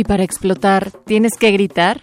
Y para explotar, ¿tienes que gritar?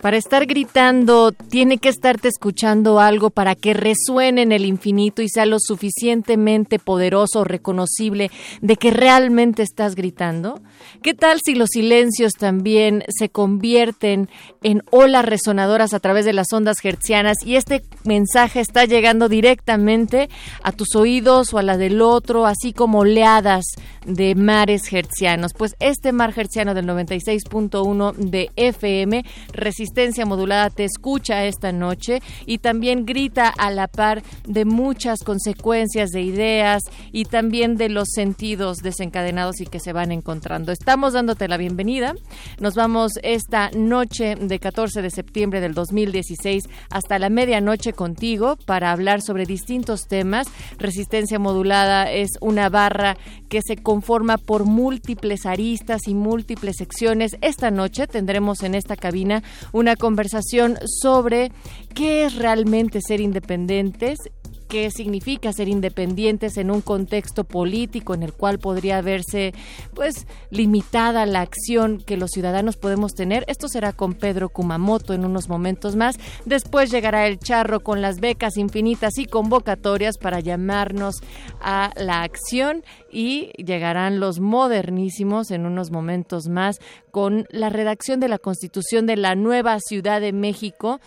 Para estar gritando, tiene que estarte escuchando algo para que resuene en el infinito y sea lo suficientemente poderoso o reconocible de que realmente estás gritando. ¿Qué tal si los silencios también se convierten en olas resonadoras a través de las ondas hertzianas y este mensaje está llegando directamente a tus oídos o a la del otro, así como oleadas de mares hertzianos? Pues este mar hertziano del 96.1 de FM resiste resistencia modulada te escucha esta noche y también grita a la par de muchas consecuencias de ideas y también de los sentidos desencadenados y que se van encontrando. Estamos dándote la bienvenida. Nos vamos esta noche de 14 de septiembre del 2016 hasta la medianoche contigo para hablar sobre distintos temas. Resistencia modulada es una barra que se conforma por múltiples aristas y múltiples secciones. Esta noche tendremos en esta cabina una conversación sobre qué es realmente ser independientes qué significa ser independientes en un contexto político en el cual podría verse pues limitada la acción que los ciudadanos podemos tener. Esto será con Pedro Kumamoto en unos momentos más. Después llegará el charro con las becas infinitas y convocatorias para llamarnos a la acción y llegarán los modernísimos en unos momentos más con la redacción de la Constitución de la nueva Ciudad de México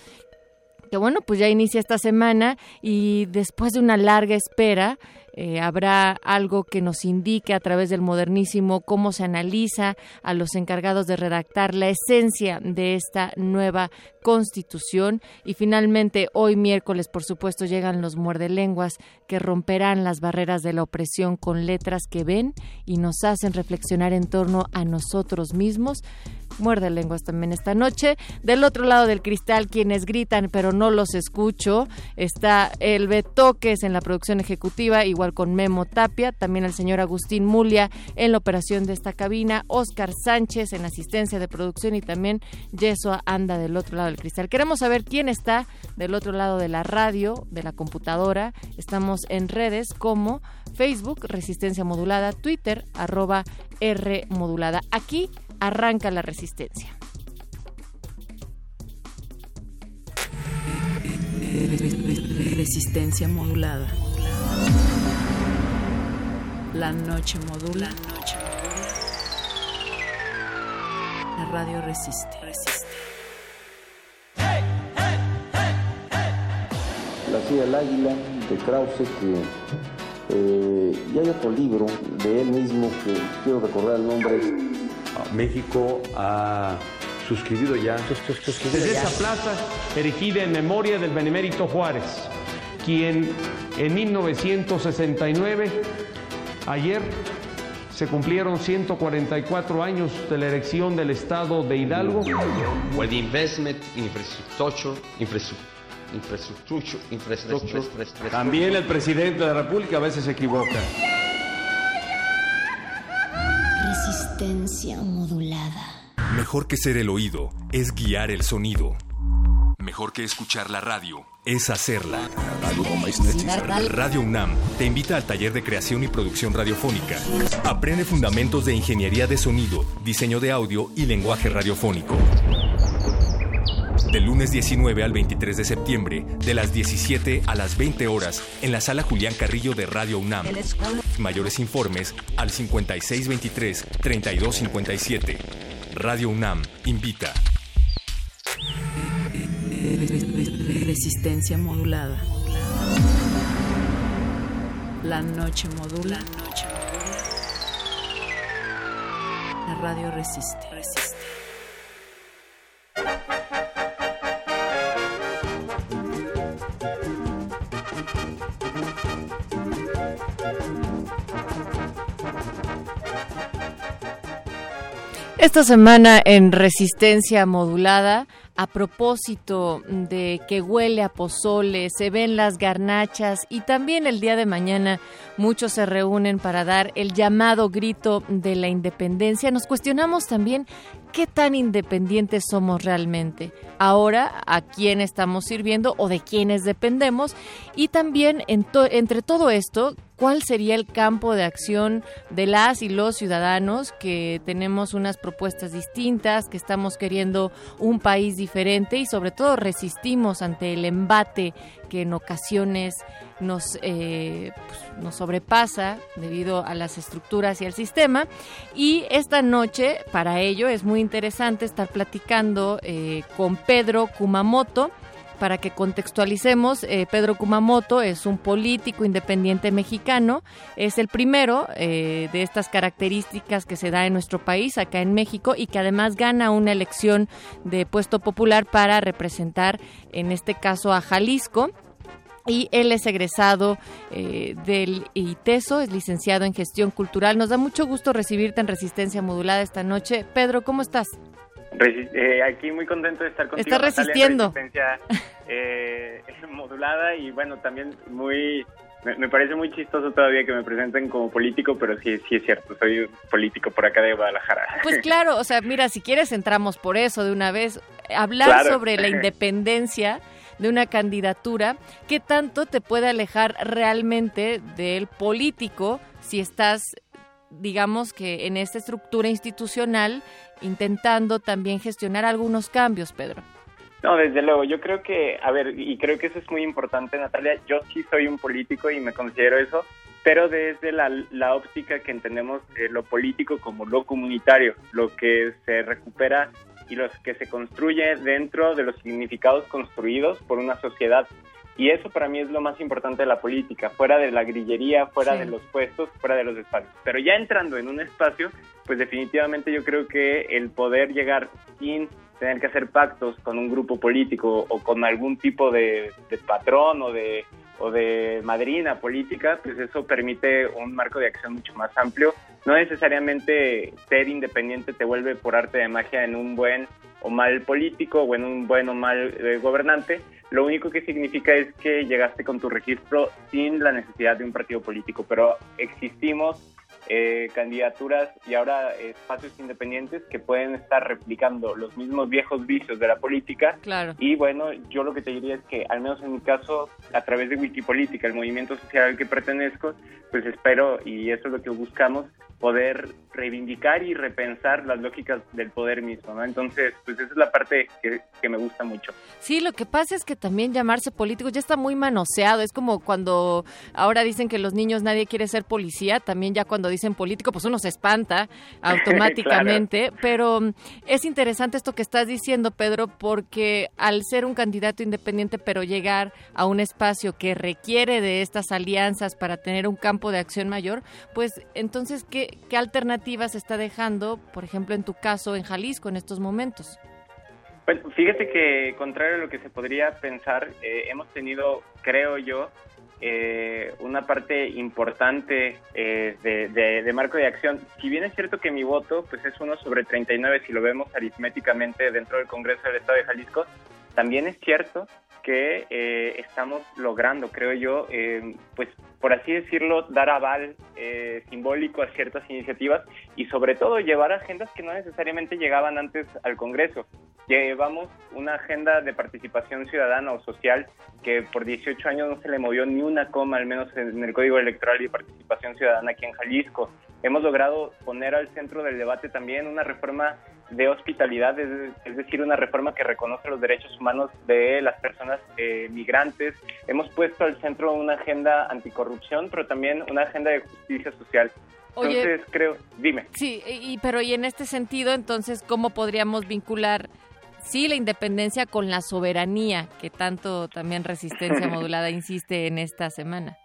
que bueno, pues ya inicia esta semana y después de una larga espera, eh, habrá algo que nos indique a través del modernísimo cómo se analiza a los encargados de redactar la esencia de esta nueva constitución. Y finalmente hoy miércoles por supuesto llegan los muerdelenguas que romperán las barreras de la opresión con letras que ven y nos hacen reflexionar en torno a nosotros mismos muerde lenguas también esta noche. Del otro lado del cristal, quienes gritan pero no los escucho, está el Betoques en la producción ejecutiva, igual con Memo Tapia, también el señor Agustín Mulia en la operación de esta cabina, Oscar Sánchez en asistencia de producción y también Yesua anda del otro lado del cristal. Queremos saber quién está del otro lado de la radio, de la computadora. Estamos en redes como Facebook, Resistencia Modulada, Twitter, arroba R Modulada. Aquí arranca la resistencia. Resistencia modulada. La noche modula. La radio resiste. La ciudad del águila de Krause que eh, y hay otro libro de él mismo que quiero recordar el nombre México ha suscribido ya desde esa plaza erigida en memoria del benemérito Juárez, quien en 1969, ayer, se cumplieron 144 años de la erección del Estado de Hidalgo. También el presidente de la República a veces se equivoca. Resistencia modulada. Mejor que ser el oído es guiar el sonido. Mejor que escuchar la radio es hacerla. Radio UNAM te invita al taller de creación y producción radiofónica. Aprende fundamentos de ingeniería de sonido, diseño de audio y lenguaje radiofónico. Del lunes 19 al 23 de septiembre, de las 17 a las 20 horas, en la sala Julián Carrillo de Radio UNAM. Mayores informes al 5623-3257. Radio UNAM invita. Resistencia modulada. La noche modula. La radio resiste. resiste. Esta semana en Resistencia Modulada a propósito de que huele a pozole, se ven las garnachas y también el día de mañana muchos se reúnen para dar el llamado grito de la independencia. Nos cuestionamos también qué tan independientes somos realmente. Ahora, a quién estamos sirviendo o de quiénes dependemos. Y también entre todo esto, cuál sería el campo de acción de las y los ciudadanos que tenemos unas propuestas distintas, que estamos queriendo un país diferente y sobre todo resistimos ante el embate que en ocasiones nos, eh, pues, nos sobrepasa debido a las estructuras y al sistema. Y esta noche, para ello, es muy interesante estar platicando eh, con Pedro Kumamoto para que contextualicemos, eh, Pedro Kumamoto es un político independiente mexicano, es el primero de estas características que se da en nuestro país, acá en México, y que además gana una elección de puesto popular para representar, en este caso, a Jalisco y él es egresado eh, del ITESO, es licenciado en gestión cultural. Nos da mucho gusto recibirte en Resistencia Modulada esta noche. Pedro, ¿cómo estás? Eh, aquí muy contento de estar contigo. Estás resistiendo. Eh, modulada y bueno, también muy... Me, parece muy chistoso todavía que me presenten como político, pero sí, sí es cierto, soy político por acá de Guadalajara. Pues claro, o sea, mira, si quieres entramos por eso de una vez. Hablar sobre la independencia de una candidatura, ¿qué tanto te puede alejar realmente del político si estás, digamos que en esta estructura institucional, intentando también gestionar algunos cambios, Pedro? No, desde luego, yo creo que, a ver, y creo que eso es muy importante, Natalia, yo sí soy un político y me considero eso, pero desde la, la óptica que entendemos eh, lo político como lo comunitario, lo que se recupera y los que se construye dentro de los significados construidos por una sociedad. Y eso para mí es lo más importante de la política, fuera de la grillería, fuera de los puestos, fuera de los espacios. Pero ya entrando en un espacio, pues definitivamente yo creo que el poder llegar sin tener que hacer pactos con un grupo político o con algún tipo de, de patrón o de o de madrina política, pues eso permite un marco de acción mucho más amplio. No necesariamente ser independiente te vuelve por arte de magia en un buen o mal político o en un buen o mal eh, gobernante. Lo único que significa es que llegaste con tu registro sin la necesidad de un partido político, pero existimos eh, candidaturas y ahora espacios independientes que pueden estar replicando los mismos viejos vicios de la política. Claro. Y bueno, yo lo que te diría es que, al menos en mi caso, a través de Wikipolítica, el movimiento social al que pertenezco, pues espero, y eso es lo que buscamos, poder reivindicar y repensar las lógicas del poder mismo, ¿no? Entonces, pues esa es la parte que, que, me gusta mucho. Sí, lo que pasa es que también llamarse político ya está muy manoseado, es como cuando ahora dicen que los niños nadie quiere ser policía, también ya cuando dicen político, pues uno se espanta automáticamente, pero mm, es interesante esto que estás diciendo, Pedro, porque al ser un candidato independiente, pero llegar a un espacio que requiere de estas alianzas para tener un campo de acción mayor, pues entonces, ¿qué, ¿Qué alternativas está dejando, por ejemplo, en tu caso, en Jalisco en estos momentos? Bueno, fíjate que, contrario a lo que se podría pensar, eh, hemos tenido, creo yo, eh, una parte importante eh, de, de, marco de acción. Si bien es cierto que mi voto pues es uno sobre 39 si lo vemos aritméticamente dentro del Congreso del Estado de Jalisco, también es cierto que eh, estamos logrando, creo yo, eh, pues por así decirlo, dar aval eh, simbólico a ciertas iniciativas y sobre todo llevar agendas que no necesariamente llegaban antes al Congreso. Llevamos una agenda de participación ciudadana o social que por 18 años no se le movió ni una coma, al menos en el Código Electoral y Participación Ciudadana aquí en Jalisco. Hemos logrado poner al centro del debate también una reforma de hospitalidad, es, decir, una reforma que reconoce los derechos humanos de las personas eh, migrantes. Hemos puesto al centro una agenda anticorrupción, pero también una agenda de justicia social. entonces creo, dime. Sí, y pero y en este sentido, entonces, ¿cómo podríamos vincular sí la independencia con la soberanía que tanto también Resistencia Modulada insiste en esta semana?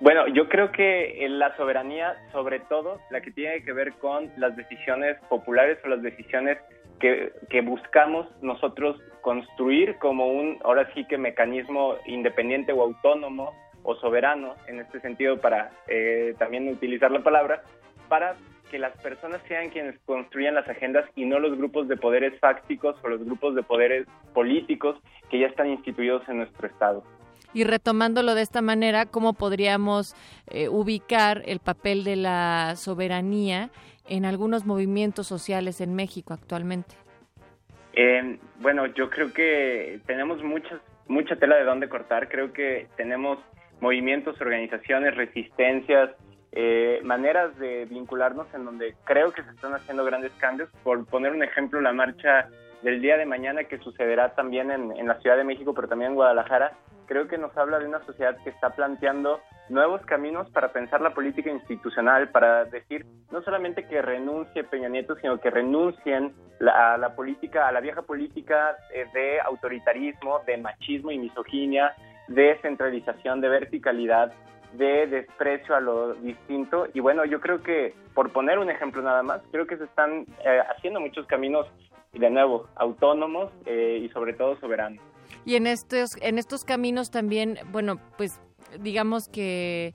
Bueno, yo creo que la soberanía, sobre todo, la que tiene que ver con las decisiones populares o las decisiones que, que, buscamos nosotros construir como un, ahora sí que mecanismo independiente o autónomo o soberano, en este sentido, para eh, también utilizar la palabra, para que las personas sean quienes construyan las agendas y no los grupos de poderes fácticos o los grupos de poderes políticos que ya están instituidos en nuestro Estado. Y retomándolo de esta manera, ¿cómo podríamos eh, ubicar el papel de la soberanía en algunos movimientos sociales en México actualmente? Bueno, yo creo que tenemos muchas, mucha tela de dónde cortar. Creo que tenemos movimientos, organizaciones, resistencias, eh, maneras de vincularnos en donde creo que se están haciendo grandes cambios. Por poner un ejemplo, la marcha del día de mañana que sucederá también en la Ciudad de México, pero también en Guadalajara, creo que nos habla de una sociedad que está planteando nuevos caminos para pensar la política institucional, para decir no solamente que renuncie Peña Nieto, sino que renuncien a la política, a la vieja política eh, de autoritarismo, de machismo y misoginia, de centralización, de verticalidad, de desprecio a lo distinto. Y bueno, yo creo que, por poner un ejemplo nada más, creo que se están eh, haciendo muchos caminos, de nuevo, autónomos eh, y sobre todo soberanos. Y en estos, en estos caminos también, bueno, pues digamos que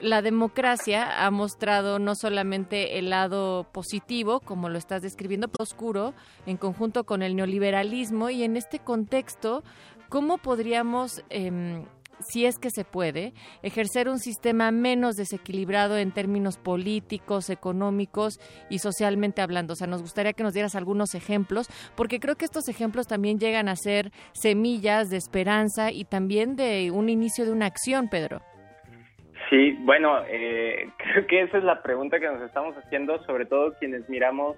la democracia ha mostrado no solamente el lado positivo, como lo estás describiendo, pero oscuro, en conjunto con el neoliberalismo, y en este contexto, ¿cómo podríamos eh, si es que se puede, ejercer un sistema menos desequilibrado en términos políticos, económicos y socialmente hablando. O sea, nos gustaría que nos dieras algunos ejemplos, porque creo que estos ejemplos también llegan a ser semillas de esperanza y también de un inicio de una acción, Pedro. Sí, bueno, eh, creo que esa es la pregunta que nos estamos haciendo, sobre todo quienes miramos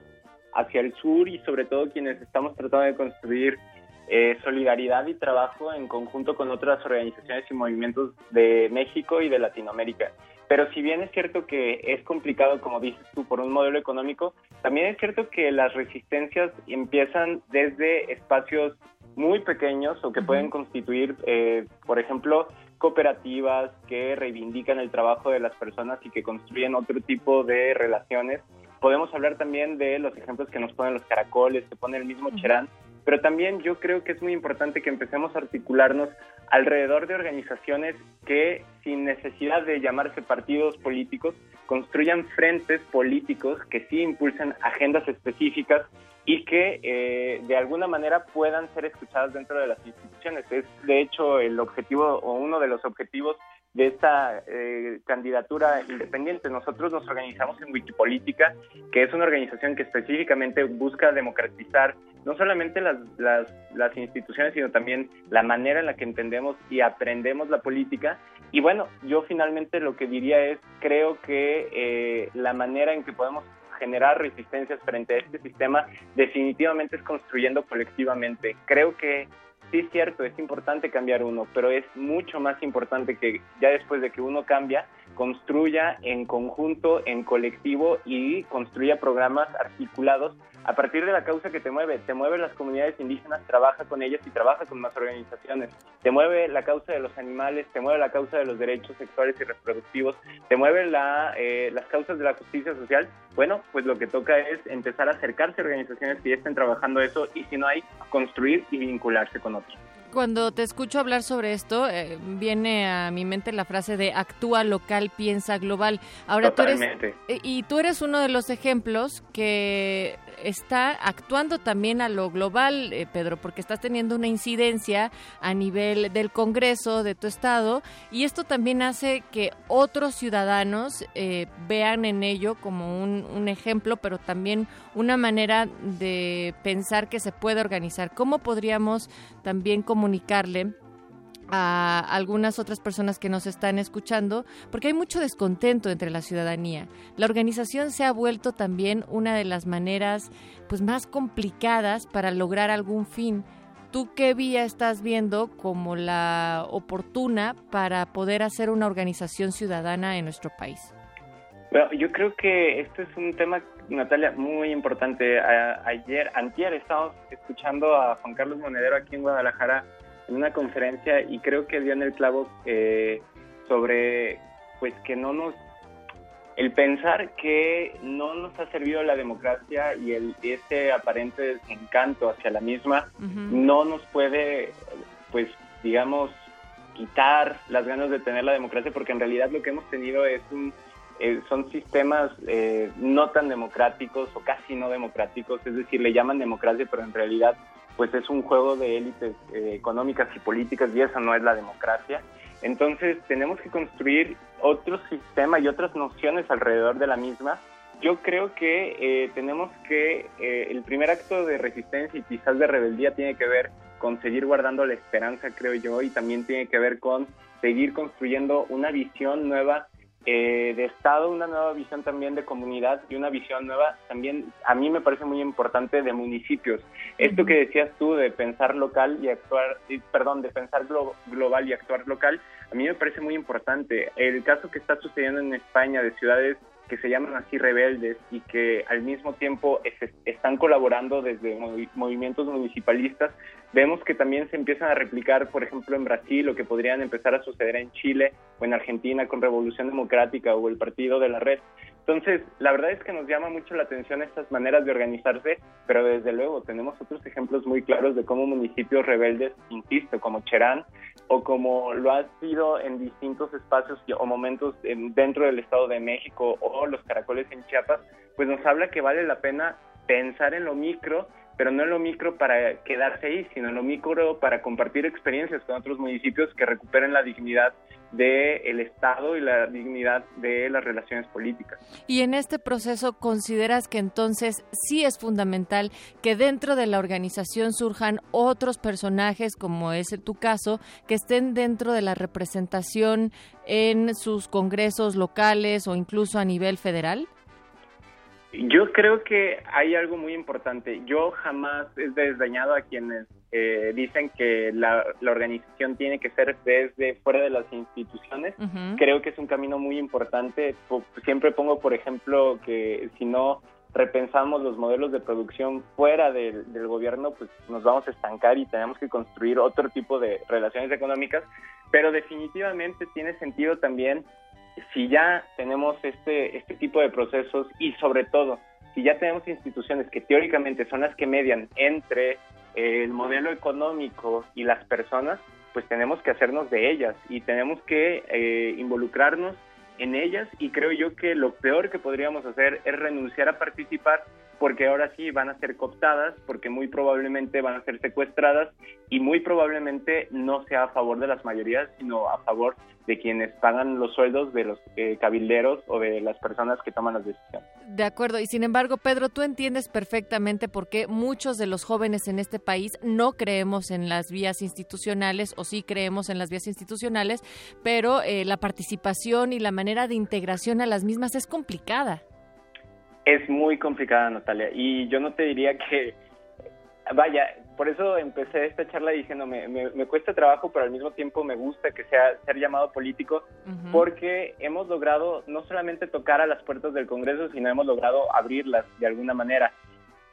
hacia el sur y sobre todo quienes estamos tratando de construir eh, solidaridad y trabajo en conjunto con otras organizaciones y movimientos de México y de Latinoamérica. Pero si bien es cierto que es complicado, como dices tú, por un modelo económico, también es cierto que las resistencias empiezan desde espacios muy pequeños o que pueden constituir, eh, por ejemplo, cooperativas que reivindican el trabajo de las personas y que construyen otro tipo de relaciones. Podemos hablar también de los ejemplos que nos ponen los caracoles, que pone el mismo Cherán, pero también yo creo que es muy importante que empecemos a articularnos alrededor de organizaciones que, sin necesidad de llamarse partidos políticos, construyan frentes políticos que sí impulsen agendas específicas y que eh, de alguna manera puedan ser escuchadas dentro de las instituciones. Es de hecho el objetivo o uno de los objetivos de esta eh, candidatura independiente. Nosotros nos organizamos en Wikipolítica, que es una organización que específicamente busca democratizar no solamente las, las, instituciones, sino también la manera en la que entendemos y aprendemos la política. Y bueno, yo finalmente lo que diría es, creo que eh, la manera en que podemos generar resistencias frente a este sistema definitivamente es construyendo colectivamente. Creo que sí es cierto, es importante cambiar uno, pero es mucho más importante que ya después de que uno cambia, construya en conjunto, en colectivo y construya programas articulados a partir de la causa que te mueve. Te mueve las comunidades indígenas, trabaja con ellas y trabaja con más organizaciones. Te mueve la causa de los animales, te mueve la causa de los derechos sexuales y reproductivos, te mueve la, eh, las causas de la justicia social. Bueno, pues lo que toca es empezar a acercarse a organizaciones que ya estén trabajando eso y si no hay, construir y vincularse con otros. Cuando te escucho hablar sobre esto, eh, viene a mi mente la frase de actúa local, piensa global. Ahora Totalmente. tú eres y tú eres uno de los ejemplos que está actuando también a lo global, eh, Pedro, porque estás teniendo una incidencia a nivel del Congreso de tu estado y esto también hace que otros ciudadanos eh, vean en ello como un, un, ejemplo, pero también una manera de pensar que se puede organizar. ¿Cómo podríamos también comunicarle? a algunas otras personas que nos están escuchando, porque hay mucho descontento entre la ciudadanía. La organización se ha vuelto también una de las maneras pues más complicadas para lograr algún fin. ¿Tú qué vía estás viendo como la oportuna para poder hacer una organización ciudadana en nuestro país? Bueno, yo creo que este es un tema, Natalia, muy importante. ayer, antier, estábamos escuchando a Juan Carlos Monedero aquí en Guadalajara en una conferencia y creo que dio en el clavo eh, sobre pues que no nos el pensar que no nos ha servido la democracia y el ese aparente desencanto hacia la misma no nos puede pues digamos quitar las ganas de tener la democracia porque en realidad lo que hemos tenido es un eh, son sistemas eh, no tan democráticos o casi no democráticos, es decir, le llaman democracia, pero en realidad pues es un juego de élites eh, económicas y políticas y esa no es la democracia. Entonces tenemos que construir otro sistema y otras nociones alrededor de la misma. Yo creo que eh, tenemos que, eh, el primer acto de resistencia y quizás de rebeldía tiene que ver con seguir guardando la esperanza, creo yo, y también tiene que ver con seguir construyendo una visión nueva eh, de Estado, una nueva visión también de comunidad y una visión nueva también, a mí me parece muy importante, de municipios. Esto que decías tú de pensar local y actuar, perdón, de pensar global y actuar local, a mí me parece muy importante. El caso que está sucediendo en España de ciudades que se llaman así rebeldes y que al mismo tiempo están colaborando desde movimientos municipalistas, vemos que también se empiezan a replicar, por ejemplo, en Brasil o que podrían empezar a suceder en Chile o en Argentina con Revolución Democrática o el Partido de la Red. Entonces, la verdad es que nos llama mucho la atención estas maneras de organizarse, pero desde luego tenemos otros ejemplos muy claros de cómo municipios rebeldes, insisto, como Cherán, o como lo ha sido en distintos espacios o momentos dentro del Estado de México o los caracoles en Chiapas, pues nos habla que vale la pena pensar en lo micro pero no en lo micro para quedarse ahí, sino en lo micro para compartir experiencias con otros municipios que recuperen la dignidad del Estado y la dignidad de las relaciones políticas. Y en este proceso, ¿consideras que entonces sí es fundamental que dentro de la organización surjan otros personajes, como es tu caso, que estén dentro de la representación en sus congresos locales o incluso a nivel federal? Yo creo que hay algo muy importante. Yo jamás he desdañado a quienes eh, dicen que la, organización tiene que ser desde fuera de las instituciones. Creo que es un camino muy importante. Siempre pongo, por ejemplo, que si no repensamos los modelos de producción fuera del, del gobierno, pues nos vamos a estancar y tenemos que construir otro tipo de relaciones económicas. Pero definitivamente tiene sentido también si ya tenemos este, este tipo de procesos y sobre todo, si ya tenemos instituciones que teóricamente son las que median entre eh, el modelo económico y las personas, pues tenemos que hacernos de ellas y tenemos que eh, involucrarnos en ellas y creo yo que lo peor que podríamos hacer es renunciar a participar porque ahora sí van a ser cooptadas, porque muy probablemente van a ser secuestradas y muy probablemente no sea a favor de las mayorías, sino a favor de quienes pagan los sueldos de los eh, cabilderos o de las personas que toman las decisiones. De acuerdo, y sin embargo, Pedro, tú entiendes perfectamente por qué muchos de los jóvenes en este país no creemos en las vías institucionales o sí creemos en las vías institucionales, pero eh, la participación y la manera de integración a las mismas es complicada. Es muy complicada, Natalia, y yo no te diría que, vaya, por eso empecé esta charla diciendo, me, me, cuesta trabajo, pero al mismo tiempo me gusta que sea ser llamado político, porque hemos logrado no solamente tocar a las puertas del Congreso, sino hemos logrado abrirlas de alguna manera.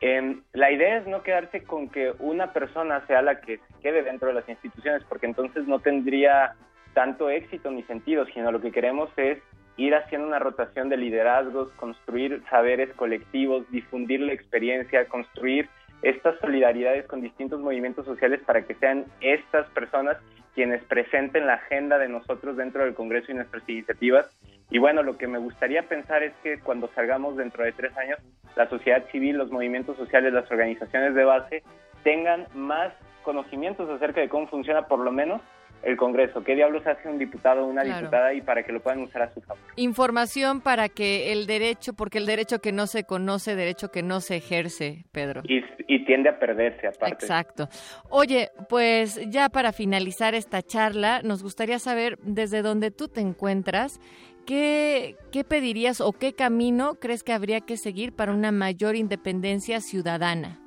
Em, la idea es no quedarse con que una persona sea la que se quede dentro de las instituciones, porque entonces no tendría tanto éxito ni sentido, sino lo que queremos es ir haciendo una rotación de liderazgos, construir saberes colectivos, difundir la experiencia, construir estas solidaridades con distintos movimientos sociales para que sean estas personas quienes presenten la agenda de nosotros dentro del Congreso y nuestras iniciativas. Y bueno, lo que me gustaría pensar es que cuando salgamos dentro de tres años, la sociedad civil, los movimientos sociales, las organizaciones de base tengan más conocimientos acerca de cómo funciona por lo menos el Congreso, qué diablos hace un diputado o una diputada y para que lo puedan usar a su favor. Información para que el derecho, porque el derecho que no se conoce, derecho que no se ejerce, Pedro. Y, y tiende a perderse aparte. Exacto. Oye, pues ya para finalizar esta charla, nos gustaría saber desde dónde tú te encuentras ¿Qué, ¿Qué pedirías o qué camino crees que habría que seguir para una mayor independencia ciudadana?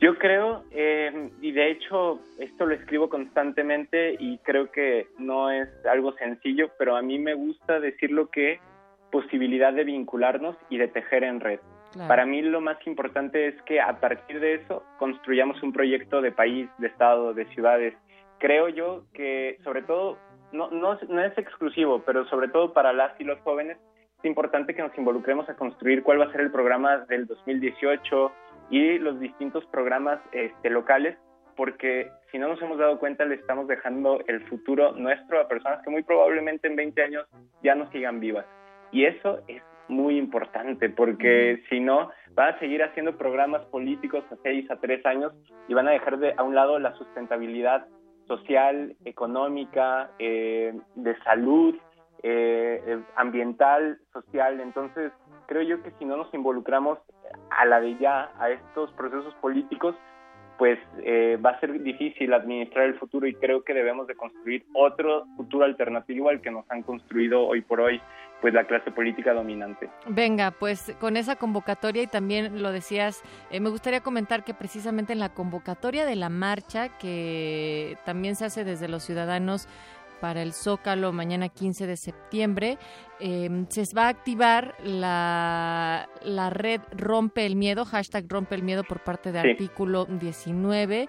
Yo creo, eh, y de hecho esto lo escribo constantemente y creo que no es algo sencillo, pero a mí me gusta decirlo que posibilidad de vincularnos y de tejer en red. Para mí lo más importante es que a partir de eso construyamos un proyecto de país, de estado, de ciudades. Creo yo que sobre todo no, no, no es exclusivo, pero sobre todo para las y los jóvenes, es importante que nos involucremos a construir cuál va a ser el programa del 2018 y los distintos programas este, locales, porque si no nos hemos dado cuenta le estamos dejando el futuro nuestro a personas que muy probablemente en 20 años ya no sigan vivas. Y eso es muy importante, porque si no, van a seguir haciendo programas políticos a 6 a 3 años y van a dejar de, a un lado la sustentabilidad social, económica, eh, de salud, eh, eh, ambiental, social. Entonces, creo yo que si no nos involucramos a la de ya a estos procesos políticos, pues va a ser difícil administrar el futuro y creo que debemos de construir otro futuro alternativo al que nos han construido hoy por hoy pues la clase política dominante. Venga, pues con esa convocatoria y también lo decías, eh, me gustaría comentar que precisamente en la convocatoria de la marcha que también se hace desde los ciudadanos para el Zócalo mañana 15 de septiembre, em, se va a activar la, la red Rompe el Miedo, hashtag Rompe el Miedo por parte de Artículo 19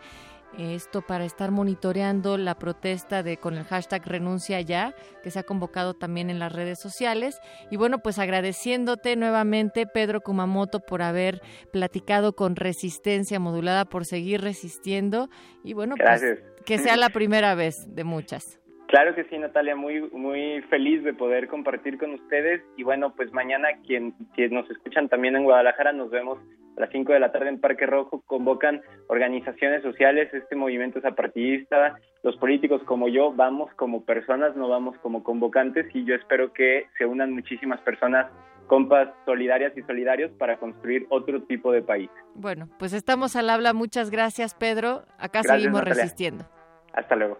esto para estar monitoreando la protesta de con el hashtag renuncia ya, que se ha convocado también en las redes sociales. Y bueno, pues agradeciéndote nuevamente, Pedro Kumamoto, por haber platicado con Resistencia Modulada, por seguir resistiendo. Y bueno, pues que sea la primera vez de muchas. Claro que sí, Natalia, muy muy feliz de poder compartir con ustedes y bueno, pues mañana quien, quien nos escuchan también en Guadalajara, nos vemos a las 5 de la tarde en Parque Rojo, convocan organizaciones sociales, este movimiento es apartidista, los políticos como yo vamos como personas, no vamos como convocantes y yo espero que se unan muchísimas personas compas solidarias y solidarios para construir otro tipo de país. Bueno, pues estamos al habla, muchas gracias Pedro, acá seguimos resistiendo. Hasta luego.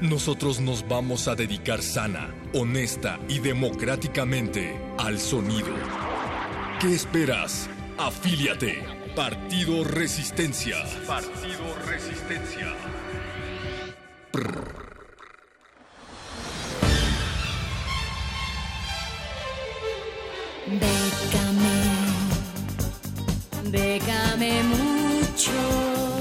Nosotros nos vamos a dedicar sana, honesta y democráticamente al sonido. ¿Qué esperas? Afíliate. Partido Resistencia. Partido Resistencia. Bécame. Bécame mucho.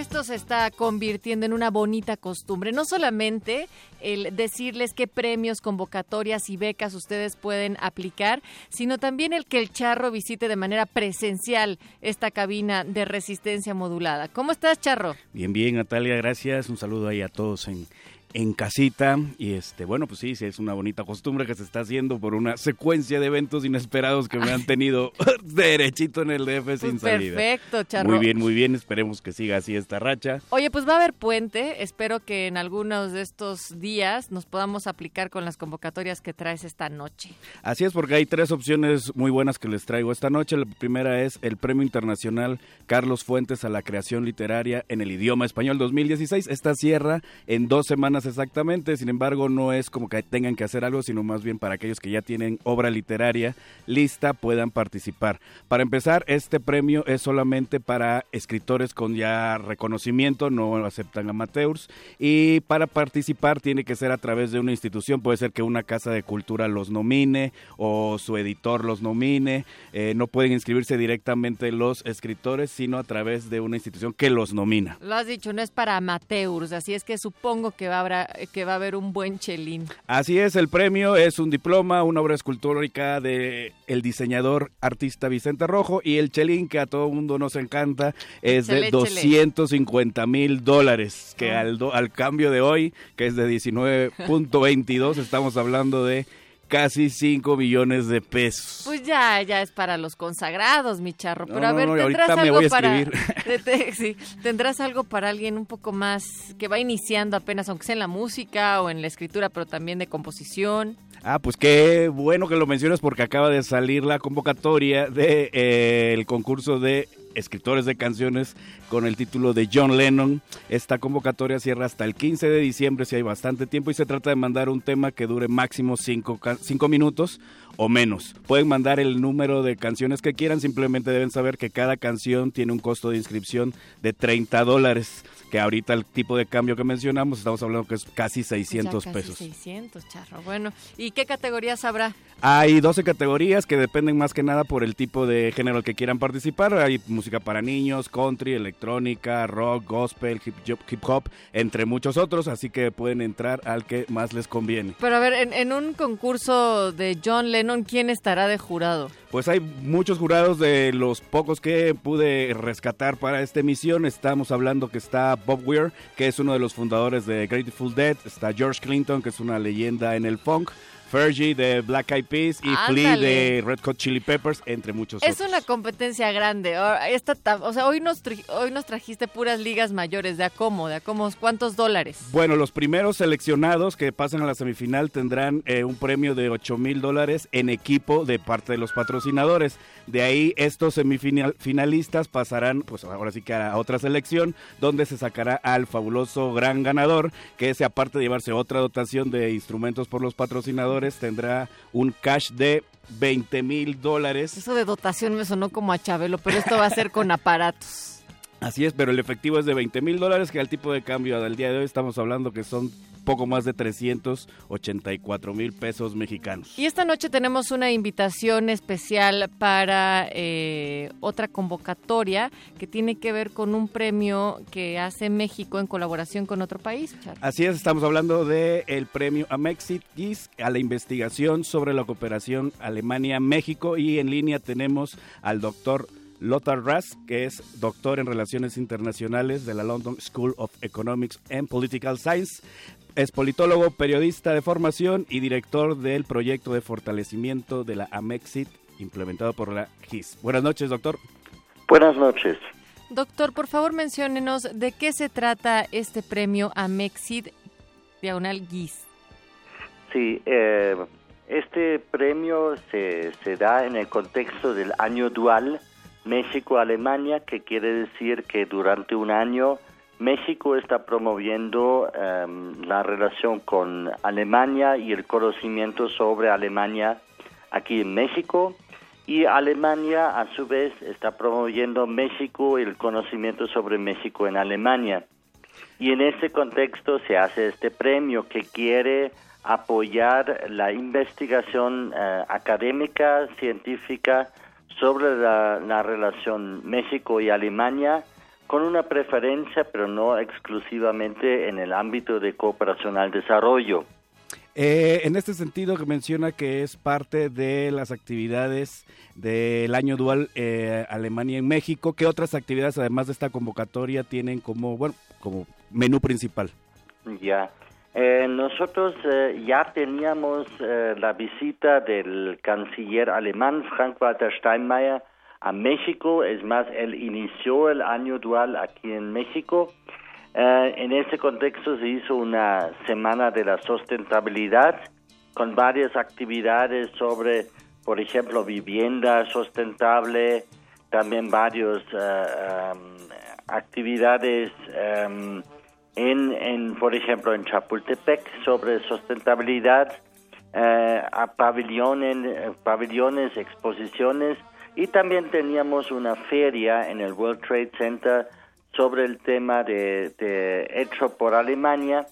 Esto se está convirtiendo en una bonita costumbre. No solamente el decirles qué premios, convocatorias y becas ustedes pueden aplicar, sino también el que el charro visite de manera presencial esta cabina de resistencia modulada. ¿Cómo estás, charro? Bien, bien, Natalia, gracias. Un saludo ahí a todos en, en casita y este bueno pues sí, sí es una bonita costumbre que se está haciendo por una secuencia de eventos inesperados que me han tenido derechito en el DF Pues sin salida. perfecto, Charro. Muy bien, muy bien, esperemos que siga así esta racha. Oye, pues va a haber puente. Espero que en algunos de estos días nos podamos aplicar con las convocatorias que traes esta noche. Así es, porque hay tres opciones muy buenas que les traigo esta noche. La primera es el Premio Internacional Carlos Fuentes a la Creación Literaria en el Idioma Español 2016. Esta cierra en dos semanas exactamente, sin embargo no es como que tengan que hacer algo, sino más bien para aquellos que ya tienen obra literaria lista puedan participar. Para empezar, este premio es solamente para escritores con ya reconocimiento, no aceptan amateurs, y para participar tiene que ser a través de una institución, puede ser que una casa de cultura los nomine o su editor los nomine, eh, no pueden inscribirse directamente los escritores, sino a través de una institución que los nomina. Lo has dicho, no es para amateurs, así es que supongo que va a haber, que va a haber un buen chelín. Así es, el premio es un diploma, una obra escultórica de el diseñador artista Vicente Rojo y el chelín que a todo mundo nos encanta es Échale, de échale. 250 mil dólares, que Ah. al, do- al cambio de hoy, que es de 19.22, estamos hablando de casi 5 millones de pesos. Pues ya, ya es para los consagrados, mi charro. No, Pero a ver, no, tendrás me algo voy a para. sí, tendrás algo para alguien un poco más que va iniciando apenas, aunque sea en la música o en la escritura, pero también de composición. Ah, pues qué bueno que lo mencionas porque acaba de salir la convocatoria del de, eh, el concurso de escritores de canciones con el título de John Lennon. Esta convocatoria cierra hasta el 15 de diciembre, si hay bastante tiempo, y se trata de mandar un tema que dure máximo 5 minutos o menos. Pueden mandar el número de canciones que quieran, simplemente deben saber que cada canción tiene un costo de inscripción de 30 dólares, que ahorita el tipo de cambio que mencionamos, estamos hablando que es casi 600 Ya casi pesos. 600, charro. Bueno, ¿y qué categorías habrá? Hay 12 categorías que dependen más que nada por el tipo de género al que quieran participar. Hay música para niños, country, electrónica, rock, gospel, hip hop, hip hop entre muchos otros, así que pueden entrar al que más les conviene. Pero a ver, en, en un concurso de John Lennon, ¿quién estará de jurado? Pues hay muchos jurados de los pocos que pude rescatar para esta emisión. Estamos hablando que está Bob Weir, que es uno de los fundadores de Grateful Dead. Está George Clinton, que es una leyenda en el funk. Fergie de Black Eyed Peas y Flea Ándale. de Red Hot Chili Peppers, entre muchos Es otros. una competencia grande. Esta ta- o sea, hoy nos, hoy nos trajiste puras ligas mayores. ¿De a cómo? ¿De a cómo? ¿Cuántos dólares? Bueno, los primeros seleccionados que pasan a la semifinal tendrán eh, un premio de 8 mil dólares en equipo de parte de los patrocinadores. De ahí estos semifinalistas pasarán, pues ahora sí que a otra selección, donde se sacará al fabuloso gran ganador, que ese aparte de llevarse otra dotación de instrumentos por los patrocinadores, tendrá un cash de 20 mil dólares. Eso de dotación me sonó como a Chabelo, pero esto va a ser con aparatos. Así es, pero el efectivo es de 20 mil dólares, que al tipo de cambio del día de hoy estamos hablando que son poco más de 384 mil pesos mexicanos. Y esta noche tenemos una invitación especial para eh, otra convocatoria que tiene que ver con un premio que hace México en colaboración con otro país. Char. Así es, estamos hablando del el premio Amexit a la investigación sobre la cooperación Alemania-México y en línea tenemos al doctor Lothar Ras, que es doctor en Relaciones Internacionales de la London School of Economics and Political Science. Es politólogo, periodista de formación y director del proyecto de fortalecimiento de la Amexit implementado por la GIS. Buenas noches, doctor. Buenas noches. Doctor, por favor, menciónenos de qué se trata este premio Amexid Diagonal GIS. Sí, eh, este premio se, se da en el contexto del año dual México-Alemania, que quiere decir que durante un año México está promoviendo em, la relación con Alemania y el conocimiento sobre Alemania aquí en México y Alemania a su vez está promoviendo México y el conocimiento sobre México en Alemania. Y en ese contexto se hace este premio que quiere apoyar la investigación eh, académica, científica sobre la, la relación México y Alemania con una preferencia, pero no exclusivamente en el ámbito de cooperación al desarrollo. Eh, en este sentido que menciona que es parte de las actividades del año dual eh, Alemania en México, ¿qué otras actividades además de esta convocatoria tienen como bueno como menú principal? Ya, Eh, nosotros eh, ya teníamos eh, la visita del canciller alemán Frank-Walter Steinmeier a México, es más, él inició el año dual aquí en México. en ese contexto se hizo una semana de la sustentabilidad con varias actividades sobre, por ejemplo, vivienda sustentable, también varias actividades um, en, en, por ejemplo, en Chapultepec sobre sustentabilidad, eh, a pabellones, pabellones, exposiciones y también teníamos una feria en el World Trade Center sobre el tema de, hecho por Alemania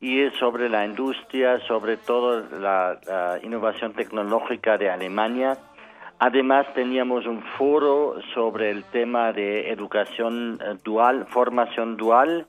y sobre la industria, sobre todo la, innovación tecnológica de Alemania. Además teníamos un foro sobre el tema de educación eh, dual, formación dual,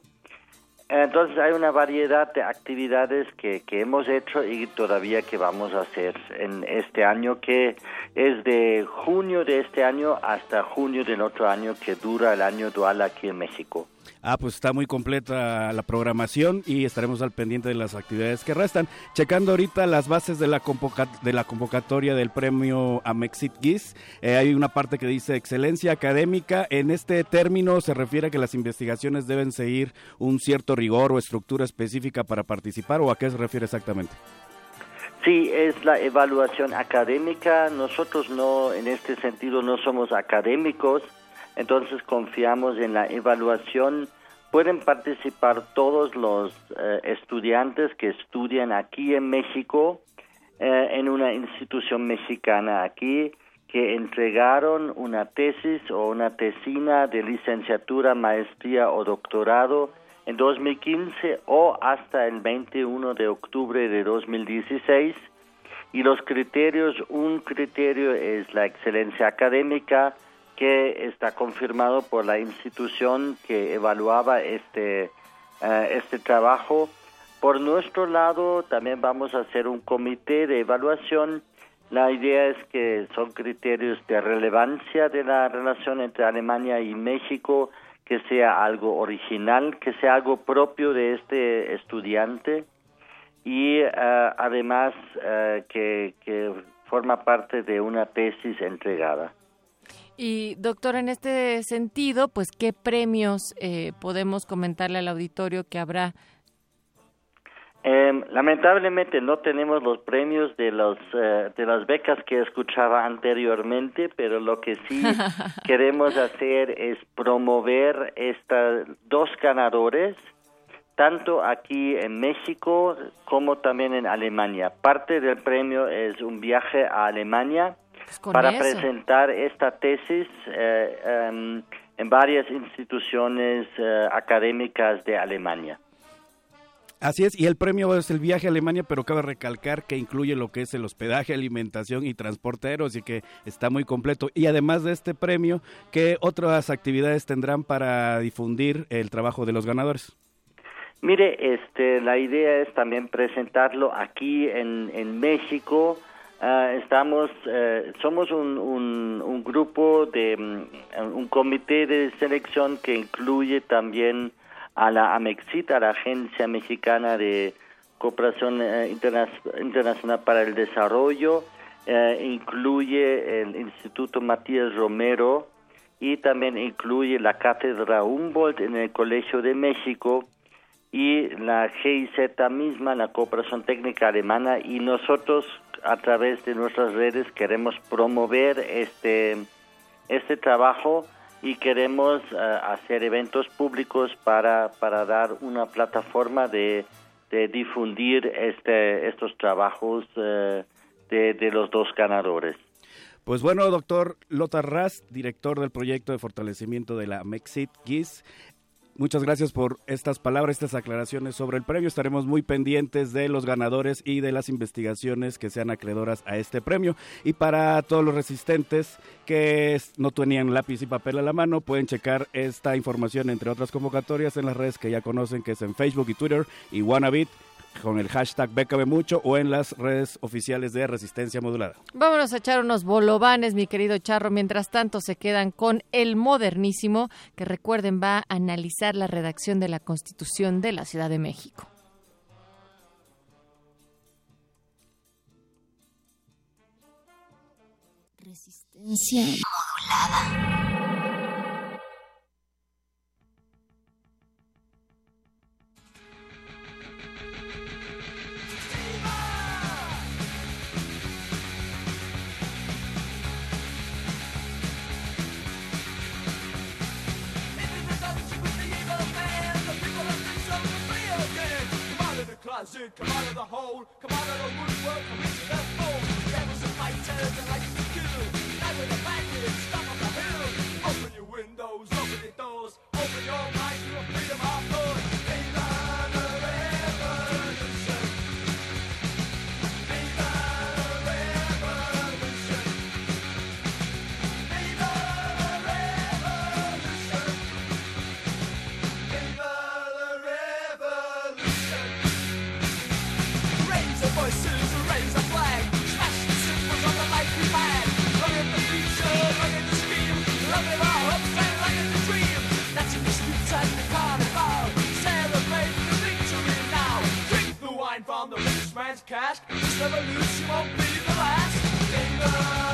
entonces hay una variedad de actividades que, que hemos hecho y todavía que vamos a hacer en este año, que es de junio de este año hasta junio del otro año, que dura el año dual aquí en México. Ah, pues está muy completa la programación y estaremos al pendiente de las actividades que restan. Checando ahorita las bases de la, de la convocatoria del premio Amexit GIS, eh, hay una parte que dice excelencia académica. En este término se refiere a que las investigaciones deben seguir un cierto rigor o estructura específica para participar o a qué se refiere exactamente. Sí, es la evaluación académica. Nosotros no, en este sentido, no somos académicos entonces confiamos en la evaluación. Pueden participar todos los eh, estudiantes que estudian aquí en México, eh, en una institución mexicana aquí, que entregaron una tesis o una tesina de licenciatura, maestría o doctorado en 2015 o hasta el 21 de octubre de 2016. Y los criterios, un criterio es la excelencia académica, que está confirmado por la institución que evaluaba este, eh, este trabajo. Por nuestro lado, también vamos a hacer un comité de evaluación. La idea es que son criterios de relevancia de la relación entre Alemania y México, que sea algo original, que sea algo propio de este estudiante y eh, además eh, que, que forma parte de una tesis entregada. Y doctor, en este sentido, pues, ¿qué premios eh, podemos comentarle al auditorio que habrá? Em, lamentablemente no tenemos los premios de los eh, de las becas que escuchaba anteriormente, pero lo que sí queremos hacer es promover estas dos ganadores tanto aquí en México como también en Alemania. Parte del premio es un viaje a Alemania pues para presentar esta tesis eh, em, en varias instituciones eh, académicas de Alemania. Así es, y el premio es el viaje a Alemania, pero cabe recalcar que incluye lo que es el hospedaje, alimentación y transporte aéreo, así que está muy completo. Y además de este premio, ¿qué otras actividades tendrán para difundir el trabajo de los ganadores? Mire, este, la idea es también presentarlo aquí en, en México, Ah, estamos, eh, somos un, un, grupo de mm, un comité de selección que incluye también a la AMEXIT, a la Agencia Mexicana de Cooperación eh, Internacional para el Desarrollo, eh, incluye el Instituto Matías Romero y también incluye la Cátedra Humboldt en el Colegio de México y la GIZ misma, la Cooperación Técnica Alemana, y nosotros a través de nuestras redes queremos promover este, este trabajo y queremos eh, hacer eventos públicos para, para dar una plataforma de, de difundir este, estos trabajos eh, de, de los dos ganadores. Pues bueno, doctor Lothar Rast, director del proyecto de fortalecimiento de la Mexit GIS, Muchas gracias por estas palabras, estas aclaraciones sobre el premio. Estaremos muy pendientes de los ganadores y de las investigaciones que sean acreedoras a este premio. Y para todos los resistentes que no tenían lápiz y papel a la mano, pueden checar esta información, entre otras convocatorias, en las redes que ya conocen, que es en Facebook y Twitter y Wanabit con el hashtag Bécame Mucho o en las redes oficiales de Resistencia Modulada. Vámonos a echar unos bolovanes, mi querido Charro. Mientras tanto, se quedan con El Modernísimo, que recuerden va a analizar la redacción de la Constitución de la Ciudad de México. Resistencia modulada. Closet, come out of the hole, come out of the woodwork, come into the fold. Devils and fighters that like to kill. Night with a bandit, stop on the hill. Open your windows, This revolution won't be the last. Viva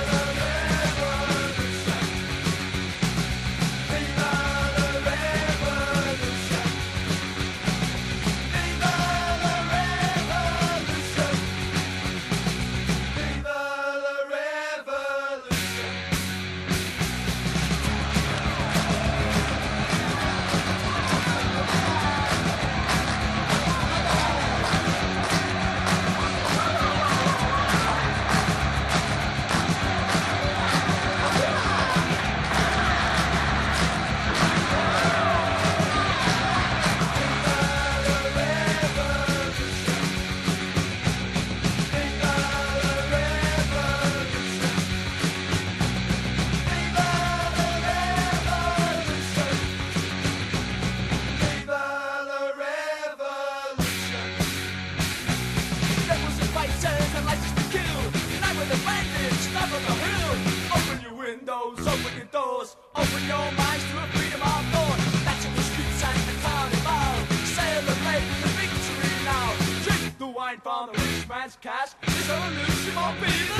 cash. It's a solution, my baby.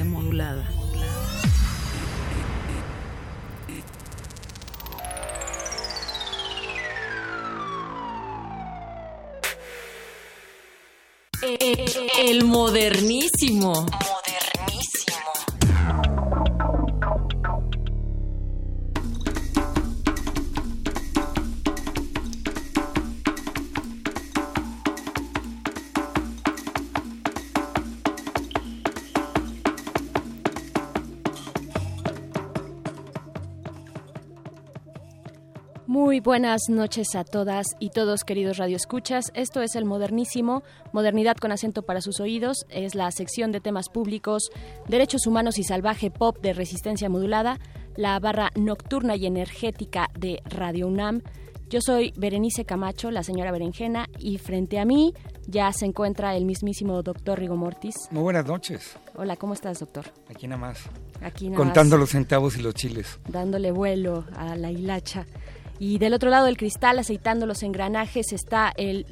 Modulada. El modernísimo. Buenas noches a todas y todos, queridos radioescuchas. Esto es el Modernísimo, Modernidad con acento para sus oídos. Es la sección de temas públicos, derechos humanos y salvaje pop de resistencia modulada, la barra nocturna y energética de Radio UNAM. Yo soy Berenice Camacho, la señora Berenjena, y frente a mí ya se encuentra el mismísimo doctor Rigo Mortis. Muy buenas noches. Hola, ¿cómo estás, doctor? Aquí nada más. Aquí nada Contando más, los centavos y los chiles. dándole vuelo a la hilacha. Y del otro lado del cristal, aceitando los engranajes, está el,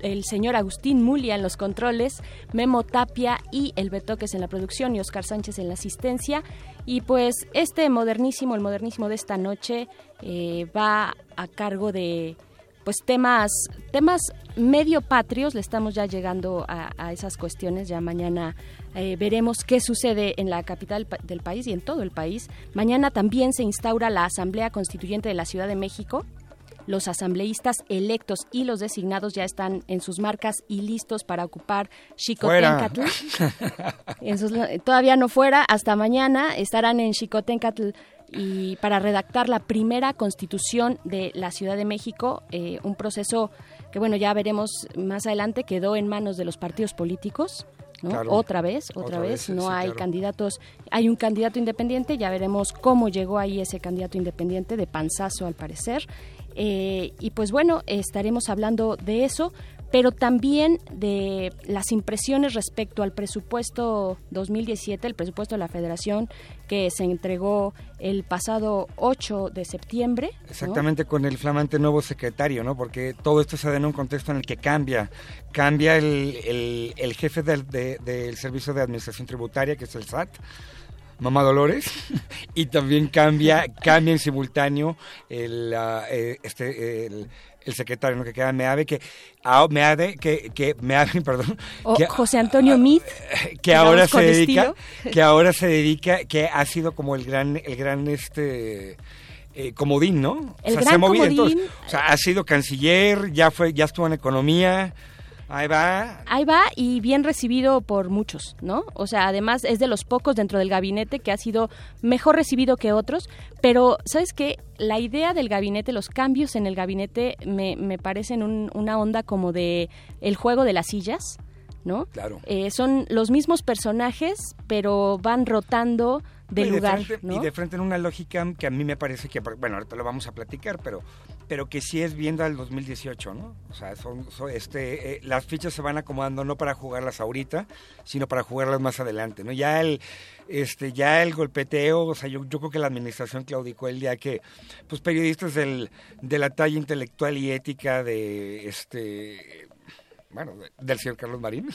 el señor Agustín Mulia en los controles, Memo Tapia y el Betoques en la producción y Oscar Sánchez en la asistencia. Y pues este modernísimo, el modernísimo de esta noche, eh, va a cargo de pues temas temas medio patrios le estamos ya llegando a, a esas cuestiones ya mañana eh, veremos qué sucede en la capital del país y en todo el país. Mañana también se instaura la asamblea constituyente de la Ciudad de México. Los asambleístas electos y los designados ya están en sus marcas y listos para ocupar Xicoténcatl. En sus- todavía no fuera, hasta mañana estarán en Xicoténcatl y para redactar la primera constitución de la Ciudad de México, eh, un proceso que bueno ya veremos más adelante quedó en manos de los partidos políticos. ¿no? Claro. Otra vez, otra, Otra vez, no sí, hay claro. candidatos, hay un candidato independiente, ya veremos cómo llegó ahí ese candidato independiente de panzazo al parecer. Eh, y pues bueno, estaremos hablando de eso, pero también de las impresiones respecto al presupuesto 2017, el presupuesto de la Federación que se entregó el pasado 8 de septiembre. Exactamente con el flamante nuevo secretario, ¿no? Porque todo esto se da en un contexto en el que cambia, cambia el, jefe del, de- del Servicio de Administración Tributaria, que es el SAT, Mamá Dolores, y también cambia, cambia en simultáneo el, eh, este, el, el secretario, ¿no? Que queda Meave, que, Meave, que, que Meave, perdón, O que, José Antonio Meade, que ahora se dedica estilo. que ahora se dedica que ha sido como el gran el gran este eh, comodín no El se gran ha movido comodín. o sea ha sido canciller ya fue ya estuvo en economía ahí va Ahí va y bien recibido por muchos, ¿no? O sea, además es de los pocos dentro del gabinete que ha sido mejor recibido que otros, pero ¿sabes qué? La idea del gabinete, los cambios en el gabinete me, me parecen un- una onda como de el juego de las sillas, ¿no? Claro. Eh, son los mismos personajes, pero van rotando de y lugar, frente, ¿no? y de frente en una lógica que a mí me parece que bueno ahorita lo vamos a platicar pero pero que sí es viendo al 2018 no o sea son, son, este eh, las fichas se van acomodando no para jugarlas ahorita sino para jugarlas más adelante no ya el este ya el golpeteo o sea yo, yo creo que la administración claudicó el día que pues periodistas del, de la talla intelectual y ética de este bueno, de- del señor Carlos Marín,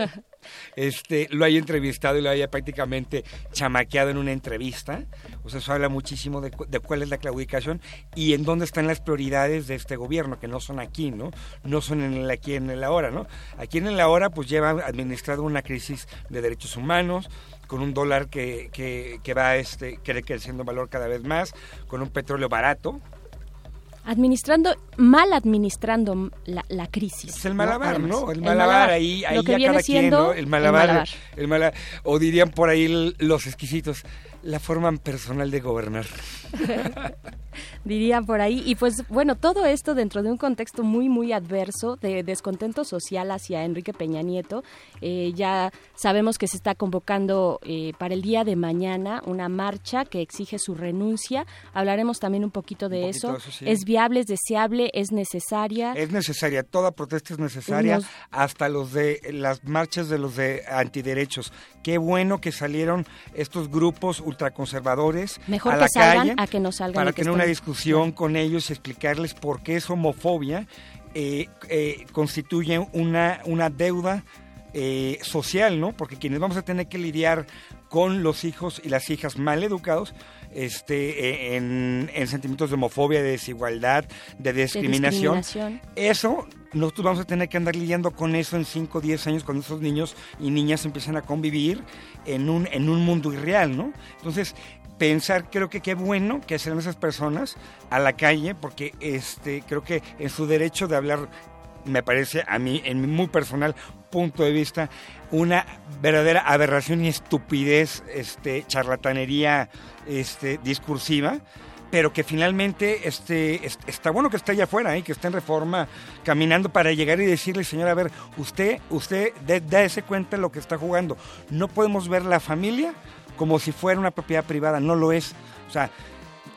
este, lo haya entrevistado y lo haya prácticamente chamaqueado en una entrevista. O sea, eso habla muchísimo de, de cuál es la claudicación y en dónde están las prioridades de este gobierno, que no son aquí, ¿no? No son en el aquí, en el ahora, ¿no? Aquí en el ahora, pues lleva administrado una crisis de derechos humanos, con un dólar que, que, que va este, creciendo en valor cada vez más, con un petróleo barato, Administrando, mal administrando la, la crisis. Es el malabar, Además, ¿no? El malabar, ahí, ahí Lo que ya viene cada quien, ¿no? El malabar, el malabar. el mala- o dirían por ahí el- los exquisitos, la forma personal de gobernar. dirían por ahí. Y pues bueno, todo esto dentro de un contexto muy, muy adverso de descontento social hacia Enrique Peña Nieto. Eh, ya sabemos que se está convocando eh, para el día de mañana una marcha que exige su renuncia. Hablaremos también un poquito de poquito eso. sí. Es viable, es deseable, es necesaria. Es necesaria, toda protesta es necesaria, hasta los de las marchas de los de antiderechos. Qué bueno que salieron estos grupos ultraconservadores Mejor a que la salgan calle a que no salgan para tener una discusión con ellos y explicarles por qué es homofobia eh, eh, constituye una, una deuda eh, social, ¿no? Porque quienes vamos a tener que lidiar con los hijos y las hijas mal educados este, en, en sentimientos de homofobia, de desigualdad, de discriminación. discriminación. Eso, nosotros vamos a tener que andar lidiando con eso en 5 o 10 años cuando esos niños y niñas empiezan a convivir en un, en un mundo irreal, ¿no? Entonces, pensar, creo que qué bueno que sean esas personas a la calle, porque este, creo que en su derecho de hablar, me parece a mí, en mi muy personal punto de vista, una verdadera aberración y estupidez, este, charlatanería este, discursiva, pero que finalmente este, es- está bueno que esté allá afuera y que esté en reforma caminando para llegar y decirle, señor, a ver, usted, usted, dé- dése cuenta de lo que está jugando. No podemos ver la familia como si fuera una propiedad privada, no lo es. O sea,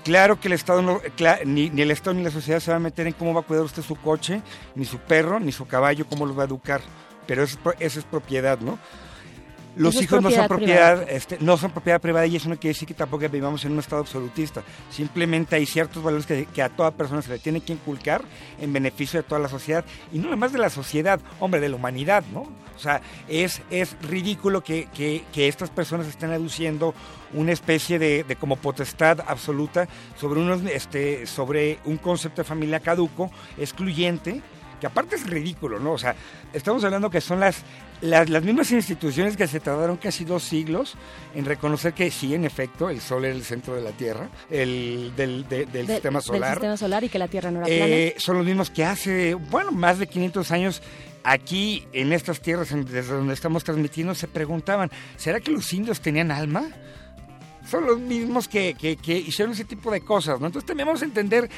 Claro que el Estado no, ni, ni el Estado ni la sociedad se va a meter en cómo va a cuidar usted su coche, ni su perro, ni su caballo, cómo los va a educar. Pero eso, eso es propiedad, ¿no? Los hijos no son propiedad propiedad, este, no son propiedad privada y eso no quiere decir que tampoco vivamos en un estado absolutista. Simplemente hay ciertos valores que, que a toda persona se le tiene que inculcar en beneficio de toda la sociedad y no nada más de la sociedad, hombre, de la humanidad, ¿no? O sea, es, es ridículo que, que- que estas personas estén aduciendo una especie de, de como potestad absoluta sobre, unos, este, sobre un concepto de familia caduco, excluyente, que aparte es ridículo, ¿no? O sea, estamos hablando que son las, las, las mismas instituciones que se tardaron casi dos siglos en reconocer que sí, en efecto, el Sol era el centro de la Tierra, el del, de- del De- sistema solar. Del sistema solar y que la Tierra no era Eh, plana. son los mismos que hace, bueno, más de 500 años aquí en estas tierras desde donde estamos transmitiendo se preguntaban, ¿será que los indios tenían alma? Son los mismos que, que- que hicieron ese tipo de cosas, ¿no? Entonces también vamos a entender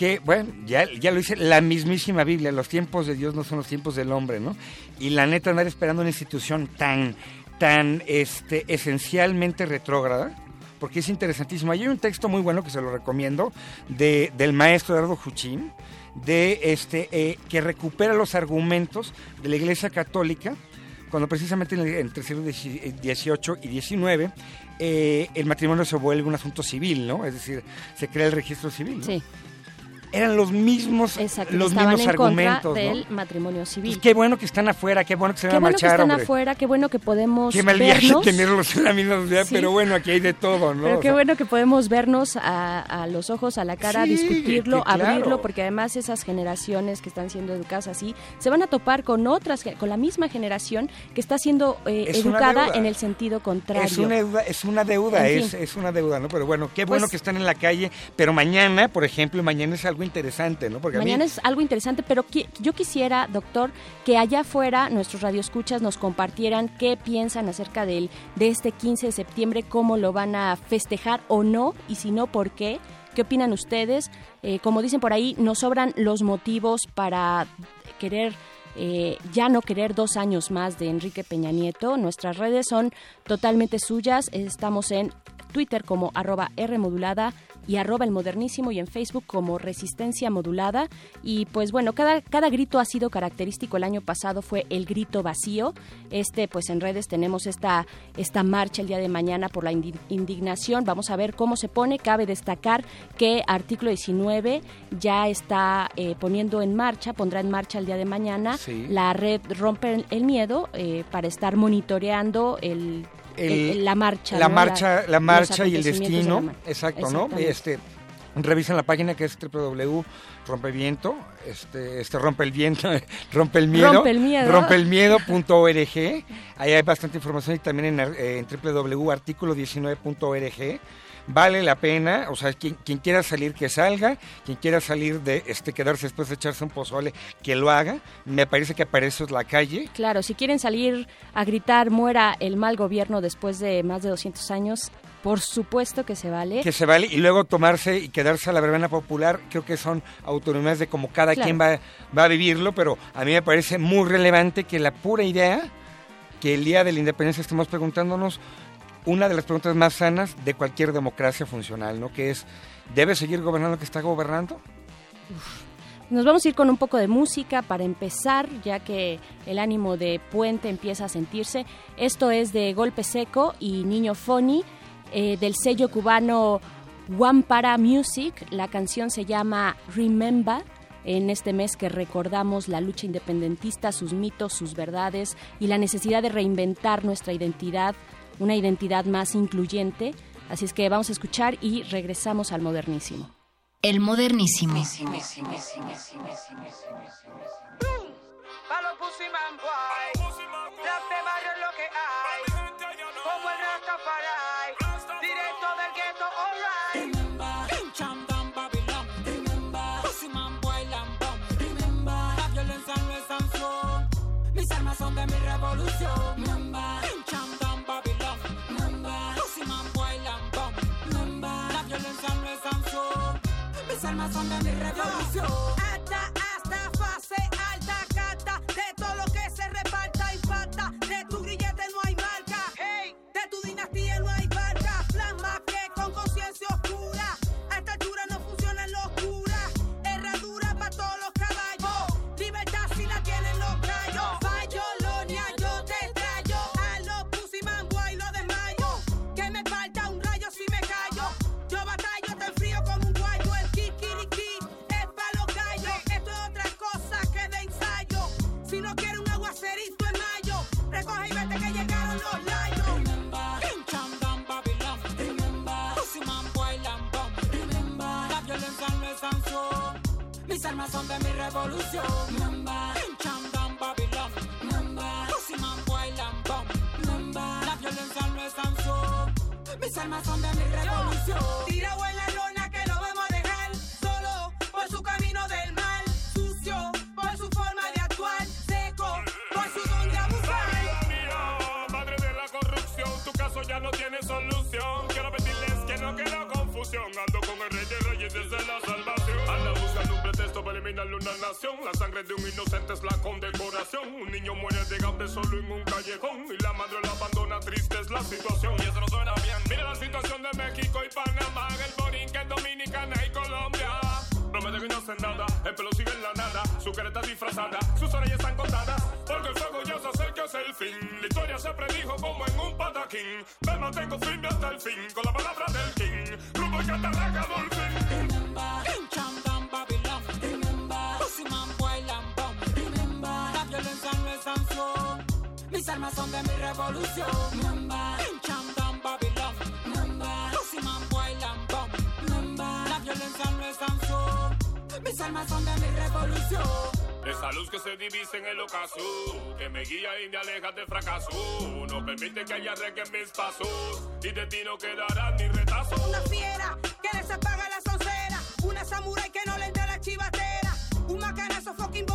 que, bueno, ya, lo dice la mismísima Biblia, los tiempos de Dios no son los tiempos del hombre, ¿no? Y la neta andar esperando una institución tan, tan este, esencialmente retrógrada, porque es interesantísimo. Hay un texto muy bueno que se lo recomiendo de, del maestro Eduardo Juchín, de este, eh, que recupera los argumentos de la Iglesia Católica cuando precisamente entre el siglo XVIII y XIX eh, el matrimonio se vuelve un asunto civil, ¿no? Es decir, se crea el registro civil. ¿no? Sí. Eran los mismos, Exacto, los estaban mismos en contra argumentos, ¿no? del matrimonio civil. Pues qué bueno que están afuera, qué bueno que se van Qué a bueno que marchar, están hombre. afuera, qué bueno que podemos Qué mal viaje tenerlos en la misma sociedad, Sí. pero bueno, aquí hay de todo, ¿no? Pero O qué sea, bueno que podemos vernos a, a los ojos, a la cara, Sí, discutirlo, que claro. abrirlo, porque además esas generaciones que están siendo educadas así se van a topar con otras, con la misma generación que está siendo eh, Es educada en el sentido contrario. Es una deuda, es una deuda, En es, es una deuda, ¿no? Pero bueno, qué bueno Pues- que están en la calle, pero mañana, por ejemplo, mañana es algo interesante, ¿no? Mañana es algo interesante, pero qui- yo quisiera, doctor, que allá afuera nuestros radioescuchas nos compartieran qué piensan acerca del, de este 15 de septiembre, cómo lo van a festejar o no, y si no, por qué. ¿Qué opinan ustedes? Eh, como dicen por ahí, nos sobran los motivos para querer eh, ya no querer dos años más de Enrique Peña Nieto. Nuestras redes son totalmente suyas. Estamos en Twitter como arroba Rmodulada y arroba el modernísimo y en Facebook como Resistencia Modulada. Y pues bueno, cada, cada grito ha sido característico. El año pasado fue el grito vacío. Este, pues en redes tenemos esta, esta marcha el día de mañana por la indi- indignación. Vamos a ver cómo se pone. Cabe destacar que artículo 19 ya está eh, poniendo en marcha, pondrá en marcha el día de mañana Sí. la red Romper el Miedo eh, para estar monitoreando el, El- el- la marcha. la ¿no? marcha, la, los marcha y el de destino, la mar- exacto, ¿no? Este, revisen la página que es www.rompeviento, este, este rompe el viento, rompe el miedo, Rompe el miedo. rompelmiedo.org, ahí hay bastante información y también en, eh, en www.articulo19.org. Vale la pena, o sea, quien, quien quiera salir que salga, quien quiera salir de este quedarse después de echarse un pozole, que lo haga. Me parece que para eso es la calle. Claro, si quieren salir a gritar muera el mal gobierno después de más de 200 años, por supuesto que se vale. que se vale y luego tomarse y quedarse a la verbena popular creo que son autonomías de como cada Claro. quien va, va a vivirlo pero a mí me parece muy relevante que la pura idea que el día de la independencia estemos preguntándonos una de las preguntas más sanas de cualquier democracia funcional no que es debe seguir gobernando el que está gobernando Nos vamos a ir con un poco de música para empezar, ya que el ánimo de Puente empieza a sentirse. Esto es de Golpe Seco y Niño Foni, eh, del sello cubano Wampara Music. La canción se llama Remember. En este mes que recordamos la lucha independentista, sus mitos, sus verdades y la necesidad de reinventar nuestra identidad, una identidad más incluyente. Así es que vamos a escuchar y regresamos al modernísimo. El modernísimo. Pa' los Pussyman Boy. Mis son de mi revolución. Hasta, hasta fase alta, cata. De todo lo que se reparta, impacta. De tu grillete de mi revolución. Mamba, pincham down Babylon. Mamba, pussy man bailan bomb. Mamba, la violencia no es sanción. Mis armas son de mi revolución. Tirado en una nación. La sangre de un inocente es la condecoración. Un niño muere de hambre solo en un callejón. Y la madre lo abandona, triste es la situación. Y eso no suena bien. Mira la situación de México y Panamá, el Borinquen, Dominicana y Colombia. Promete que no hacen nada, el pelo sigue en la nada, su cara está disfrazada, sus orejas están contadas, porque el fuego ya se acerca hacia el fin. La historia se predijo como en un pataquín, me mantengo firme hasta el fin, con la palabra del king, rumbo que atarraga Dolphin. Mis armas son de mi revolución. Remember, pincham down Babylon. Remember, pussy man bailan bomb. Remember, la violencia no es sanción. Mis armas son de mi revolución. Esa luz que se divisa en el ocaso, que me guía y me aleja del fracaso. No permite que haya en mis pasos, y de ti no quedará ni retazo. Una fiera que les apaga la soncera, una samurai que no le entra la chivatera, un macanazo fucking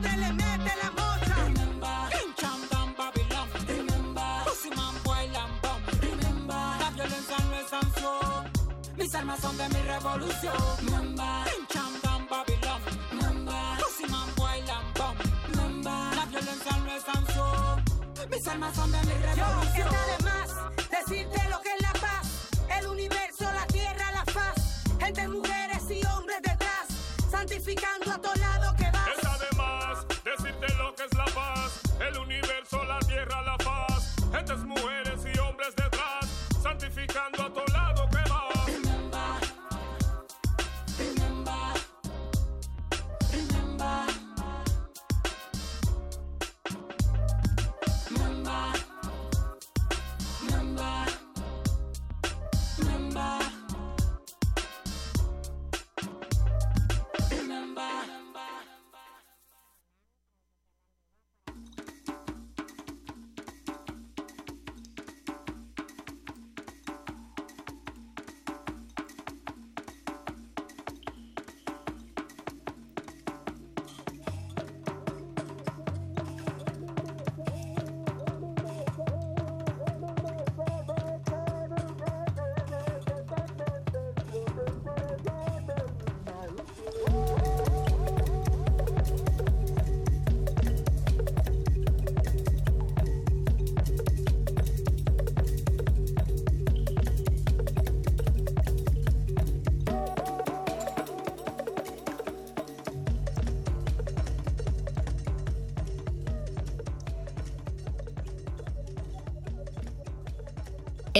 que el calibre le mete la mocha. Remember, pincham down Babylon. Remember, pussy man bailan bomb. Remember, la violencia no es sanción. Mis armas son de mi revolución. Remember, pincham down Babylon. Remember, pussy man bailan bomb. Remember, la violencia no es sanción. Mis armas son de mi Yo, revolución. está de más decirte lo que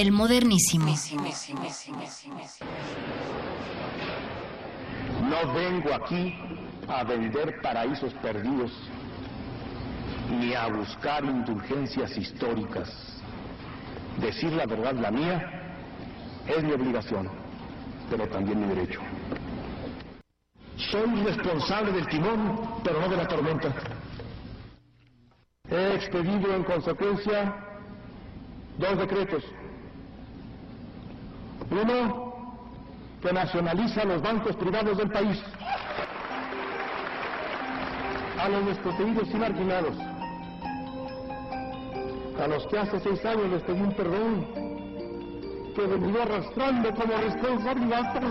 El modernísimo. No vengo aquí a vender paraísos perdidos ni a buscar indulgencias históricas. Decir la verdad, la mía, es mi obligación, pero también mi derecho. Soy responsable del timón, pero no de la tormenta. He expedido en consecuencia dos decretos. Uno, que nacionaliza los bancos privados del país. A los desprotegidos y marginados. A los que hace seis años les pedí un perdón que venía arrastrando como responsabilidad por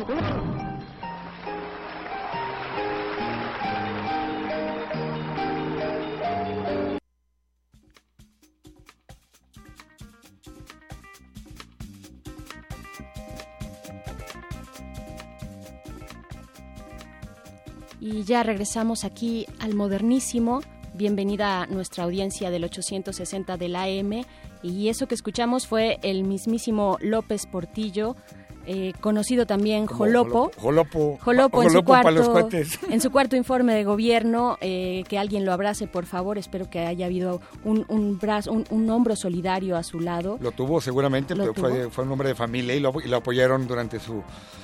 ya regresamos aquí al modernísimo. Bienvenida a nuestra audiencia del 860 del AM. Y eso que escuchamos fue el mismísimo López Portillo eh, conocido también Jolopo. Jolopo. Jolopo, en, su Jolopo cuarto, en su cuarto informe de gobierno, eh, que alguien lo abrace, por favor. Espero que haya habido un, un brazo, un, un hombro solidario a su lado. Lo tuvo seguramente, Lo pero fue, tuvo. fue un hombre de familia y lo, y lo apoyaron durante su,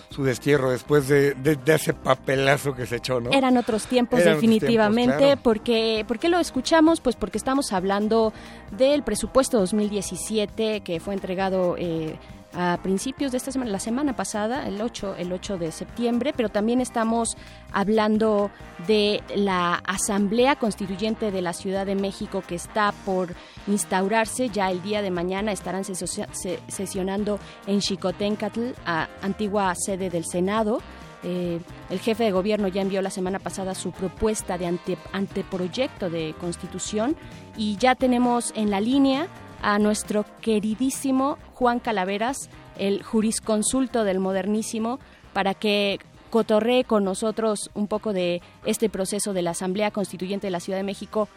su destierro después de, de- de ese papelazo que se echó, ¿no? Eran otros tiempos, Eran otros definitivamente. tiempos, claro. porque, ¿Por qué lo escuchamos? Pues porque estamos hablando del presupuesto 2017 que fue entregado eh, a principios de esta semana, la semana pasada, el 8, el 8 de septiembre, pero también estamos hablando de la Asamblea Constituyente de la Ciudad de México que está por instaurarse ya el día de mañana. Estarán sesionando en Xicoténcatl, a antigua sede del Senado. Eh, el jefe de gobierno ya envió la semana pasada su propuesta de ante- anteproyecto de constitución y ya tenemos en la línea a nuestro queridísimo Juan Calaveras, el jurisconsulto del modernísimo, para que cotorree con nosotros un poco de este proceso de la Asamblea Constituyente de la Ciudad de México.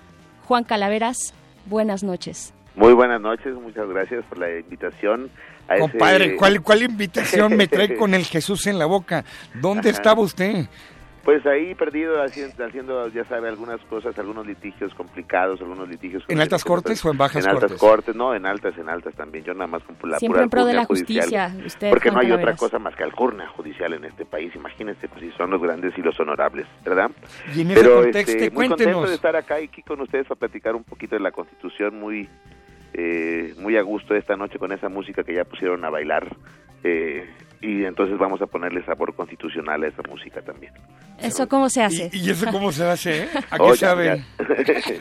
Juan Calaveras, buenas noches. Muy buenas noches, muchas gracias por la invitación. A ese- Compadre, ¿cuál, ¿cuál invitación me trae con el Jesús en la boca? ¿Dónde Ajá. estaba usted? Pues ahí perdido haciendo, haciendo, ya sabe, algunas cosas, algunos litigios complicados, algunos litigios... ¿En altas cortes o en bajas En altas cortes? cortes, no, en altas, en altas también. Yo nada más con la Siempre pura en pro de la judicial, justicia, usted, Porque no hay otra cosa más que alcurnia judicial en este país. Imagínense, pues si son los grandes y los honorables, ¿verdad? Y en ese Pero contexto, este, muy cuéntenos. contento de estar acá y aquí con ustedes para platicar un poquito de la Constitución, muy eh, muy a gusto esta noche con esa música que ya pusieron a bailar. eh, y entonces vamos a ponerle sabor constitucional a esa música también. ¿Eso cómo se hace? ¿Y eso cómo se hace? eh? ¿A qué Oh, ya, sabe? ya.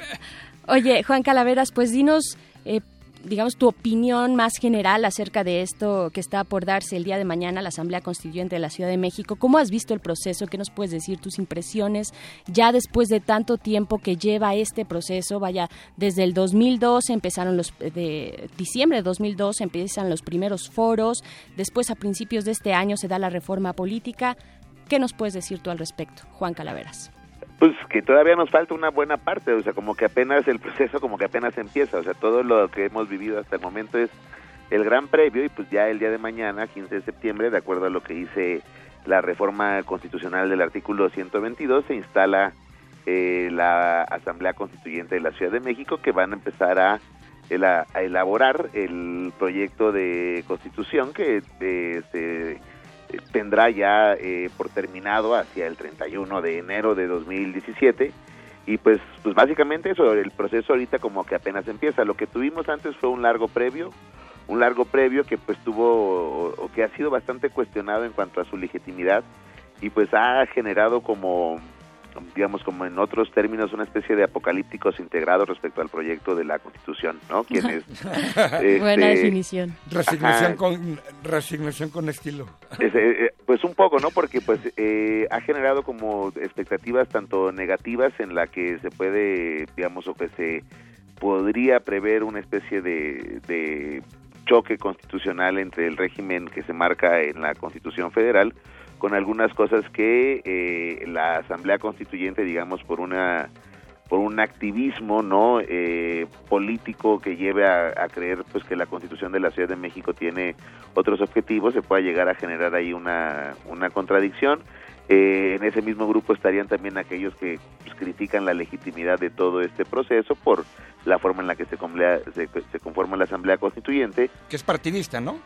Oye, Juan Calaveras, pues dinos, eh, digamos, tu opinión más general acerca de esto que está por darse el día de mañana, la Asamblea Constituyente de la Ciudad de México. ¿Cómo has visto el proceso? ¿Qué nos puedes decir? Tus impresiones ya después de tanto tiempo que lleva este proceso. Vaya, desde el 2002 empezaron los, de diciembre de 2002 empiezan los primeros foros. Después, a principios de este año, se da la reforma política. ¿Qué nos puedes decir tú al respecto, Juan Calaveras? Pues que todavía nos falta una buena parte, o sea, como que apenas el proceso como que apenas empieza, o sea, todo lo que hemos vivido hasta el momento es el gran previo y pues ya el día de mañana, 15 de septiembre, de acuerdo a lo que dice la reforma constitucional del artículo 122, se instala eh, la Asamblea Constituyente de la Ciudad de México que van a empezar a, a elaborar el proyecto de constitución que eh, se tendrá ya eh, por terminado hacia el 31 de enero de 2017 y pues pues básicamente eso el proceso ahorita como que apenas empieza. Lo que tuvimos antes fue un largo previo un largo previo que pues tuvo o, o que ha sido bastante cuestionado en cuanto a su legitimidad y pues ha generado como digamos como en otros términos una especie de apocalípticos integrados respecto al proyecto de la Constitución, ¿no? Quienes Buena este, definición. Resignación Ajá. con, resignación con estilo. Es, eh, eh, pues un poco, ¿no? Porque pues eh, ha generado como expectativas tanto negativas en la que se puede, digamos, o que se podría prever una especie de, de choque constitucional entre el régimen que se marca en la Constitución Federal con algunas cosas que eh, la Asamblea Constituyente, digamos, por una por un activismo no Eh, político que lleve a, creer pues que la Constitución de la Ciudad de México tiene otros objetivos se pueda llegar a generar ahí una una contradicción. Eh, en ese mismo grupo estarían también aquellos que pues, critican la legitimidad de todo este proceso por la forma en la que se, se, se conforma la Asamblea Constituyente. Que es partidista, ¿no?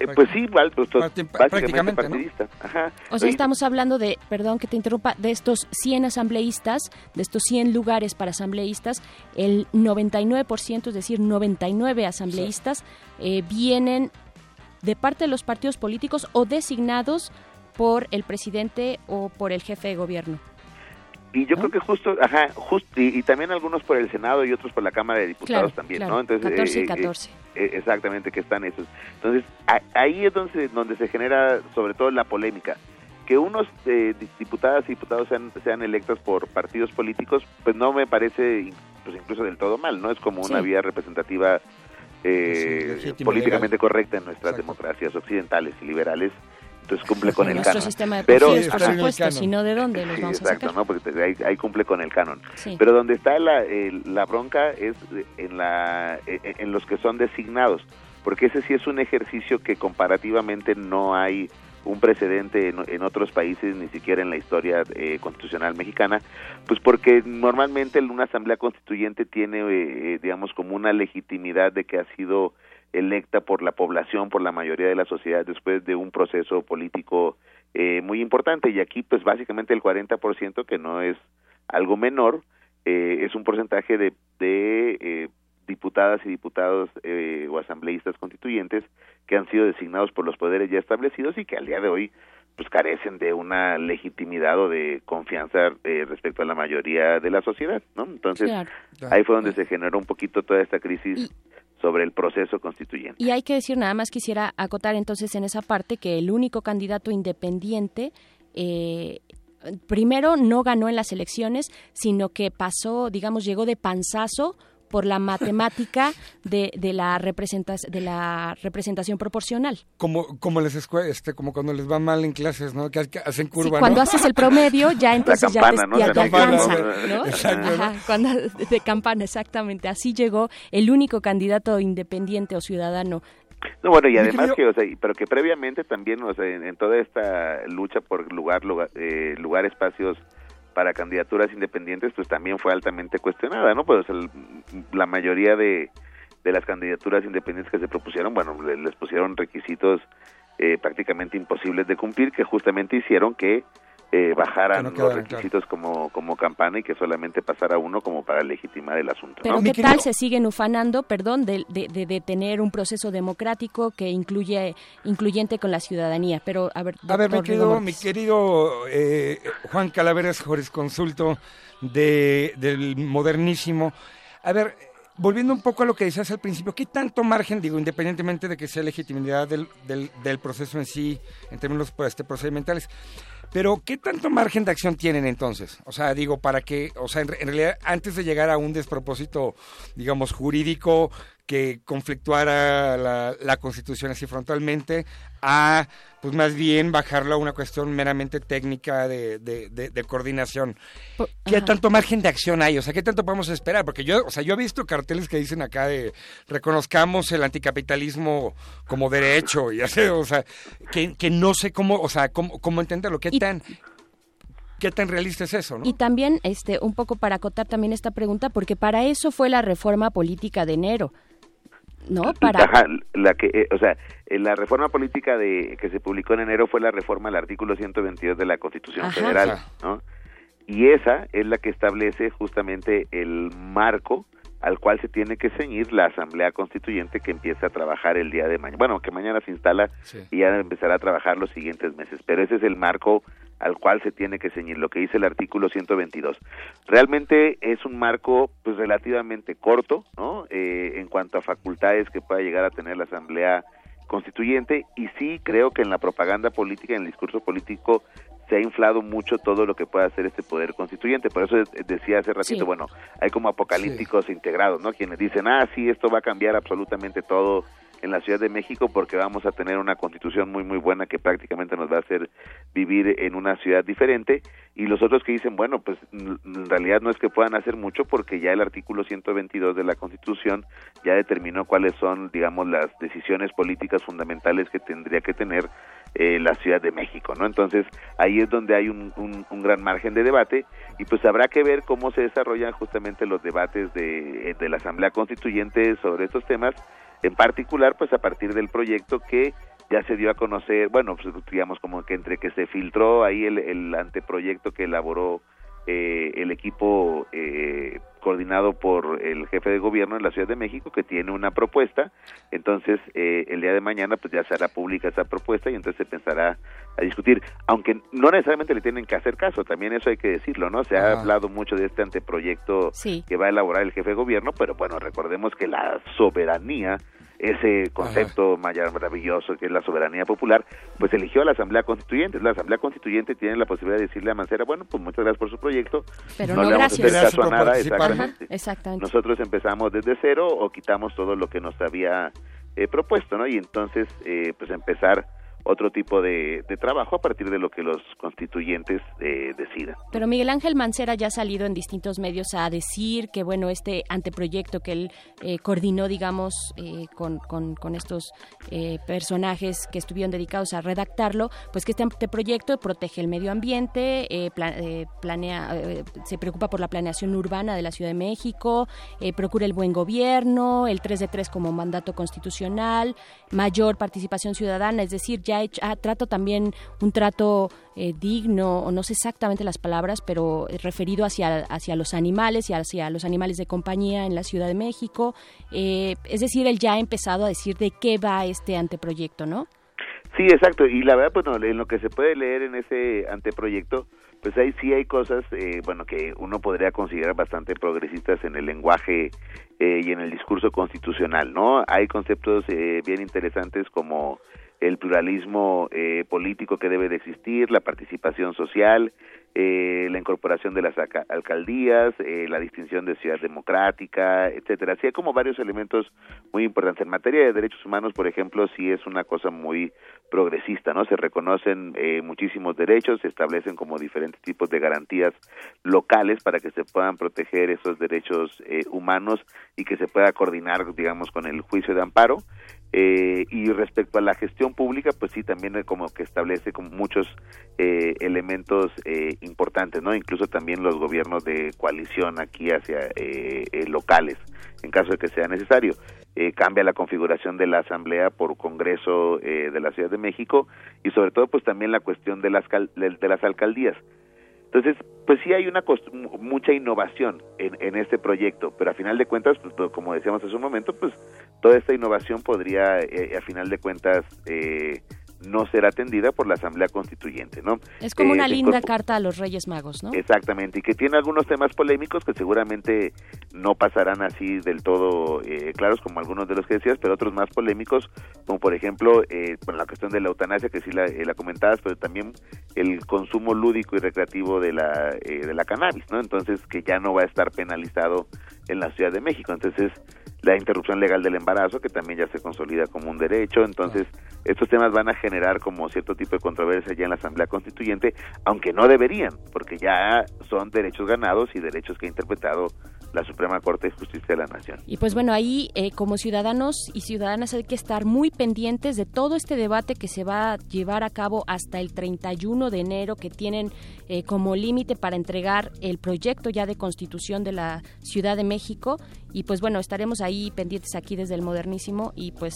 Eh, pues sí, igual, pues, Parti- básicamente prácticamente, ¿no? partidista. Ajá. O sea, Oye, estamos hablando de, perdón que te interrumpa, de estos 100 asambleístas, de estos 100 lugares para asambleístas, el 99%, es decir, 99 asambleístas, eh, vienen de parte de los partidos políticos o designados por el presidente o por el jefe de gobierno. Y yo creo que justo, ajá, justo, y, y también algunos por el Senado y otros por la Cámara de Diputados Claro, también, claro, ¿no? Entonces, 14 y eh, eh, 14. eh, exactamente, que están esos. Entonces, a- ahí es donde, donde se genera sobre todo la polémica. Que unos eh, di- diputadas y diputados sean, sean electos por partidos políticos, pues no me parece in- pues incluso del todo mal, ¿no? Es como una Sí. vía representativa eh, Sí, políticamente legal. correcta en nuestras democracias occidentales y liberales. Entonces cumple con el canon. sistema de Pero, por supuesto, si no, ¿de dónde los Sí, vamos a exacto, sacar? ¿no? Porque te- ahí, ahí cumple con el canon. Sí. Pero donde está la, el- la bronca es en, la, en, en los que son designados. porque ese sí es un ejercicio que comparativamente no hay un precedente en, en otros países, ni siquiera en la historia eh, constitucional mexicana, pues porque normalmente una asamblea constituyente tiene, eh, digamos, como una legitimidad de que ha sido electa por la población, por la mayoría de la sociedad, después de un proceso político eh, muy importante. Y aquí, pues básicamente el 40%, que no es algo menor, eh, es un porcentaje de, de eh, diputadas y diputados eh, o asambleístas constituyentes que han sido designados por los poderes ya establecidos y que al día de hoy pues carecen de una legitimidad o de confianza eh, respecto a la mayoría de la sociedad, ¿no? Entonces Claro. ahí fue donde se generó un poquito toda esta crisis sobre el proceso constituyente. Y hay que decir, nada más quisiera acotar entonces en esa parte que el único candidato independiente, eh, primero no ganó en las elecciones, sino que pasó, digamos, llegó de panzazo por la matemática de, de la representación de la representación proporcional. Como, como les escue- este, como cuando les va mal en clases, ¿no? Que, que hacen Sí, curva, cuando ¿no? haces el promedio, ya entonces ya te, campana, ¿no? ya te alcanza, ¿no? ¿no? Exacto, ¿no? Ajá, cuando, de campana, exactamente. Así llegó el único candidato independiente o ciudadano. No, bueno, y además que, o sea, pero que previamente también, o sea, en, en toda esta lucha por lugar, lugar, eh, lugar espacios para candidaturas independientes, pues también fue altamente cuestionada, ¿no? Pues el- la mayoría de, de las candidaturas independientes que se propusieron, bueno, le- les pusieron requisitos eh, prácticamente imposibles de cumplir, que justamente hicieron que eh, bajaran no los requisitos como, como campana y que solamente pasara uno como para legitimar el asunto. Pero ¿no? ¿qué tal se siguen ufanando, perdón, de, de, de- de tener un proceso democrático que incluye incluyente con la ciudadanía? Pero, a ver, A ver, mi querido, mi querido eh, Juan Calaveras, jurisconsulto de, del modernísimo. A ver, volviendo un poco a lo que decías al principio, ¿qué tanto margen, digo, independientemente de que sea legitimidad del, del, del proceso en sí, en términos pues, este, procedimentales, pero ¿qué tanto margen de acción tienen entonces? O sea, digo, para que, o sea, en, en realidad, antes de llegar a un despropósito, digamos, jurídico que conflictuara la, la Constitución así frontalmente, a, pues más bien bajarlo a una cuestión meramente técnica de, de, de- de coordinación. ¿Qué tanto margen de acción hay? O sea, ¿qué tanto podemos esperar? Porque yo, o sea, yo he visto carteles que dicen acá de reconozcamos el anticapitalismo como derecho y así, o sea, que, que no sé cómo, o sea, cómo, cómo entenderlo, qué tan, qué tan realista es eso, ¿no? Y también, este, un poco para acotar también esta pregunta, porque para eso fue la reforma política de enero, ¿no? Para Ajá, la que, eh, o sea, eh, la reforma política de que se publicó en enero fue la reforma al artículo 122 de la Constitución Ajá. Federal. ¿no? Y esa es la que establece justamente el marco al cual se tiene que ceñir la Asamblea Constituyente que empieza a trabajar el día de mañana. Bueno, que mañana se instala y ya empezará a trabajar los siguientes meses, pero ese es el marco al cual se tiene que ceñir, lo que dice el artículo 122. Realmente es un marco pues relativamente corto, ¿no? Eh, en cuanto a facultades que pueda llegar a tener la Asamblea Constituyente y sí creo que en la propaganda política, en el discurso político se ha inflado mucho todo lo que puede hacer este poder constituyente. Por eso decía hace ratito, Sí. bueno, hay como apocalípticos integrados, ¿no? Quienes dicen, ah, sí, esto va a cambiar absolutamente todo en la Ciudad de México porque vamos a tener una constitución muy, muy buena que prácticamente nos va a hacer vivir en una ciudad diferente. Y los otros que dicen, bueno, pues en realidad no es que puedan hacer mucho porque ya el artículo 122 de la Constitución ya determinó cuáles son, digamos, las decisiones políticas fundamentales que tendría que tener eh, la Ciudad de México, ¿no? Entonces ahí es donde hay un, un- un gran margen de debate y pues habrá que ver cómo se desarrollan justamente los debates de, de la Asamblea Constituyente sobre estos temas, en particular pues a partir del proyecto que ya se dio a conocer, bueno, pues, digamos como que entre que se filtró ahí el, el anteproyecto que elaboró eh, el equipo eh, coordinado por el jefe de gobierno en la Ciudad de México que tiene una propuesta, entonces eh, el día de mañana pues ya se hará pública esa propuesta y entonces se pensará a discutir, aunque no necesariamente le tienen que hacer caso, también eso hay que decirlo, ¿no? Se ha hablado mucho de este anteproyecto Sí. que va a elaborar el jefe de gobierno, pero bueno, recordemos que la soberanía ese concepto maya- maravilloso que es la soberanía popular, pues eligió a la Asamblea Constituyente. La Asamblea Constituyente tiene la posibilidad de decirle a Mancera, bueno, pues muchas gracias por su proyecto, Pero no, no le vamos a gracias. hacer caso a nada, exactamente. Ajá, exactamente. Nosotros empezamos desde cero o quitamos todo lo que nos había eh, propuesto, ¿no? Y entonces, eh, pues empezar otro tipo de, trabajo a partir de lo que los constituyentes eh, decidan. Pero Miguel Ángel Mancera ya ha salido en distintos medios a decir que, bueno, este anteproyecto que él eh, coordinó, digamos, eh, con, con, estos eh, personajes que estuvieron dedicados a redactarlo, pues que este anteproyecto protege el medio ambiente, eh, eh, planea, se preocupa por la planeación urbana de la Ciudad de México, procura el buen gobierno, el 3 de 3 como mandato constitucional, mayor participación ciudadana, es decir, ya ha hecho- ha trato también un trato eh, digno, o no sé exactamente las palabras, pero referido hacia, hacia los animales y hacia los animales de compañía en la Ciudad de México. Eh, es decir, él ya ha empezado a decir de qué va este anteproyecto, ¿no? Sí, exacto. Y la verdad, pues no, en lo que se puede leer en ese anteproyecto, pues ahí sí hay cosas, eh, bueno, que uno podría considerar bastante progresistas en el lenguaje eh, y en el discurso constitucional, ¿no? Hay conceptos eh, bien interesantes como el pluralismo eh, político que debe de existir, la participación social, eh, la incorporación de las alca- alcaldías, eh, la distinción de ciudad democrática, etcétera. Sí hay como varios elementos muy importantes. En materia de derechos humanos, por ejemplo, sí es una cosa muy progresista, ¿no? Se reconocen eh, muchísimos derechos, se establecen como diferentes tipos de garantías locales para que se puedan proteger esos derechos eh, humanos y que se pueda coordinar, digamos, con el juicio de amparo. Eh, y respecto a la gestión pública, pues sí, también eh, como que establece como muchos eh, elementos eh, importantes, ¿no? Incluso también los gobiernos de coalición aquí hacia eh, eh, locales, en caso de que sea necesario. Cambia la configuración de la Asamblea por Congreso de la Ciudad de México y sobre todo pues también la cuestión de las, cal- de las alcaldías. Entonces, pues sí hay una mucha innovación en, en este proyecto, pero a final de cuentas, pues, pues, como decíamos hace un momento, pues toda esta innovación podría, eh, a final de cuentas, eh, no ser atendida por la Asamblea Constituyente, ¿no? Es como Eh, una se linda incorpora- carta a los Reyes Magos, ¿no? Exactamente, y que tiene algunos temas polémicos que seguramente no pasarán así del todo eh, claros como algunos de los que decías, pero otros más polémicos, como por ejemplo eh, bueno, la cuestión de la eutanasia, que sí la, eh, la comentabas, pero también el consumo lúdico y recreativo de la, eh, de la cannabis, ¿no? Entonces, que ya no va a estar penalizado en la Ciudad de México. Entonces, la interrupción legal del embarazo, que también ya se consolida como un derecho. Entonces, estos temas van a generar como cierto tipo de controversia ya en la Asamblea Constituyente, aunque no deberían, porque ya son derechos ganados y derechos que ha interpretado la Suprema Corte de Justicia de la Nación. Y pues bueno, ahí eh, como ciudadanos y ciudadanas hay que estar muy pendientes de todo este debate que se va a llevar a cabo hasta el 31 de enero, que tienen eh, como límite para entregar el proyecto ya de constitución de la Ciudad de México. Y pues bueno, estaremos ahí pendientes aquí desde el Modernísimo. Y pues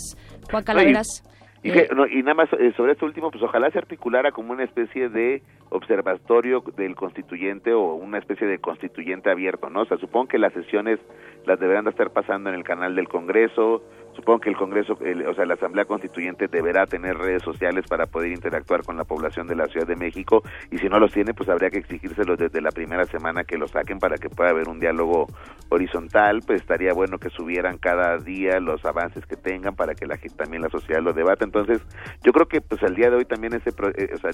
Juan Calaveras... Y, eh, no, y nada más eh, sobre esto último, pues ojalá se articulara como una especie de observatorio del constituyente o una especie de constituyente abierto, ¿no? O sea, supongo que las sesiones las deberán de estar pasando en el canal del Congreso, supongo que el Congreso, el- o sea, la Asamblea Constituyente deberá tener redes sociales para poder interactuar con la población de la Ciudad de México y si no los tiene, pues habría que exigírselos desde la primera semana que los saquen para que pueda haber un diálogo horizontal, pues estaría bueno que subieran cada día los avances que tengan para que la gente, también la sociedad lo debata. Entonces, yo creo que pues al día de hoy también ese, pro- eh, o sea,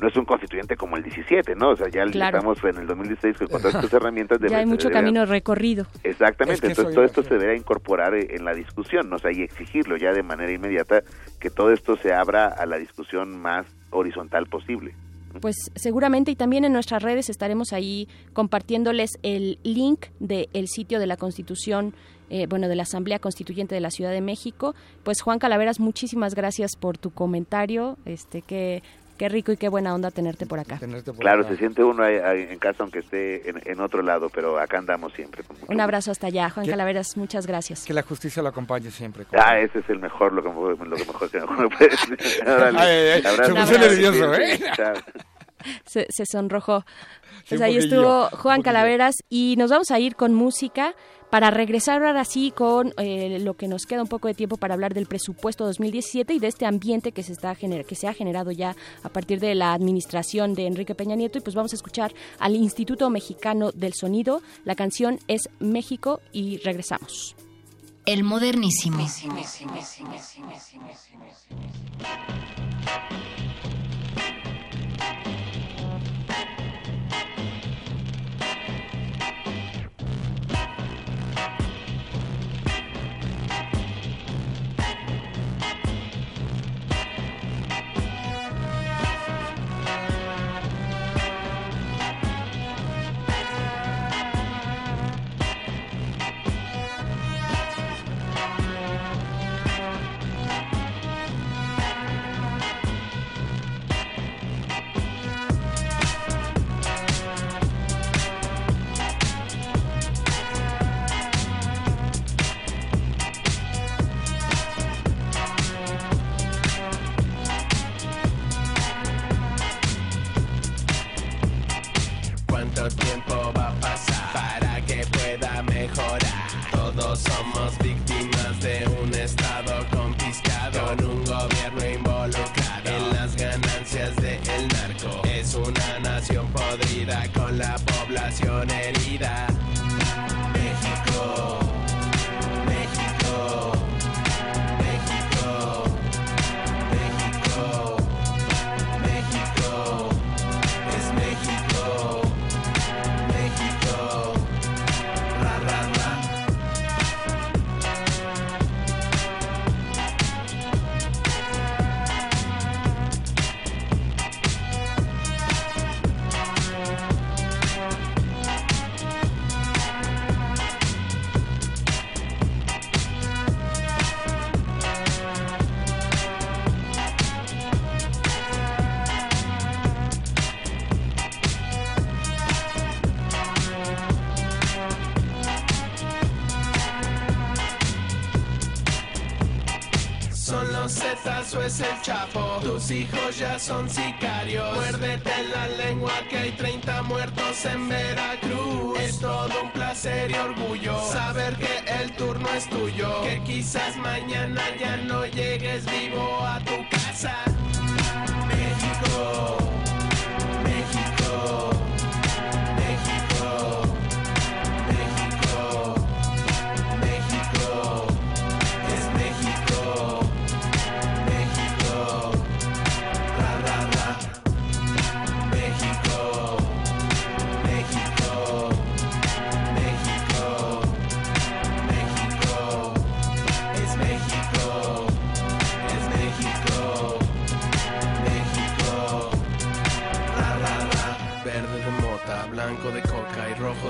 no es un constituyente como el 17, ¿no? O sea, ya Claro. estamos en el 2016 con todas estas herramientas de ya hay mucho camino recorrido. Exactamente, Es que entonces todo esto se deberá incorporar eh, en la discusión, ¿no? Y exigirlo ya de manera inmediata que todo esto se abra a la discusión más horizontal posible. Pues seguramente y también en nuestras redes estaremos ahí compartiéndoles el link del sitio de la Constitución, eh, bueno, de la Asamblea Constituyente de la Ciudad de México. Pues Juan Calaveras, muchísimas gracias por tu comentario, este que qué rico y qué buena onda tenerte por acá. Claro, se siente uno ahí- ahí en casa aunque esté en, en otro lado, pero acá andamos siempre. con mucho Un abrazo hasta allá, Juan. Calaveras, muchas gracias. Que la justicia lo acompañe siempre. Ah, ese es el mejor, lo que, lo mejor que uno puede Ay, ay, ay, abrazo. se puso nervioso, ¿eh? Chao. Se, se sonrojó. Pues ahí estuvo Juan. Calaveras y nos vamos a ir con música para regresar ahora sí con eh, lo que nos queda un poco de tiempo para hablar del presupuesto 2017 y de este ambiente que se está gener- que se ha generado ya a partir de la administración de Enrique Peña Nieto y pues vamos a escuchar al Instituto Mexicano del Sonido. La canción es México y regresamos. El modernísimo. Somos víctimas de un quizás mañana ya no llegues vivo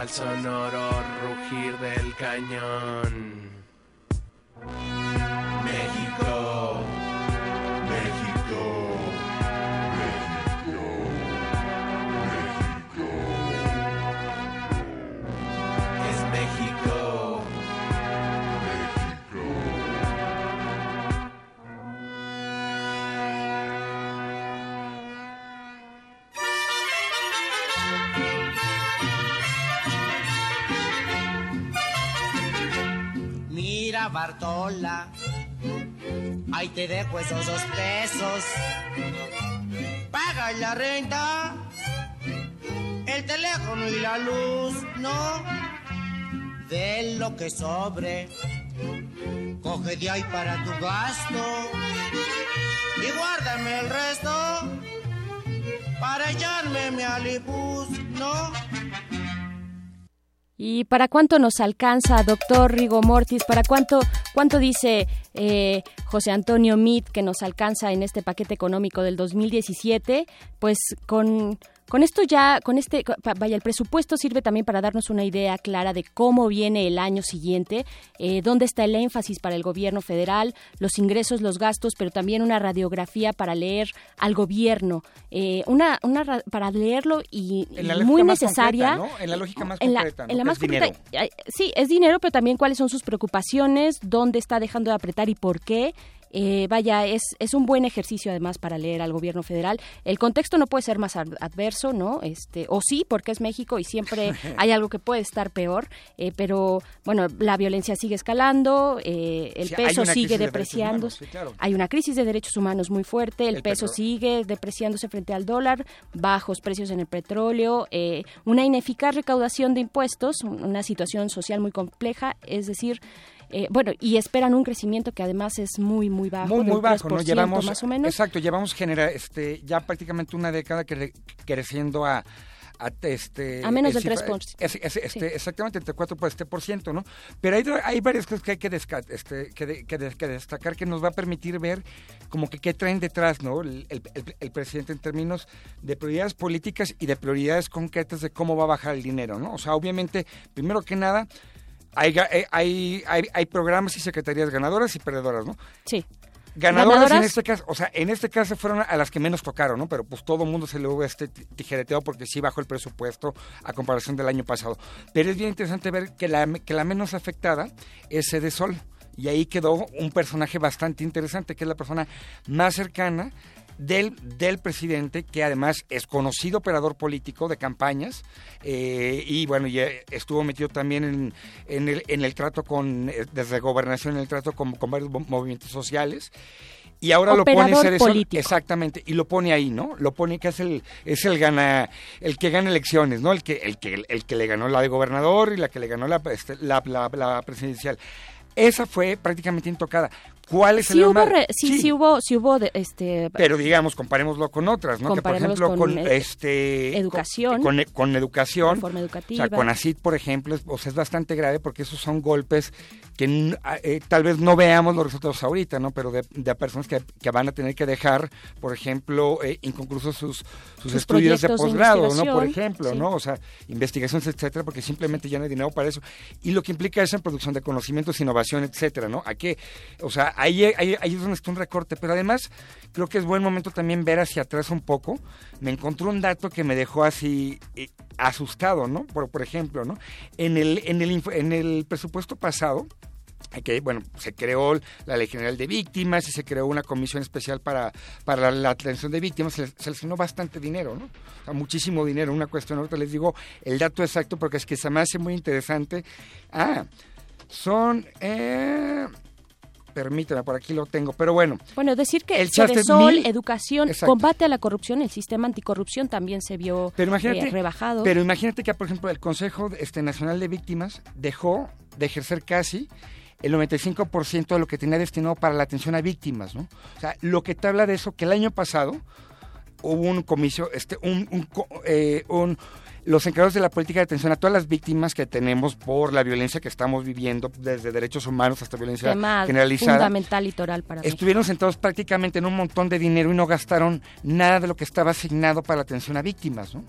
al sonoro rugir del cañón. México, Mira, Bartola, ahí te dejo esos dos pesos. Paga la renta, el teléfono y la luz, ¿no? De lo que sobre, coge de ahí para tu gasto y guárdame el resto para echarme mi alibus, ¿no? ¿Y para cuánto nos alcanza, doctor Rigo Mortis? ¿Para cuánto, cuánto dice eh, José Antonio Meade que nos alcanza en este paquete económico del 2017? Pues con, con esto ya, con este, vaya, el presupuesto sirve también para darnos una idea clara de cómo viene el año siguiente, eh, dónde está el énfasis para el gobierno federal, los ingresos, los gastos, pero también una radiografía para leer al gobierno, eh, una, una ra- para leerlo y, muy necesaria. concreta, ¿no? En la lógica más en la- concreta, ¿no? en la más concreta, ay, Sí, es dinero, pero también cuáles son sus preocupaciones, dónde está dejando de apretar y por qué. Eh, vaya, es, es un buen ejercicio además para leer al gobierno federal. El contexto no puede ser más ad- adverso, ¿no? Este, o sí, porque es México y siempre hay algo que puede estar peor, eh, pero bueno, la violencia sigue escalando, eh, el Sí, peso sigue de depreciándose. humanos, sí, claro. Hay una crisis de derechos humanos muy fuerte, el, El peso sigue depreciándose frente al dólar, bajos precios en el petróleo, eh, una ineficaz recaudación de impuestos, un- una situación social muy compleja, es decir, eh, bueno, y esperan un crecimiento que además es muy, muy bajo, muy, muy bajo, ¿no? 3% Llevamos, más o menos. exacto, llevamos genera, este, ya prácticamente una década cre- creciendo a, a, este, A menos del cifra- 3%. es- es- este, Sí. Exactamente, entre 4 por este por ciento, ¿no? Pero hay, hay varias cosas que hay que, desca- este, que, de- que de- que destacar que nos va a permitir ver como que qué traen detrás, ¿no? El, el- el- el presidente en términos de prioridades políticas y de prioridades concretas de cómo va a bajar el dinero, ¿no? O sea, obviamente, primero que nada, hay, eh, hay, hay, hay programas y secretarías ganadoras y perdedoras, ¿no? Sí. Ganadoras, en este caso, o sea, en este caso fueron a las que menos tocaron, ¿no? Pero pues todo el mundo se le hubo este ti- tijereteo porque sí bajó el presupuesto a comparación del año pasado. Pero es bien interesante ver que la, que la menos afectada es Sede Sol. Y ahí quedó un personaje bastante interesante, que es la persona más cercana del, del presidente, que además es conocido operador político de campañas, eh, y bueno, ya estuvo metido también en, en, el, en el trato con, eh, desde gobernación, en el trato con, con varios mo- movimientos sociales. Y ahora lo pone Sol, político. exactamente, y lo pone ahí, ¿no? Lo pone que es el, es el gana, el que gana elecciones, ¿no? El que, el que, el que le ganó la de gobernador y la que le ganó la, este, la, la- la presidencial. Esa fue prácticamente intocada. ¿Cuál es Sí el hubo, re- sí, sí hubo, sí hubo de- este, Pero digamos, comparémoslo con otras, ¿no? Que por ejemplo con, eh, este educación. con, con, con educación, Reforma o educativa. sea, con ACID, por ejemplo, es, o sea, es bastante grave porque esos son golpes que eh, tal vez no veamos los resultados ahorita, ¿no? Pero de, de personas que, que van a tener que dejar, por ejemplo, eh, inconclusos sus, sus, Sus estudios de posgrado, ¿no? Por ejemplo, sí. ¿no? O sea, investigaciones, etcétera, porque simplemente ya no hay dinero para eso. Y lo que implica eso en producción de conocimientos, innovación, etcétera, ¿no? ¿A qué? O sea, ahí, ahí, ahí es donde está un recorte, pero además creo que es buen momento también ver hacia atrás un poco. Me encontré un dato que me dejó así eh, asustado, ¿no? Por, por ejemplo, ¿no? En el, en el, en el presupuesto pasado, que bueno, se creó la Ley General de Víctimas y se creó una comisión especial para, para la atención de víctimas, se, se asignó bastante dinero, ¿no? O sea, muchísimo dinero, una cuestión, ahorita les digo el dato exacto porque es que se me hace muy interesante. Ah, son... Eh, permíteme, por aquí lo tengo, pero bueno. Bueno, decir que El Sol, mil- educación, Exacto. combate a la corrupción, el sistema anticorrupción también se vio Pero imagínate, eh, rebajado. Pero imagínate que, por ejemplo, el Consejo este, Nacional de Víctimas dejó de ejercer casi el 95% de lo que tenía destinado para la atención a víctimas, ¿no? O sea, lo que te habla de eso, que el año pasado hubo un comicio, este, un, un eh, un- los encargados de la política de atención a todas las víctimas que tenemos por la violencia que estamos viviendo, desde derechos humanos hasta violencia tema generalizada. fundamental litoral para México. Estuvieron sentados prácticamente en un montón de dinero y no gastaron nada de lo que estaba asignado para la atención a víctimas, ¿no?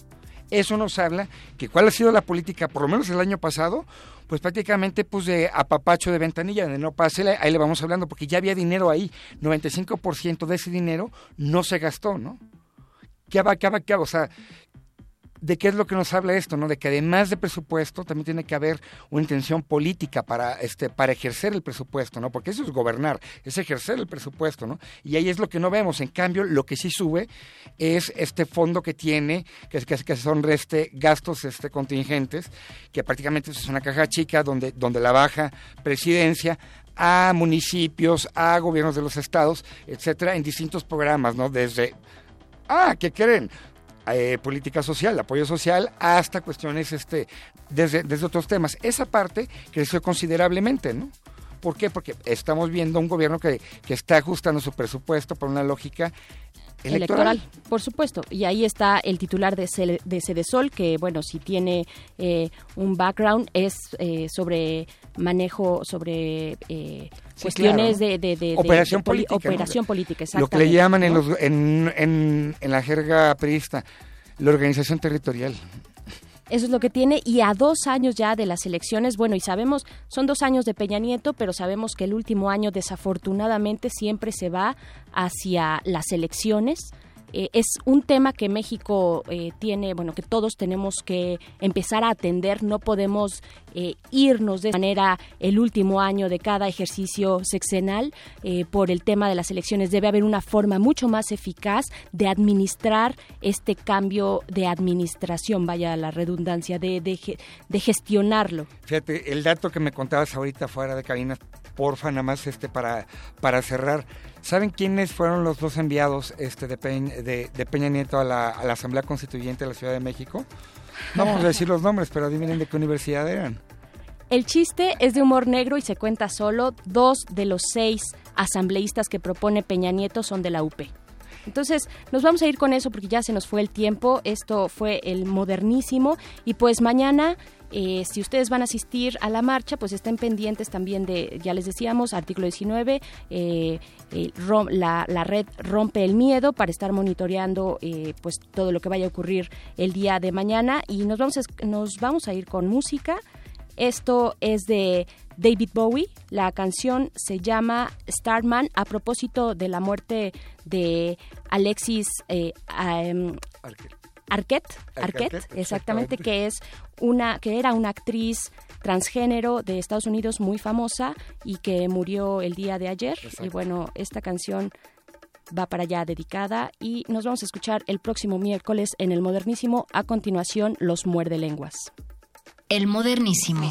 Eso nos habla que cuál ha sido la política, por lo menos el año pasado, pues prácticamente pues de apapacho de ventanilla, de no pásele, ahí le vamos hablando, porque ya había dinero ahí, 95% de ese dinero no se gastó, ¿no? ¿Qué va, qué va, qué va? O sea, ¿de qué es lo que nos habla esto, no? De que además de presupuesto también tiene que haber una intención política para este para ejercer el presupuesto, ¿no? Porque eso es gobernar, es ejercer el presupuesto, ¿no? Y ahí es lo que no vemos. En cambio, lo que sí sube es este fondo que tiene, que, que, que son este gastos este contingentes, que prácticamente es una caja chica donde donde la baja presidencia a municipios, a gobiernos de los estados, etcétera, en distintos programas, ¿no? Desde ah, ¿qué quieren? Eh, política social, apoyo social, hasta cuestiones este, desde, desde otros temas. Esa parte creció considerablemente, ¿no? ¿Por qué? Porque estamos viendo un gobierno que, que está ajustando su presupuesto por una lógica electoral. por supuesto. Y ahí está el titular de, Cele- de Cedesol, que, bueno, si tiene eh, un background, es eh, sobre manejo, sobre eh, Sí, cuestiones claro. de, de- de- operación de política. Operación política, Lo que le exactamente, llaman en, los, en, en, en la jerga priista la organización territorial. Eso es lo que tiene y a dos años ya de las elecciones, bueno, y sabemos, son dos años de Peña Nieto, pero sabemos que el último año desafortunadamente siempre se va hacia las elecciones. Eh, es un tema que México eh, tiene, bueno, que todos tenemos que empezar a atender. No podemos eh, irnos de manera el último año de cada ejercicio sexenal por el tema de las elecciones. Debe haber una forma mucho más eficaz de administrar este cambio de administración, vaya la redundancia, de, de, de gestionarlo. Fíjate, el dato que me contabas ahorita fuera de cabina, porfa, nada más este para, para cerrar. ¿Saben quiénes fueron los dos enviados este, de, Peña, de, de Peña Nieto a la, a la Asamblea Constituyente de la Ciudad de México? No vamos a decir los nombres, pero adivinen de qué universidad eran. El chiste es de humor negro y se cuenta solo. Dos de los seis asambleístas que propone Peña Nieto son de la UP. Entonces, nos vamos a ir con eso porque ya se nos fue el tiempo. Esto fue el modernísimo. Y pues mañana, eh, si ustedes van a asistir a la marcha, pues estén pendientes también de, ya les decíamos, artículo 19, eh, eh, la, red rompe el miedo para estar monitoreando pues todo lo que vaya a ocurrir el día de mañana y nos vamos a, nos vamos a ir con música. Esto es de David Bowie. La canción se llama Starman a propósito de la muerte de Alexis Argel. Arquette, Arquette, exactamente, que es una, que era una actriz transgénero de Estados Unidos muy famosa y que murió el día de ayer. Y bueno, esta canción va para allá dedicada y nos vamos a escuchar el próximo miércoles en el Modernísimo. A continuación, Los Muerde Lenguas. El Modernísimo.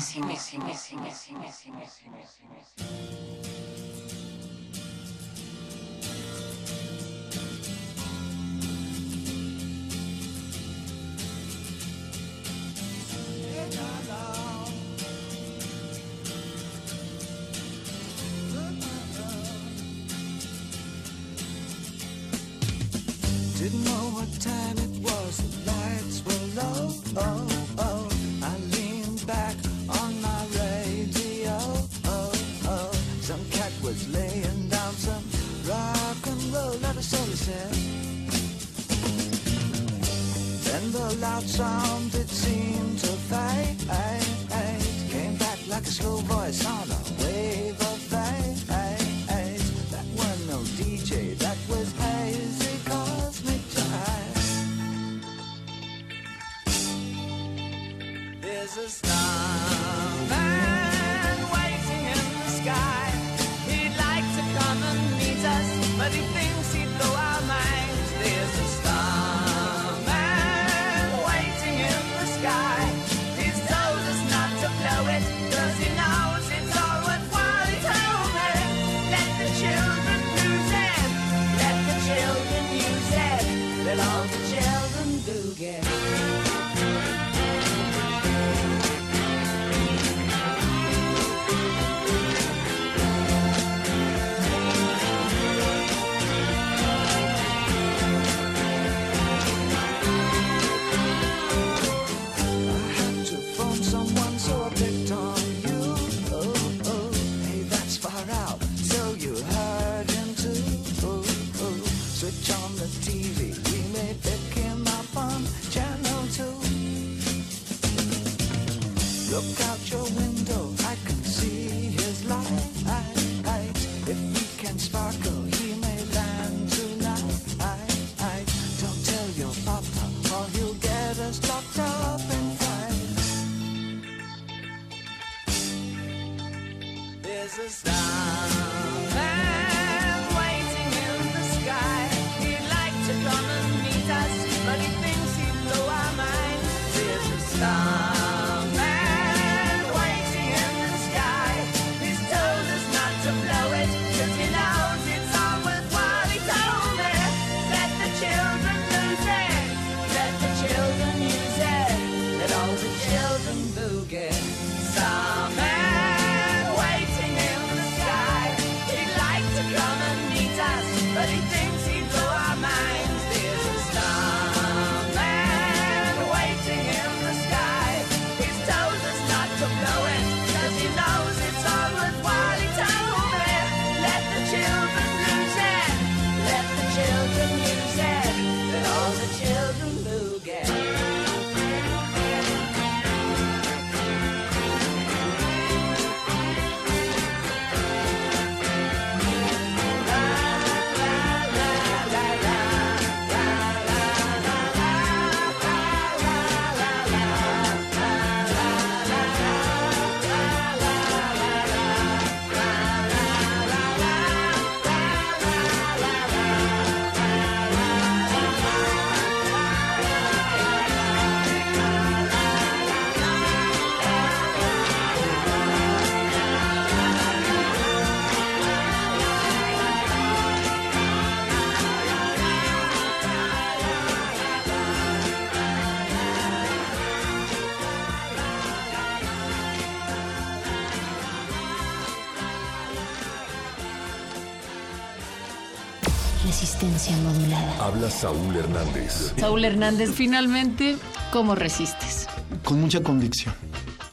modulada. Habla Saúl Hernández. Saúl Hernández, finalmente, ¿cómo resistes? Con mucha convicción.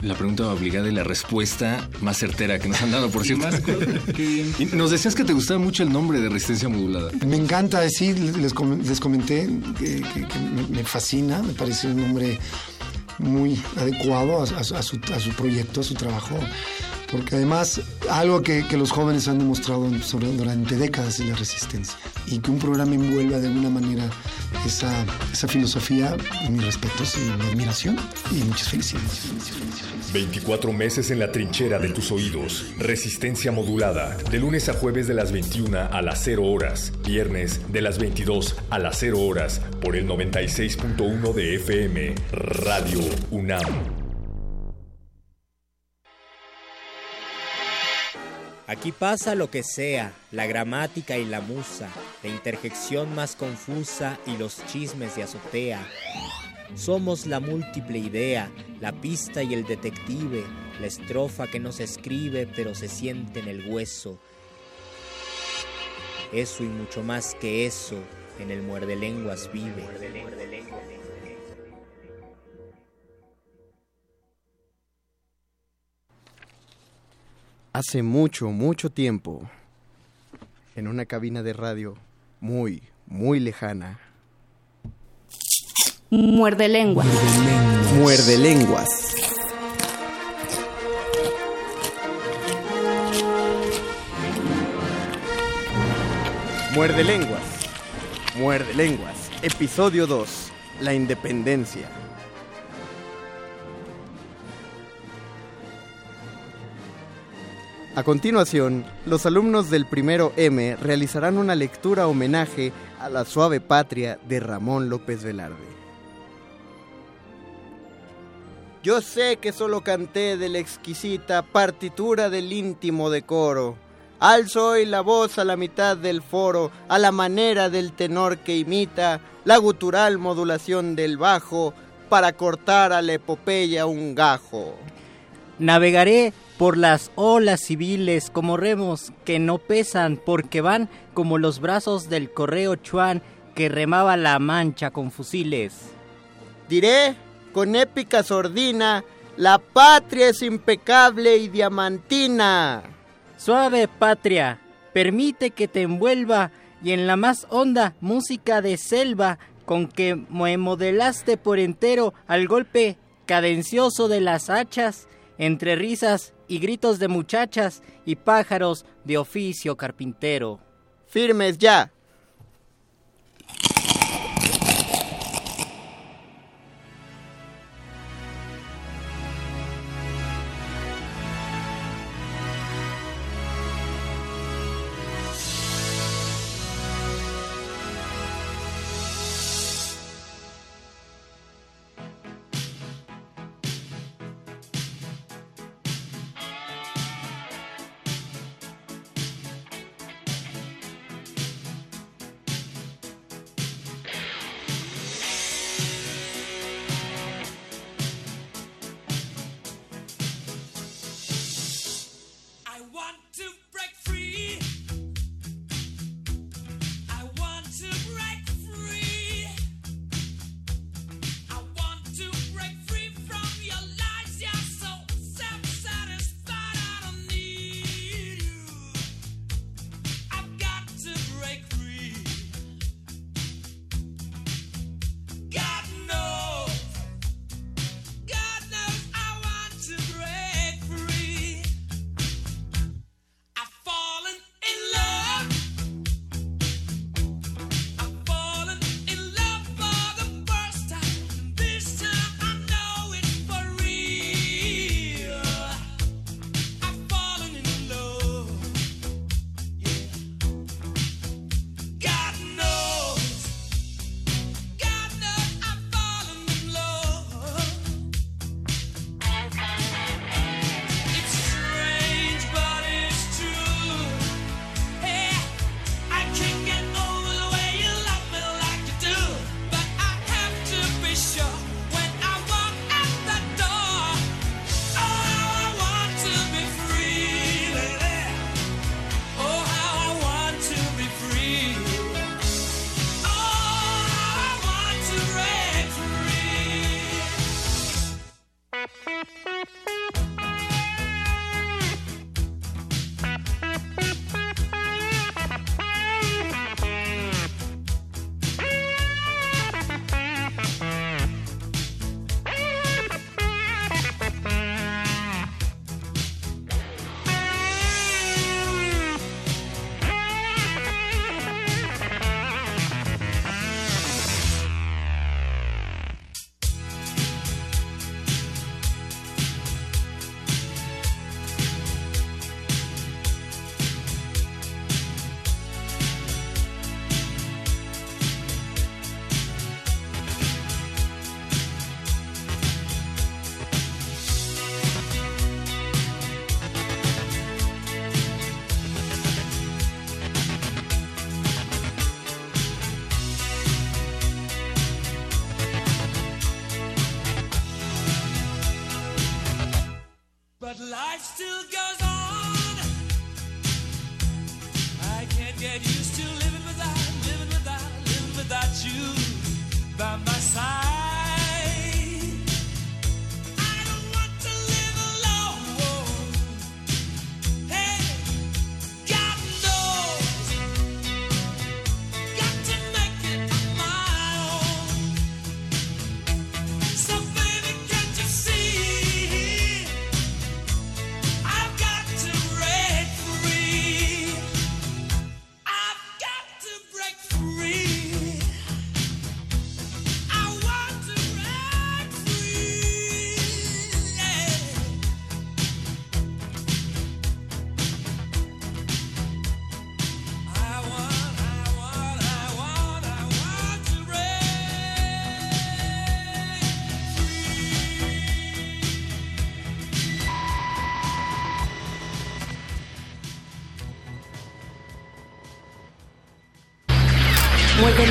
La pregunta obligada y la respuesta más certera que nos han dado, por cierto. y nos decías que te gustaba mucho el nombre de resistencia modulada. Me encanta, sí, les, comenté que, me fascina, me parece un nombre muy adecuado a, su, proyecto, a su trabajo porque además algo que, los jóvenes han demostrado durante décadas es la resistencia y que un programa envuelva de alguna manera esa, esa filosofía, mis respetos y mi admiración y muchas felicidades. 24 meses en la trinchera de tus oídos. Resistencia modulada. De lunes a jueves de las 21 a las 0 horas. Viernes de las 22 a las 0 horas. Por el 96.1 de FM. Radio UNAM. Aquí pasa lo que sea, la gramática y la musa, la interjección más confusa y los chismes de azotea. Somos la múltiple idea, la pista y el detective, la estrofa que no se escribe pero se siente en el hueso. Eso y mucho más que eso, en el muerde lenguas vive. Hace mucho, mucho tiempo, en una cabina de radio muy, muy lejana, Muerde lengua. muerde lenguas. Muerde lenguas. Muerde lenguas. Episodio 2. La independencia. A continuación, los alumnos del primero M realizarán una lectura homenaje a la suave patria de Ramón López Velarde. Yo sé que solo canté de la exquisita partitura del íntimo decoro. Alzo hoy la voz a la mitad del foro, a la manera del tenor que imita la gutural modulación del bajo, para cortar a la epopeya un gajo. Navegaré por las olas civiles como remos que no pesan porque van como los brazos del correo Chuan que remaba la mancha con fusiles. Diré con épica sordina, la patria es impecable y diamantina. Suave patria, permite que te envuelva y en la más honda música de selva con que me modelaste por entero al golpe cadencioso de las hachas, entre risas y gritos de muchachas y pájaros de oficio carpintero. Firmes ya.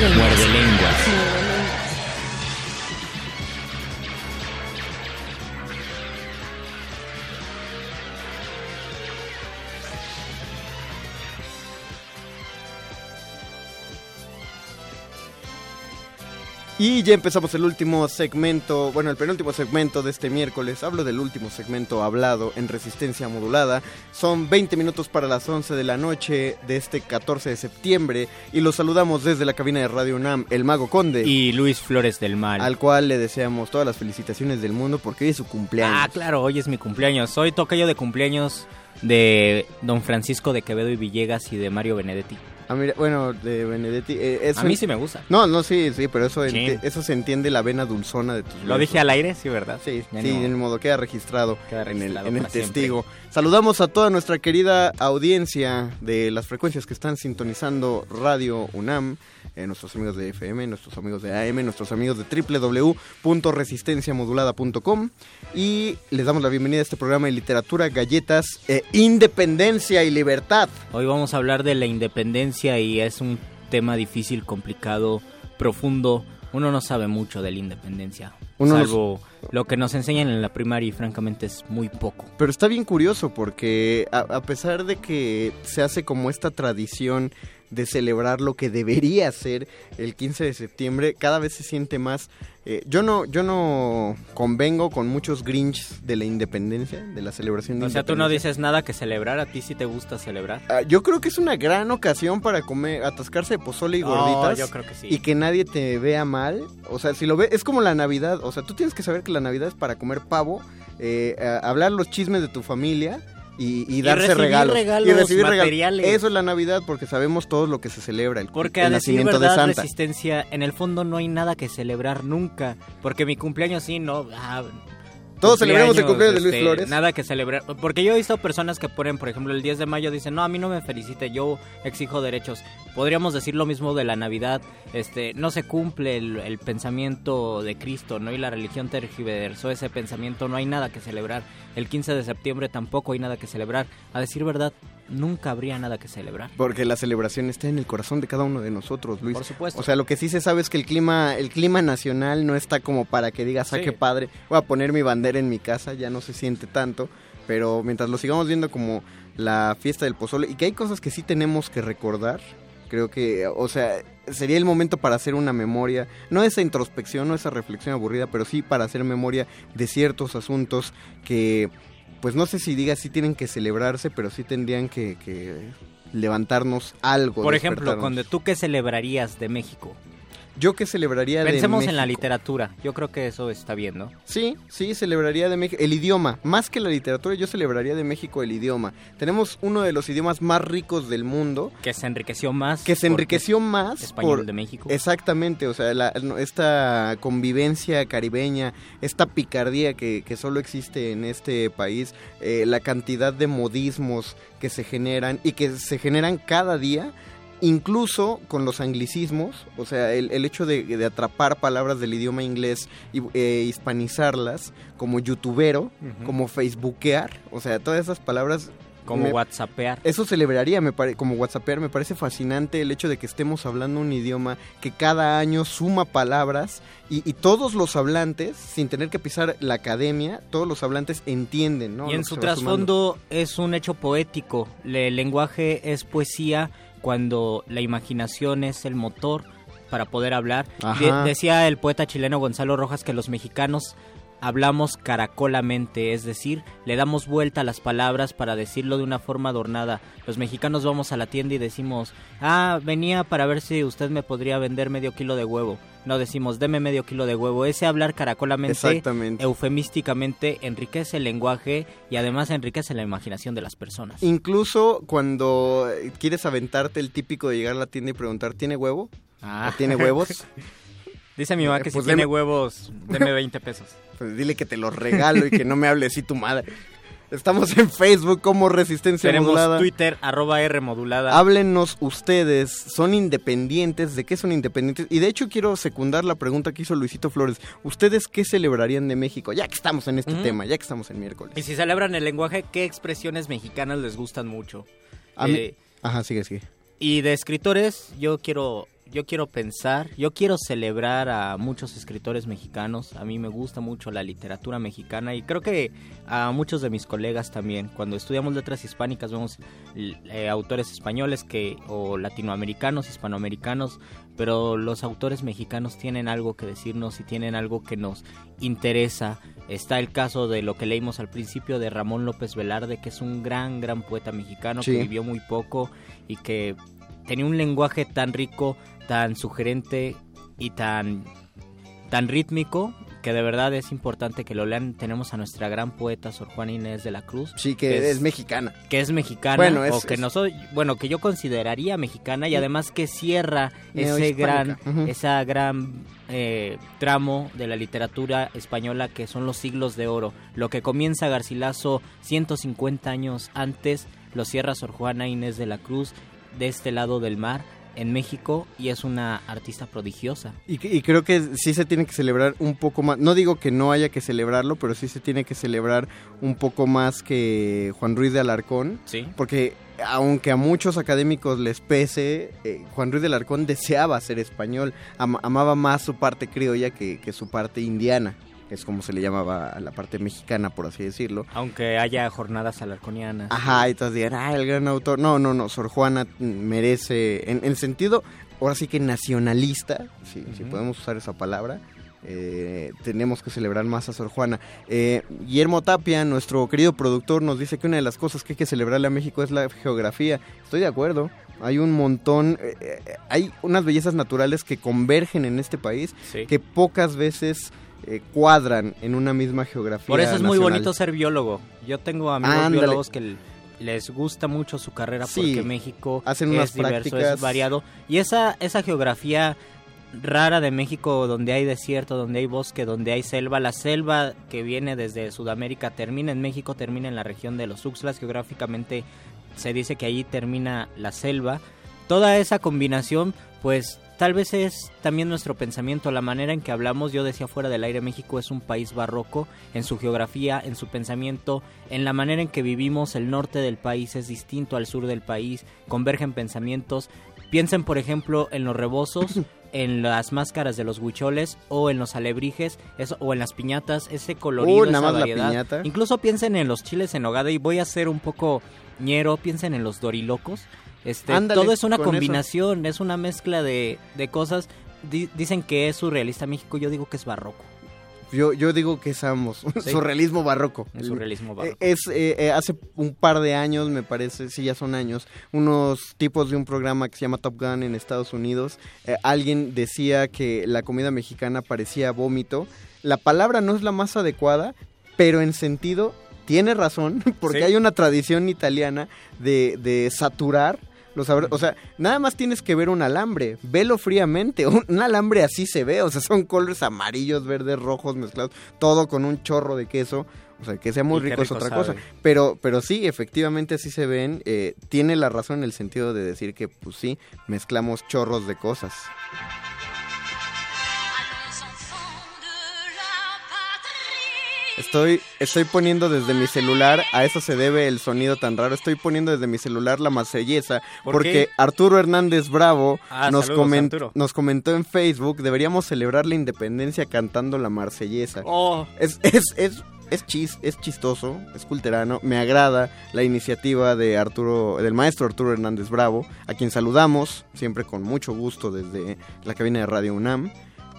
Muerde lenguas. Y ya empezamos el último segmento, bueno, el penúltimo segmento de este miércoles. Hablo del último segmento hablado en resistencia modulada. Son 20 minutos para las 11 de la noche de este 14 de septiembre. Y los saludamos desde la cabina de Radio UNAM, el Mago Conde. Y Luis Flores del Mal. Al cual le deseamos todas las felicitaciones del mundo porque hoy es su cumpleaños. Ah, claro, hoy es mi cumpleaños. Soy tocayo de cumpleaños de don Francisco de Quevedo y Villegas y de Mario Benedetti. Ah, mira, bueno, de Benedetti. eh, eso A mí sí me gusta. No, no, sí, sí, pero eso, Sí. eso se entiende la vena dulzona de tus Lo versos. dije al aire, sí, ¿verdad? Sí, Ya sí, no. en modo queda registrado, Queda en el, registrado en el para siempre. Saludamos a toda nuestra querida audiencia de las frecuencias que están sintonizando Radio UNAM, eh, nuestros amigos de FM, nuestros amigos de AM, nuestros amigos de www.resistenciamodulada.com y les damos la bienvenida a este programa de literatura, galletas, e independencia y libertad. Hoy vamos a hablar de la independencia y es un tema difícil, complicado, profundo. Uno no sabe mucho de la independencia, Uno no salvo lo que nos enseñan en la primaria francamente es muy poco. Pero está bien curioso porque a pesar de que se hace como esta tradición de celebrar lo que debería ser el 15 de septiembre, cada vez se siente más... eh, yo no yo no convengo con muchos grinch de la independencia, de la celebración de O sea, tú no dices nada que celebrar, a ti sí te gusta celebrar. Ah, yo creo que es una gran ocasión para comer, atascarse de pozole y gorditas. yo creo que sí. Y que nadie te vea mal. O sea, si lo ve, es como la Navidad. O sea, tú tienes que saber que la Navidad es para comer pavo, eh, hablar los chismes de tu familia. Y, y Y darse recibir regalos. regalos y recibir regalos. materiales. Eso es la Navidad porque sabemos todos lo que se celebra. El, Porque el a decir nacimiento verdad, de Santa. resistencia, en el fondo no hay nada que celebrar nunca. Porque mi cumpleaños sí, no. ah, Todos celebramos el cumpleaños de Luis este, Flores. Nada que celebrar. Porque yo he visto personas que ponen, por ejemplo, el 10 de mayo, dicen, no, a mí no me felicite, yo exijo derechos. Podríamos decir lo mismo de la Navidad. Este, no se cumple el, el pensamiento de Cristo, ¿no? Y la religión tergiversó ese pensamiento, no hay nada que celebrar. El 15 de septiembre tampoco hay nada que celebrar. A decir verdad, nunca habría nada que celebrar. Porque la celebración está en el corazón de cada uno de nosotros, Luis. Por supuesto. O sea, lo que sí se sabe es que el clima, el clima nacional no está como para que digas, ah, Sí. qué padre, voy a poner mi bandera en mi casa, ya no se siente tanto. Pero mientras lo sigamos viendo como la fiesta del pozole, y que hay cosas que sí tenemos que recordar, creo que, o sea, sería el momento para hacer una memoria, no esa introspección, no esa reflexión aburrida, pero sí para hacer memoria de ciertos asuntos que, pues no sé si diga si tienen que celebrarse, pero sí tendrían que, que levantarnos algo. Por ejemplo, cuando tú qué celebrarías de México. Yo que celebraría de Pensemos en la México. literatura. Yo creo que eso está bien, ¿no? Sí, sí, celebraría de México el idioma. Más que la literatura, yo celebraría de México el idioma. Tenemos uno de los idiomas más ricos del mundo. Que se enriqueció más. Que se enriqueció más español por- de México. Exactamente, o sea, la- esta convivencia caribeña, esta picardía que, que solo existe en este país, eh, la cantidad de modismos que se generan y que se generan cada día, incluso con los anglicismos, o sea, el, el hecho de, de atrapar palabras del idioma inglés y eh, hispanizarlas, como youtubero, como facebookear, o sea, todas esas palabras Como Me- whatsappear. Eso celebraría, me pare- como whatsappear, me parece fascinante el hecho de que estemos hablando un idioma que cada año suma palabras y, y todos los hablantes, sin tener que pisar la academia, todos los hablantes entienden, ¿no? Y en su trasfondo es un hecho poético. El lenguaje es poesía cuando la imaginación es el motor para poder hablar. De- decía el poeta chileno Gonzalo Rojas que los mexicanos hablamos caracolamente, es decir, le damos vuelta a las palabras para decirlo de una forma adornada. Los mexicanos vamos a la tienda y decimos, ah, venía para ver si usted me podría vender medio kilo de huevo. No decimos, deme medio kilo de huevo. Ese hablar caracolamente, eufemísticamente, enriquece el lenguaje y además enriquece la imaginación de las personas. Incluso cuando quieres aventarte el típico de llegar a la tienda y preguntar, ¿tiene huevo? Ah. ¿O ¿Tiene huevos? Dice mi mamá que Pues si tiene huevos, deme 20 pesos. Pues dile que te los regalo y que no me hable así tu madre. Estamos en Facebook como Resistencia Tenemos Modulada. Twitter, arroba R modulada. Háblenos ustedes, ¿son independientes? ¿De qué son independientes? Y de hecho quiero secundar la pregunta que hizo Luisito Flores. ¿Ustedes qué celebrarían de México? Ya que estamos en este tema, ya que estamos en miércoles. Y si celebran el lenguaje, ¿qué expresiones mexicanas les gustan mucho? A mí- Eh, Ajá, sigue, sigue. Y de escritores, yo quiero, yo quiero pensar, yo quiero celebrar a muchos escritores mexicanos. A mí me gusta mucho la literatura mexicana y creo que a muchos de mis colegas también. Cuando estudiamos letras hispánicas vemos eh, autores españoles que o latinoamericanos, hispanoamericanos, pero los autores mexicanos tienen algo que decirnos y tienen algo que nos interesa. Está el caso de lo que leímos al principio de Ramón López Velarde, que es un gran, gran poeta mexicano Sí. que vivió muy poco y que tenía un lenguaje tan rico, tan sugerente y tan, tan rítmico que de verdad es importante que lo lean. Tenemos a nuestra gran poeta Sor Juana Inés de la Cruz. Sí, que es mexicana. Que es mexicana, Bueno, es- o que es- no soy, bueno, que yo consideraría mexicana y Sí. además que cierra ese gran, esa gran eh, tramo de la literatura española que son los siglos de oro. Lo que comienza Garcilaso 150 años antes, lo cierra Sor Juana Inés de la Cruz de este lado del mar en México y es una artista prodigiosa. Y, y creo que sí se tiene que celebrar un poco más. No digo que no haya que celebrarlo, pero sí se tiene que celebrar un poco más que Juan Ruiz de Alarcón. Sí. Porque aunque a muchos académicos les pese, eh, Juan Ruiz de Alarcón deseaba ser español. Am- amaba más su parte criolla que, que su parte indiana. Que Es como se le llamaba a la parte mexicana, por así decirlo. Aunque haya jornadas alarconianas. Ajá, y todos digan, ah, el gran autor. No, no, no, Sor Juana merece, en, en sentido, ahora sí que nacionalista, si, si podemos usar esa palabra, eh, tenemos que celebrar más a Sor Juana. Eh, Guillermo Tapia, nuestro querido productor, nos dice que una de las cosas que hay que celebrarle a México es la geografía. Estoy de acuerdo. Hay un montón, eh, eh, hay unas bellezas naturales que convergen en este país Sí. que pocas veces eh, cuadran en una misma geografía. Por eso es muy bonito ser biólogo. Yo tengo amigos Ándale. biólogos que les gusta mucho su carrera Sí, porque México hacen es diverso, prácticas. es variado. Y esa, esa geografía rara de México donde hay desierto, donde hay bosque, donde hay selva, la selva que viene desde Sudamérica termina en México, termina en la región de los Uxlas, geográficamente se dice que allí termina la selva. Toda esa combinación, pues tal vez es también nuestro pensamiento, la manera en que hablamos. Yo decía fuera del aire, México es un país barroco en su geografía, en su pensamiento, en la manera en que vivimos. El norte del país es distinto al sur del país, convergen pensamientos. Piensen, por ejemplo, en los rebozos, en las máscaras de los huicholes o en los alebrijes eso, o en las piñatas, ese colorido, Uh, esa nada más la variedad. piñata. Incluso piensen en los chiles en nogada y voy a ser un poco ñero, piensen en los dorilocos. Este, Ándale, todo es una eso. combinación, es una mezcla de, de cosas. Di- dicen que es surrealista México, yo digo que es barroco. Yo, yo digo que es ambos. Sí. Surrealismo barroco. Un surrealismo barroco. Eh, Es eh, eh, hace un par de años, me parece, sí, ya son años, unos tipos de un programa que se llama Top Gun en Estados Unidos. eh, alguien decía que la comida mexicana parecía vómito. La palabra no es la más adecuada, pero en sentido tiene razón, porque Sí. hay una tradición italiana de, de saturar. Los o sea, nada más tienes que ver un alambre, velo fríamente, un, un alambre así se ve, o sea, son colores amarillos, verdes, rojos mezclados, todo con un chorro de queso, o sea, que sea muy rico es otra sabe. cosa, pero, pero sí, efectivamente así se ven, eh, tiene la razón en el sentido de decir que, pues sí, mezclamos chorros de cosas. Estoy, estoy poniendo desde mi celular, a eso se debe el sonido tan raro, estoy poniendo desde mi celular la marsellesa, ¿Por porque qué? Arturo Hernández Bravo Ah, nos, saludos, comen- Arturo. nos comentó en Facebook, deberíamos celebrar la independencia cantando la marsellesa. Oh. Es, es, es, es, chis, es chistoso, es culterano, me agrada la iniciativa de Arturo, del maestro Arturo Hernández Bravo, a quien saludamos siempre con mucho gusto desde la cabina de Radio UNAM.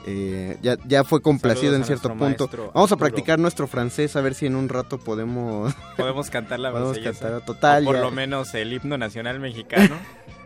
Eh, ya, ya fue complacido Saludos en cierto punto. Vamos a practicar nuestro francés a ver si en un rato podemos Podemos cantar la Podemos cantar, total, O por ya. lo menos el himno nacional mexicano.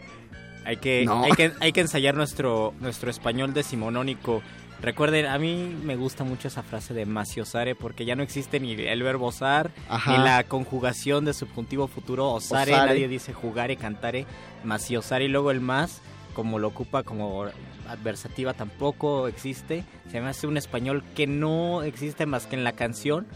hay, que, No. hay, que, hay que ensayar nuestro, nuestro español decimonónico. Recuerden, a mí me gusta mucho esa frase de maciosare porque ya no existe ni el verbo osar, ni la conjugación de subjuntivo futuro osare, Osare. nadie dice jugare, cantare, maciosare y luego el más, como lo ocupa como adversativa tampoco existe. Se me hace un español que no existe más que en la canción,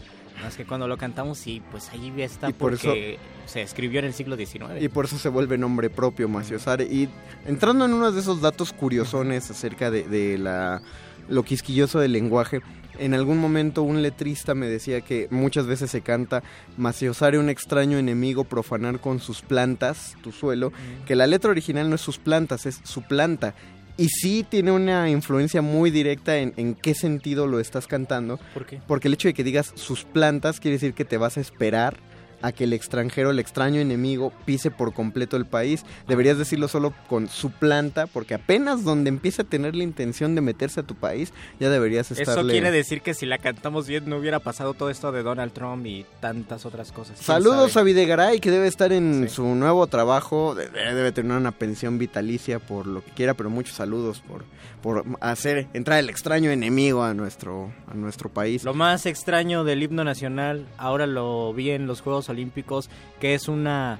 más que cuando lo cantamos y pues ahí está Y por porque se escribió en el siglo XIX. y por eso se vuelve nombre propio Maciosare. Y entrando en uno de esos datos curiosones acerca de, de la lo quisquilloso del lenguaje, en algún momento un letrista me decía que muchas veces se canta Maciosare un extraño enemigo profanar con sus plantas tu suelo, que la letra original no es sus plantas, es su planta. Y sí tiene una influencia muy directa en, en qué sentido lo estás cantando. ¿Por qué? Porque el hecho de que digas sus plantas quiere decir que te vas a esperar a que el extranjero, el extraño enemigo, pise por completo el país. Deberías decirlo solo con su planta, porque apenas donde empieza a tener la intención de meterse a tu país, ya deberías estarle... Eso quiere decir que si la cantamos bien no hubiera pasado todo esto de Donald Trump y tantas otras cosas. ¿Quién Saludos sabe? a Videgaray, que debe estar en su nuevo trabajo, de- de- debe tener una pensión vitalicia por lo que quiera, pero muchos saludos por, por hacer entrar el extraño enemigo a nuestro, a nuestro país. Lo más extraño del himno nacional, ahora lo vi en los Juegos Olímpicos, que es una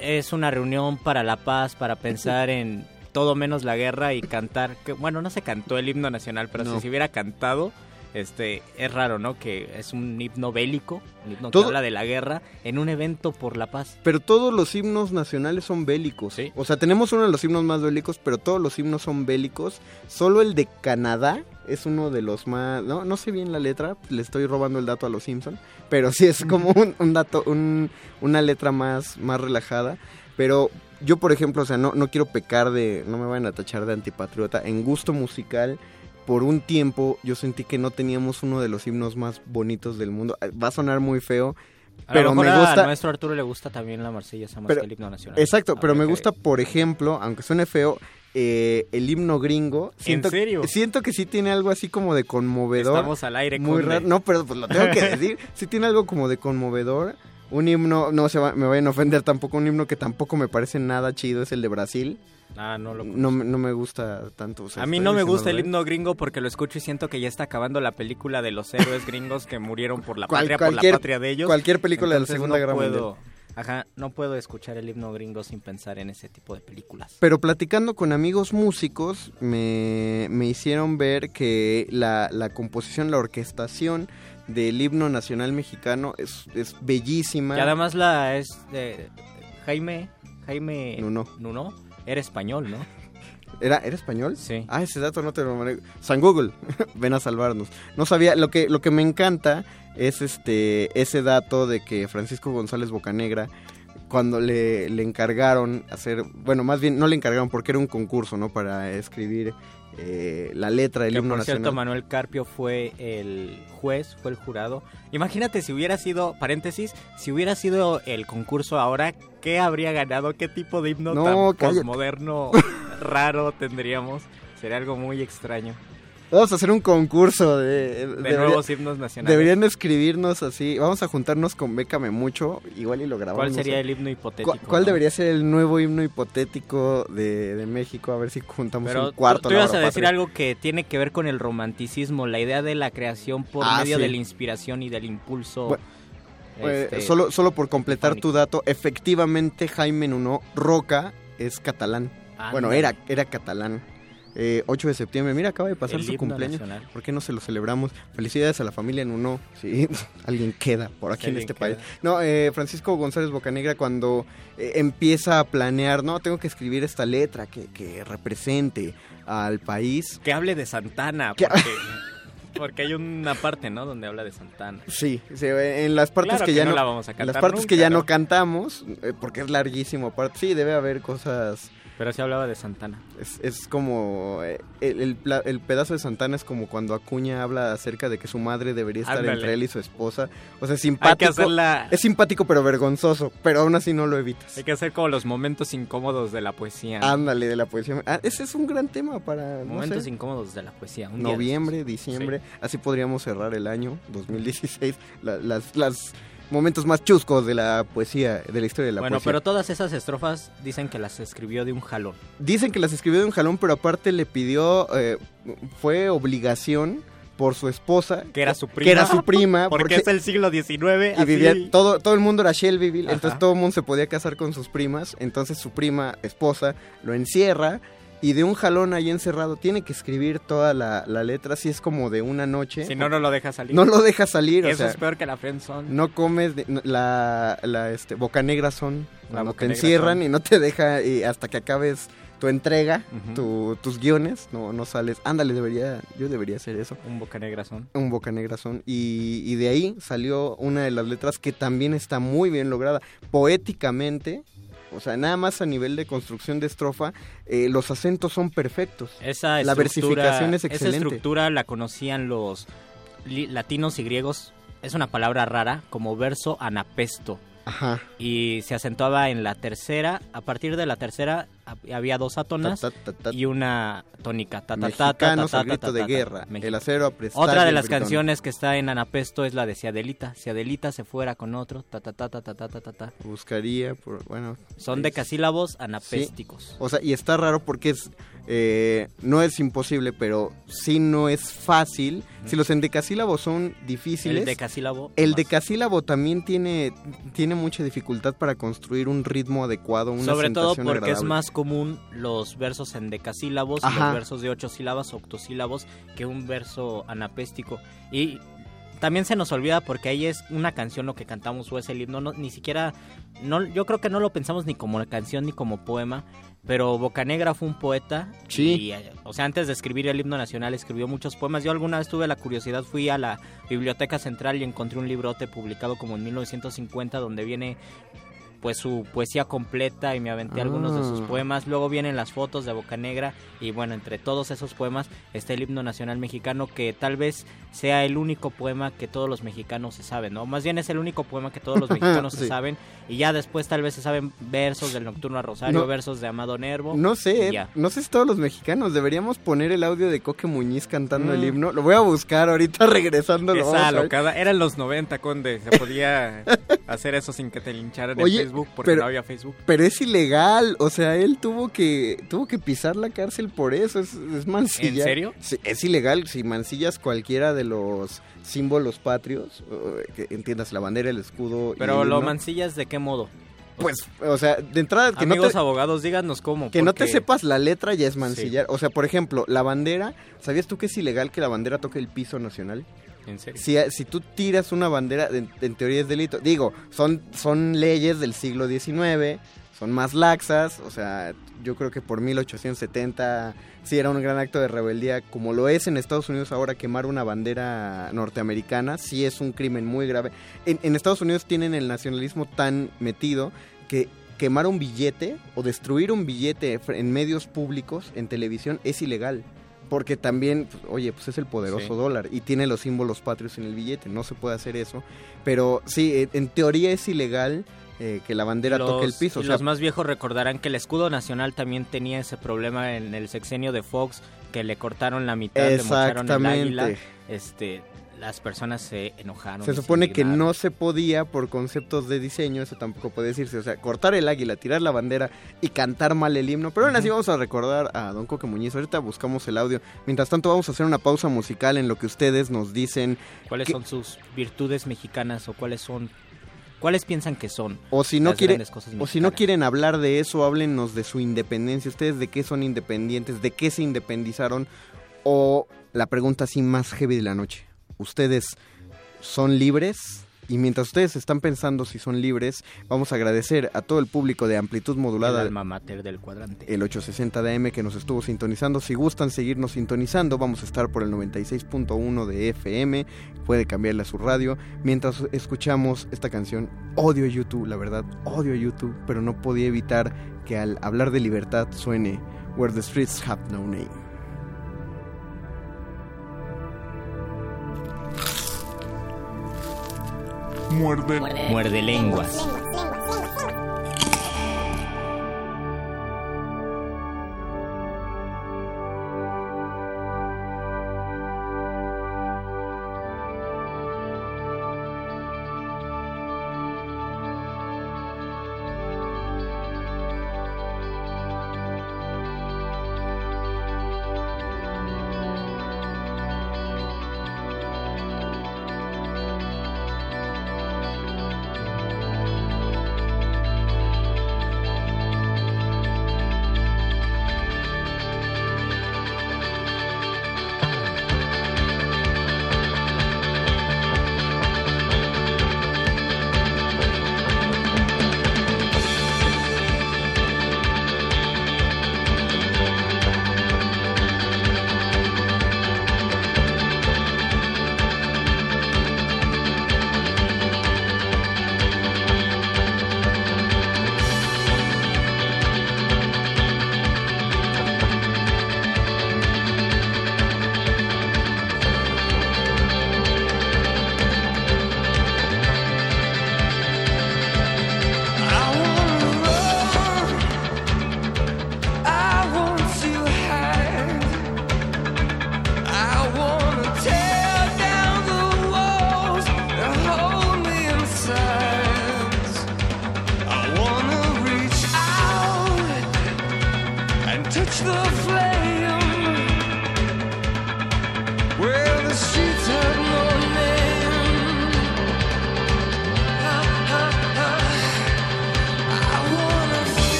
es una reunión para la paz, para pensar en todo menos la guerra y cantar, que bueno, no se cantó el himno nacional, pero No. si se hubiera cantado, este es raro, ¿no? Que es un himno bélico, un himno que Todo- habla de la guerra en un evento por la paz. Pero todos los himnos nacionales son bélicos. O sea, tenemos uno de los himnos más bélicos, pero todos los himnos son bélicos. Solo el de Canadá es uno de los más... No, no sé bien la letra, le estoy robando el dato a los Simpson, pero sí es como un, un dato, un- una letra más, más relajada. Pero yo, por ejemplo, o sea, no, no quiero pecar de... No me vayan a tachar de antipatriota. En gusto musical... Por un tiempo yo sentí que no teníamos uno de los himnos más bonitos del mundo. Va a sonar muy feo, A pero me a gusta... nuestro Arturo le gusta también la marsellesa más Pero- que el himno nacional. Exacto, pero me que- gusta, por ejemplo, aunque suene feo, eh, el himno gringo. Siento, serio? Siento que sí tiene algo así como de conmovedor. Estamos al aire, Muy raro. No, pero pues lo tengo que decir. Sí tiene algo como de conmovedor. Un himno, no se va- me vayan a ofender tampoco, un himno que tampoco me parece nada chido es el de Brasil. Ah, no lo No, me- no me gusta tanto. o sea, A mí no me gusta el himno gringo porque lo escucho y siento que ya está acabando la película de los héroes gringos que murieron por la Cual- patria, por la cualquier- patria de ellos. cualquier película de la Entonces Segunda no Guerra puedo, Mundial. Ajá, no puedo escuchar el himno gringo sin pensar en ese tipo de películas. Pero platicando con amigos músicos, me, me hicieron ver que la, la composición, la orquestación del himno nacional mexicano es, es bellísima. Y además la es de Jaime Jaime Nuno. Nuno era español, ¿no? ¿Era, ¿Era español? Sí. Ah, ese dato no te lo manejo. San Google, ven a salvarnos. No sabía, lo que, lo que me encanta es este ese dato de que Francisco González Bocanegra, cuando le, le encargaron hacer, bueno, más bien no le encargaron porque era un concurso, ¿no? Para escribir eh, la letra del Que himno por nacional. cierto, Manuel Carpio fue el juez, fue el jurado. Imagínate si hubiera sido, paréntesis, si hubiera sido el concurso ahora, ¿qué habría ganado? ¿Qué tipo de himno No, tan postmoderno raro tendríamos? Sería algo muy extraño. Vamos a hacer un concurso de, De nuevos himnos nacionales. Deberían escribirnos así. Vamos a juntarnos con Bécame Mucho, igual y lo grabamos. ¿Cuál sería el himno hipotético? ¿Cuál, cuál no? debería ser el nuevo himno hipotético de, de México? A ver si juntamos Pero un cuarto. tú, tú ibas a decir algo que tiene que ver con el romanticismo, la idea de la creación por Ah, medio sí. de la inspiración y del impulso. Bueno, Eh, este, solo, solo por completar tu dato, efectivamente Jaime Nuno Roca es catalán. Bueno, era, era catalán. Eh, 8 de septiembre, mira, acaba de pasar El su cumpleaños. nacional. ¿Por qué no se lo celebramos? Felicidades a la familia Nuno. Sí, alguien queda por aquí en este queda. país. No, eh, Francisco González Bocanegra cuando eh, empieza a planear, no, tengo que escribir esta letra que, que represente al país. Que hable de Santana. Que- porque- Porque hay una parte, ¿no? Donde habla de Santana. Sí, sí, en las partes Claro que, que ya no no, la vamos a en las cantar partes que ya ¿no? no cantamos, eh, porque es larguísimo aparte. Sí, debe haber cosas Pero sí hablaba de Santana. Es, es como. eh, El, el pedazo de Santana es como cuando Acuña habla acerca de que su madre debería estar Ándale. entre él y su esposa. O sea, es simpático. hacerla- Es simpático, pero vergonzoso. Pero aún así no lo evitas. Hay que hacer como los momentos incómodos de la poesía. ¿no? Ándale, de la poesía. Ah, ese es un gran tema para. no Momentos sé, incómodos de la poesía. un noviembre, diciembre. Así podríamos cerrar el año 2016. La- las, las momentos más chuscos de la poesía, de la historia de la bueno, poesía. pero todas esas estrofas dicen que las escribió de un jalón. Dicen que las escribió de un jalón, pero aparte le pidió, eh, fue obligación por su esposa. Que era su prima. Que era su prima. Porque, es el siglo XIX. y así. vivía, todo, todo el mundo era Shelbyville, Ajá. entonces todo el mundo se podía casar con sus primas. Entonces su prima, esposa, lo encierra y de un jalón ahí encerrado tiene que escribir toda la, la letra, así es como de una noche. Si no, no lo deja salir. No lo deja salir, o Eso sea, es peor que la friendzone. no comes, de- la, la este, boca negra son, cuando boca te negra encierran son. y no te deja y hasta que acabes tu entrega, tu- tus guiones, no, no sales. Ándale, debería, yo debería hacer eso. Un boca negra son. Un boca negra son. Y, y de ahí salió una de las letras que también está muy bien lograda. Poéticamente, o sea, nada más a nivel de construcción de estrofa, eh, los acentos son perfectos. Esa la versificación es Esa excelente. estructura la conocían los latinos y griegos. Es una palabra rara, como verso anapesto. Ajá. Y se acentuaba en la tercera. A partir de la tercera había dos atonas y una tónica. Mexicanos al grito de guerra, el acero. Otra de las canciones que está en Anapesto es la de Ciadelita. Siadelita se fuera con otro, ta ta ta ta Buscaría, por, bueno. Son es. decasílabos anapésticos. O sea, y está raro porque es... No es imposible, pero sí no es fácil. Si los endecasílabos son difíciles. El decasílabo. El más. decasílabo también tiene, tiene mucha dificultad para construir un ritmo adecuado, una Sobre todo porque es más común los versos en decasílabos y Ajá. los versos de ocho sílabas, octosílabos, que un verso anapéstico. Y también se nos olvida porque ahí es una canción lo que cantamos o es el himno, no, ni siquiera, no, yo creo que no lo pensamos ni como canción ni como poema, pero Bocanegra fue un poeta. Sí. Y, eh, o sea, antes de escribir el himno nacional escribió muchos poemas. Yo alguna vez tuve la curiosidad, fui a la Biblioteca Central y encontré un librote publicado como en 1950 donde viene pues su poesía completa y me aventé algunos de sus Ah. poemas. Luego vienen las fotos de Bocanegra y bueno, entre todos esos poemas está el himno nacional mexicano que tal vez sea el único poema que todos los mexicanos se saben, ¿no? Más bien es el único poema que todos los mexicanos se saben y ya después tal vez se saben versos del Nocturno a Rosario, No. versos de Amado Nervo. No sé, eh, no sé si todos los mexicanos deberíamos poner el audio de Coque Muñiz cantando el Mm. himno. Lo voy a buscar ahorita regresando. Esa locada, era en los 90, Conde, se podía hacer eso sin que te lincharan Oye, Facebook porque pero- no había Facebook. Pero es ilegal, o sea, él tuvo que tuvo que pisar la cárcel por eso, es, es mancillar. ¿En serio? Sí, es ilegal si mancillas cualquiera de los símbolos patrios, que entiendas la bandera, el escudo. Pero lo himno. mancillas de qué modo? Pues, o sea, de entrada que Amigos no te, abogados, díganos cómo. que no te sepas la letra ya es mancillar. O sea, por ejemplo, la bandera, ¿sabías tú que es ilegal que la bandera toque el piso nacional? ¿En serio? Si, si tú tiras una bandera, en, en teoría es delito. Digo, son, son leyes del siglo XIX, son más laxas, o sea, yo creo que por 1870 sí era un gran acto de rebeldía, como lo es en Estados Unidos ahora quemar una bandera norteamericana, sí es un crimen muy grave. En, Estados Unidos tienen el nacionalismo tan metido que quemar un billete o destruir un billete en medios públicos, en televisión, es ilegal. Porque también, pues, oye, pues es el poderoso Sí. dólar y tiene los símbolos patrios en el billete, no se puede hacer eso. Pero sí, eh, en teoría es ilegal eh, que la bandera toque el piso. y o sea, los más viejos recordarán que el escudo nacional también tenía ese problema en el sexenio de Fox, que le cortaron la mitad, le mocharon el águila. Exactamente. Este, las personas se enojaron. se supone que no se podía por conceptos de diseño, eso tampoco puede decirse. O sea, cortar el águila, tirar la bandera y cantar mal el himno. Pero aún así vamos a recordar a Don Coque Muñiz. Ahorita buscamos el audio. Mientras tanto, vamos a hacer una pausa musical en lo que ustedes nos dicen. ¿Cuáles que- son sus virtudes mexicanas o cuáles son... ¿Cuáles piensan que son? O si no quieren, grandes cosas o si no quieren hablar de eso, háblenos de su independencia. Ustedes de qué son independientes, de qué se independizaron. O la pregunta así más heavy de la noche. ¿Ustedes son libres Y mientras ustedes están pensando si son libres, vamos a agradecer a todo el público de amplitud El modulada. alma mater del cuadrante. el 860 de AM que nos estuvo sintonizando. Si gustan seguirnos sintonizando, vamos a estar por el 96.1 de FM. Puede cambiarle a su radio. Mientras escuchamos esta canción, odio YouTube, la verdad, odio YouTube, pero no podía evitar que al hablar de libertad suene Where the Streets Have No Name. Muerde. Muerde lenguas. I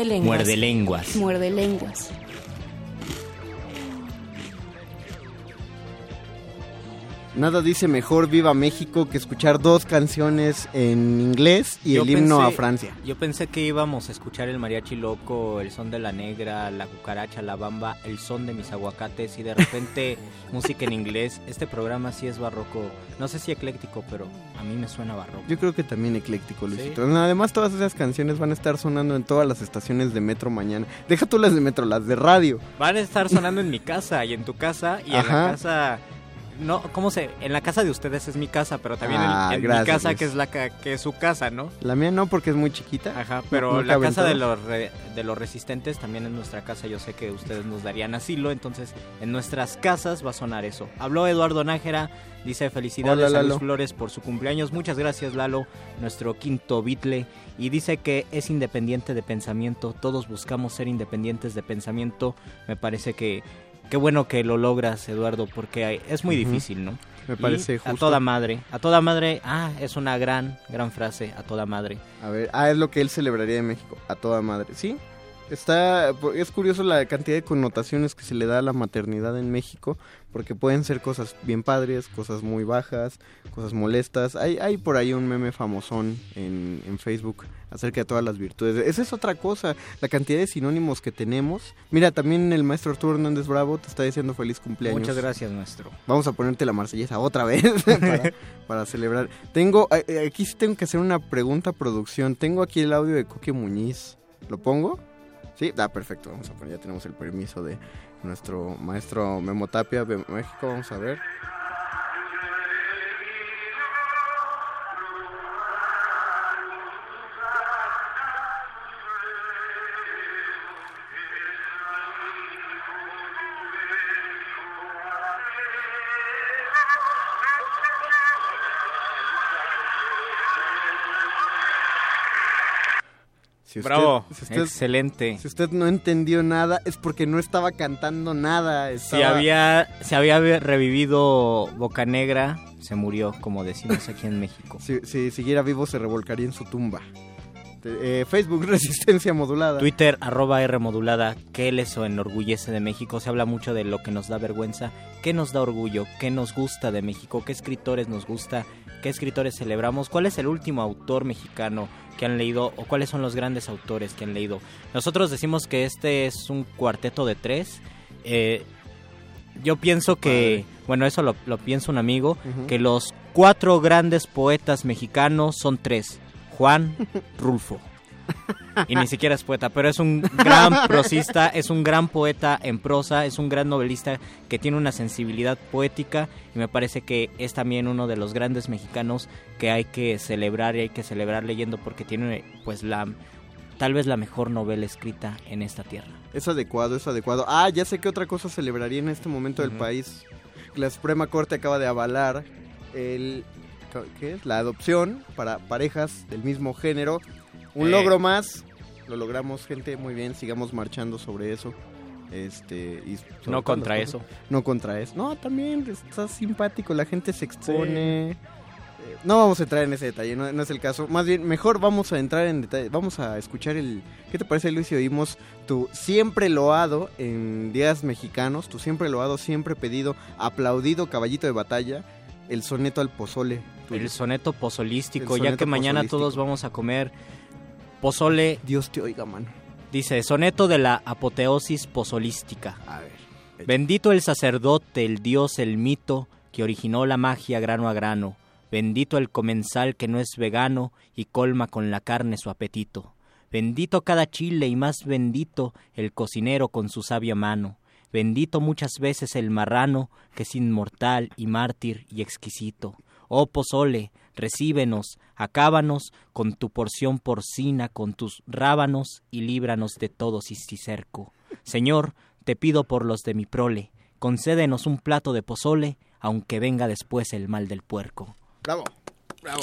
Muerde lenguas. Muerde lenguas. Muerde lenguas. Nada dice mejor Viva México que escuchar dos canciones en inglés y Yo el himno a Francia. Yo pensé que íbamos a escuchar el mariachi loco, el son de la negra, la cucaracha, la bamba, el son de mis aguacates y de repente música en inglés. Este programa sí es barroco, no sé si ecléctico, pero a mí me suena barroco. Yo creo que también ecléctico, Luisito. Además, todas esas canciones van a estar sonando en todas las estaciones de metro mañana. Deja tú las de metro, las de radio. Van a estar sonando en mi casa y en tu casa y en la casa... No, ¿cómo se? En la casa de ustedes es mi casa, pero también en- Ah, en, gracias, mi casa Luis. que es la que es su casa, ¿no? La mía no, porque es muy chiquita. Ajá, pero No- la casa de los, re- de los resistentes también es nuestra casa. Yo sé que ustedes nos darían asilo, entonces en nuestras casas va a sonar eso. Habló Eduardo Nájera, dice felicidades Hola, a Luis. Flores por su cumpleaños. Muchas gracias, Lalo, nuestro quinto bitle. Y dice que es independiente de pensamiento. Todos buscamos ser independientes de pensamiento. Me parece que qué bueno que lo logras, Eduardo, porque es muy difícil, ¿no? Me Y parece A justo. toda madre, a toda madre. Ah, es una gran, gran frase, a toda madre. A ver, ah, es lo que él celebraría de México, a toda madre. Sí, está, es curioso la cantidad de connotaciones que se le da a la maternidad en México, porque pueden ser cosas bien padres, cosas muy bajas, cosas molestas. Hay, hay por ahí un meme famosón en, en Facebook acerca de todas las virtudes. Esa es otra cosa, la cantidad de sinónimos que tenemos. Mira, también el maestro Arturo Hernández Bravo te está diciendo feliz cumpleaños. Muchas gracias, maestro. Vamos a ponerte la marsellesa otra vez para, para celebrar. Tengo, eh, eh, aquí sí tengo que hacer una pregunta a producción. Tengo aquí el audio de Coque Muñiz. ¿Lo pongo? Sí, ah, perfecto. Vamos a poner, ya tenemos el permiso de nuestro maestro Memo Tapia de México. Vamos a ver. Si usted- Bravo, si usted- excelente. Si usted no entendió nada, es porque no estaba cantando nada. Si había, si había revivido Boca Negra, se murió, como decimos aquí en México. Si, si siguiera vivo, se revolcaría en su tumba. Eh, Facebook Resistencia Modulada. Twitter, arroba R modulada, ¿qué les enorgullece de México? Se habla mucho de lo que nos da vergüenza, qué nos da orgullo, qué nos gusta de México, qué escritores nos gusta, qué escritores celebramos, cuál es el último autor mexicano que han leído o cuáles son los grandes autores que han leído. Nosotros decimos que este es un cuarteto de tres. Eh, yo pienso que, bueno, eso lo, lo piensa un amigo, que los cuatro grandes poetas mexicanos son tres. Juan Rulfo. Y ni siquiera es poeta, pero es un gran prosista, es un gran poeta en prosa, es un gran novelista que tiene una sensibilidad poética y me parece que es también uno de los grandes mexicanos que hay que celebrar y hay que celebrar leyendo porque tiene pues la tal vez la mejor novela escrita en esta tierra. Es adecuado, es adecuado. Ah, ya sé que otra cosa celebraría en este momento del país. La Suprema Corte acaba de avalar el ¿qué es? La adopción para parejas del mismo género. Un Eh. logro más. Lo logramos, gente, muy bien. Sigamos marchando sobre eso. Este, y No contra eso. cosas. No contra eso. No, también está simpático. La gente se expone. Eh, No vamos a entrar en ese detalle, no, no es el caso. Más bien, mejor vamos a entrar en detalle. Vamos a escuchar el. ¿Qué te parece, Luis? Si oímos tu siempre loado en días mexicanos, tu siempre loado, siempre pedido, aplaudido caballito de batalla, el soneto al pozole. El soneto pozolístico, El ya que mañana todos vamos a comer pozole. Dios te oiga, mano. Dice, soneto de la apoteosis pozolística. A ver. Bendito el sacerdote, el dios, el mito, que originó la magia grano a grano. Bendito el comensal que no es vegano y colma con la carne su apetito. Bendito cada chile y más bendito el cocinero con su sabia mano. Bendito muchas veces el marrano que es inmortal y mártir y exquisito. Oh pozole, recíbenos, acábanos con tu porción porcina, con tus rábanos y líbranos de todo cisticerco. Señor, te pido por los de mi prole, concédenos un plato de pozole, aunque venga después el mal del puerco. Bravo, bravo.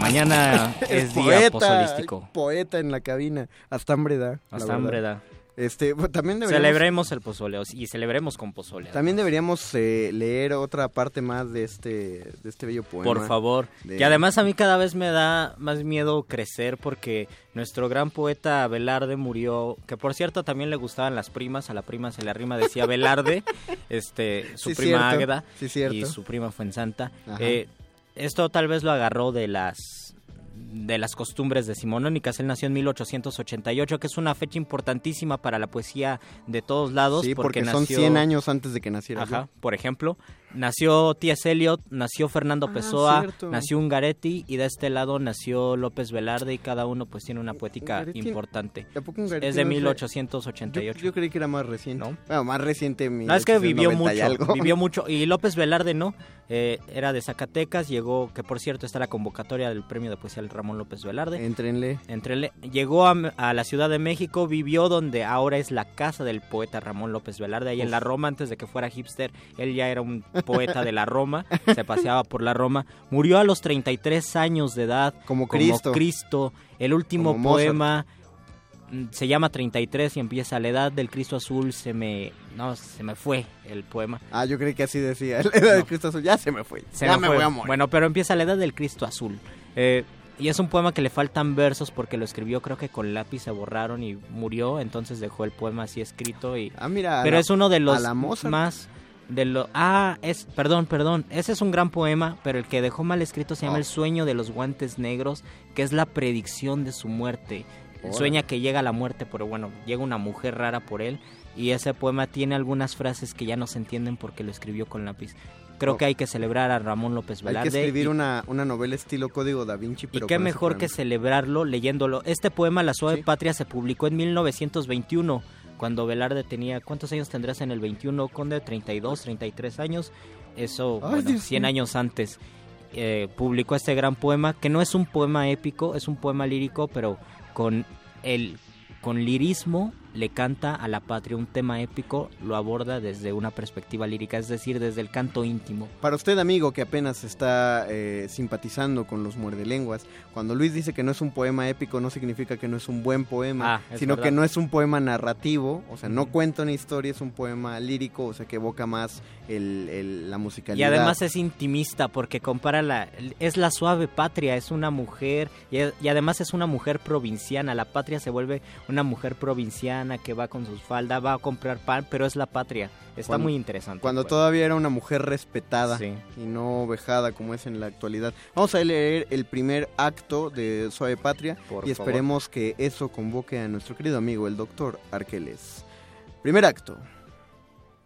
Mañana es día poeta, pozolístico. el Poeta en la cabina. Hasta da. Este, también deberíamos, Celebremos el pozole y celebremos con pozole. también deberíamos eh, leer otra parte más de este, de este bello poema. Por favor. de- Y además a mí cada vez me da más miedo crecer porque nuestro gran poeta Velarde murió, que por cierto también le gustaban las primas, a la prima se le arrima decía Velarde, este, su Sí, prima. Águeda Sí, y su prima Fuensanta. Eh, esto tal vez lo agarró de las de las costumbres decimonónicas. Él nació en 1888, que es una fecha importantísima para la poesía de todos lados. Sí, porque, nació... son 100 años antes de que naciera Ajá, yo. por ejemplo, nació T.S. Eliot, nació Fernando Ah, Pessoa, nació Ungaretti y de este lado nació López Velarde y cada uno pues tiene una poética Ungaretti- importante. ¿A poco Es de no es re- 1888. Yo, yo creí que era más reciente. Bueno, más reciente. No, es que vivió 1890 y mucho, vivió mucho. Y López Velarde no, eh, era de Zacatecas, llegó, que por cierto está la convocatoria del premio de poesía del Ramón López Velarde. Entrenle. Entrenle. Llegó a, a la Ciudad de México, vivió donde ahora es la casa del poeta Ramón López Velarde, ahí en la Roma, antes de que fuera hipster, él ya era un poeta de la Roma, se paseaba por la Roma. Murió a los 33 años de edad, Como Cristo. Cristo. El último Como poema mm, se llama 33 y empieza la edad del Cristo azul se me no se me fue el poema Ah, yo creí que así decía. La edad del Cristo Azul. Ya se me fue. se ya me fue. voy a morir. bueno pero empieza la edad del Cristo azul Eh, y es un poema que le faltan versos porque lo escribió creo que con lápiz se borraron y murió entonces dejó el poema así escrito y Ah, mira. pero la- es uno de los más de lo ah es perdón perdón ese es un gran poema pero el que dejó mal escrito se llama Oh. el sueño de los guantes negros que es la predicción de su muerte sueña que llega la muerte pero bueno llega una mujer rara por él y ese poema tiene algunas frases que ya no se entienden porque lo escribió con lápiz creo Oh. que hay que celebrar a Ramón López Hay Velarde que escribir y- una, una novela estilo Código Da Vinci, y pero qué con ese mejor que celebrarlo leyéndolo. Este poema, La Suave Patria, se publicó en 1921, cuando Velarde tenía... ¿Cuántos años tendrás en el 21, Conde? ¿32, 33 años? Eso, Ay, bueno, Dios 100 mío. años antes. eh, publicó este gran poema, que no es un poema épico, es un poema lírico, pero con el con lirismo le canta a la patria un tema épico, lo aborda desde una perspectiva lírica, es decir, desde el canto íntimo. Para usted, amigo, que apenas está eh, simpatizando con los muerdelenguas, cuando Luis dice que no es un poema épico, no significa que no es un buen poema, Ah, sino verdad. que no es un poema narrativo, o sea, no cuenta una historia, es un poema lírico, o sea, que evoca más el, el- la Y musicalidad. además es intimista porque compara la... Es la suave patria, es una mujer y, y además es una mujer provinciana. La patria se vuelve una mujer provinciana que va con sus faldas, va a comprar pan, pero es la patria. Está Cuando- muy interesante. Cuando pues. todavía era una mujer respetada Sí. y no vejada como es en la actualidad. Vamos a leer el primer acto de Suave Patria Por y favor. esperemos que eso convoque a nuestro querido amigo, el doctor Arqueles. Primer acto.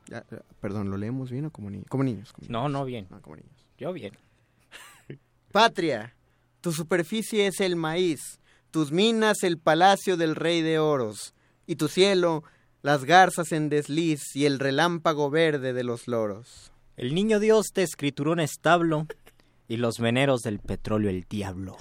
Ya, perdón, ¿lo leemos bien o como, ni- como niños? como No, niños? no bien. como niños. Yo bien. Patria, tu superficie es el maíz, tus minas el palacio del rey de oros, y tu cielo las garzas en desliz y el relámpago verde de los loros. El niño Dios te escrituró un establo y los veneros del petróleo el diablo.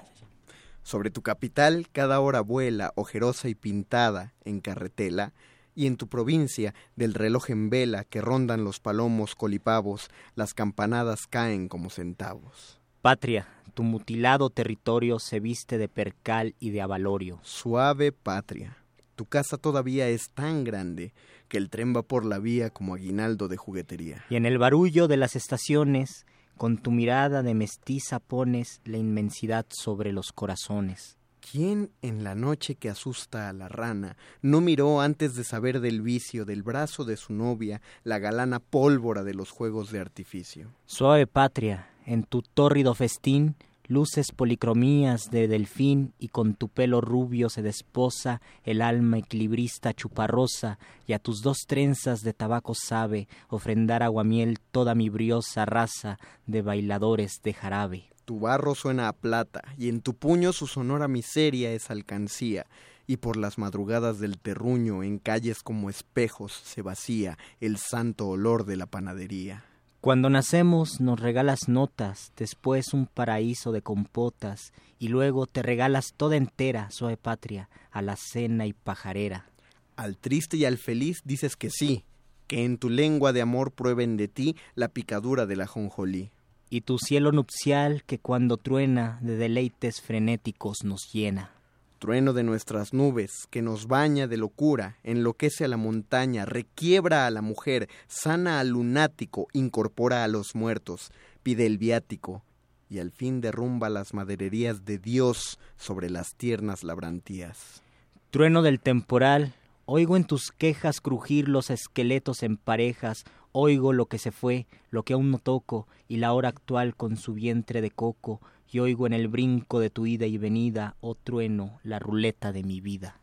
Sobre tu capital cada hora vuela, ojerosa y pintada, en carretela, y en tu provincia del reloj en vela que rondan los palomos colipavos, las campanadas caen como centavos. Patria, tu mutilado territorio se viste de percal y de avalorio. Suave patria, tu casa todavía es tan grande que el tren va por la vía como aguinaldo de juguetería. Y en el barullo de las estaciones, con tu mirada de mestiza pones la inmensidad sobre los corazones. ¿Quién en la noche que asusta a la rana no miró antes de saber del vicio del brazo de su novia la galana pólvora de los juegos de artificio? Suave patria, en tu tórrido festín, luces policromías de delfín y con tu pelo rubio se desposa el alma equilibrista chuparrosa y a tus dos trenzas de tabaco sabe ofrendar aguamiel toda mi briosa raza de bailadores de jarabe. Tu barro suena a plata, y en tu puño su sonora miseria es alcancía, y por las madrugadas del terruño en calles como espejos se vacía el santo olor de la panadería. Cuando nacemos nos regalas notas, después un paraíso de compotas, y luego te regalas toda entera, suave patria, a la cena y pajarera. Al triste y al feliz dices que sí, que en tu lengua de amor prueben de ti la picadura de la jonjolí. y tu cielo nupcial que cuando truena de deleites frenéticos nos llena. Trueno de nuestras nubes, que nos baña de locura, enloquece a la montaña, requiebra a la mujer, sana al lunático, incorpora a los muertos, pide el viático, y al fin derrumba las madererías de Dios sobre las tiernas labrantías. Trueno del temporal, oigo en tus quejas crujir los esqueletos en parejas, oigo lo que se fue, lo que aún no toco, y la hora actual con su vientre de coco, y oigo en el brinco de tu ida y venida, oh trueno, la ruleta de mi vida.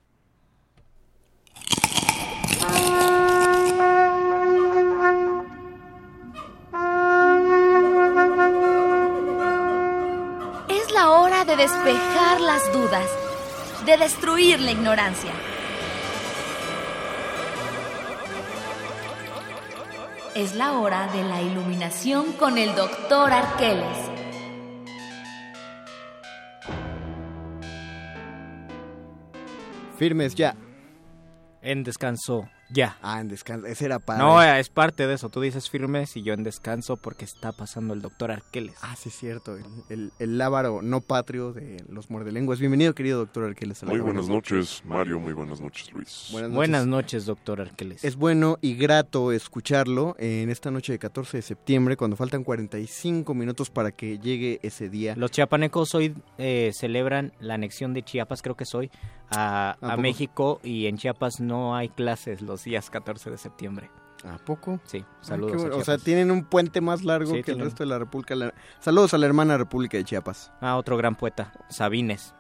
Es la hora de despejar las dudas, de destruir la ignorancia. Es la hora de la iluminación con el doctor Arqueles. Firmes ya. En descanso, ya. Ah, en descanso. Ese era para. No, es parte de eso. Tú dices firmes y yo en descanso porque está pasando el doctor Arqueles. Ah, sí, es cierto. El, el, el lábaro no patrio de los muerdelenguas. Bienvenido, querido doctor Arqueles. a la Muy buenas noches, Mario. Muy buenas noches, Luis. Buenas noches. Buenas noches, doctor Arqueles. Es bueno y grato escucharlo en esta noche de 14 de septiembre, cuando faltan 45 minutos para que llegue ese día. Los chiapanecos hoy eh, celebran la anexión de Chiapas, creo que es hoy, a, ¿A a poco? México y en Chiapas no hay clases los días 14 de septiembre. ¿A poco? Sí, Ah, saludos. qué a bueno. O sea, tienen un puente más largo Sí, que el tienen. resto de la República. Saludos a la hermana República de Chiapas. Ah, otro gran poeta, Sabines,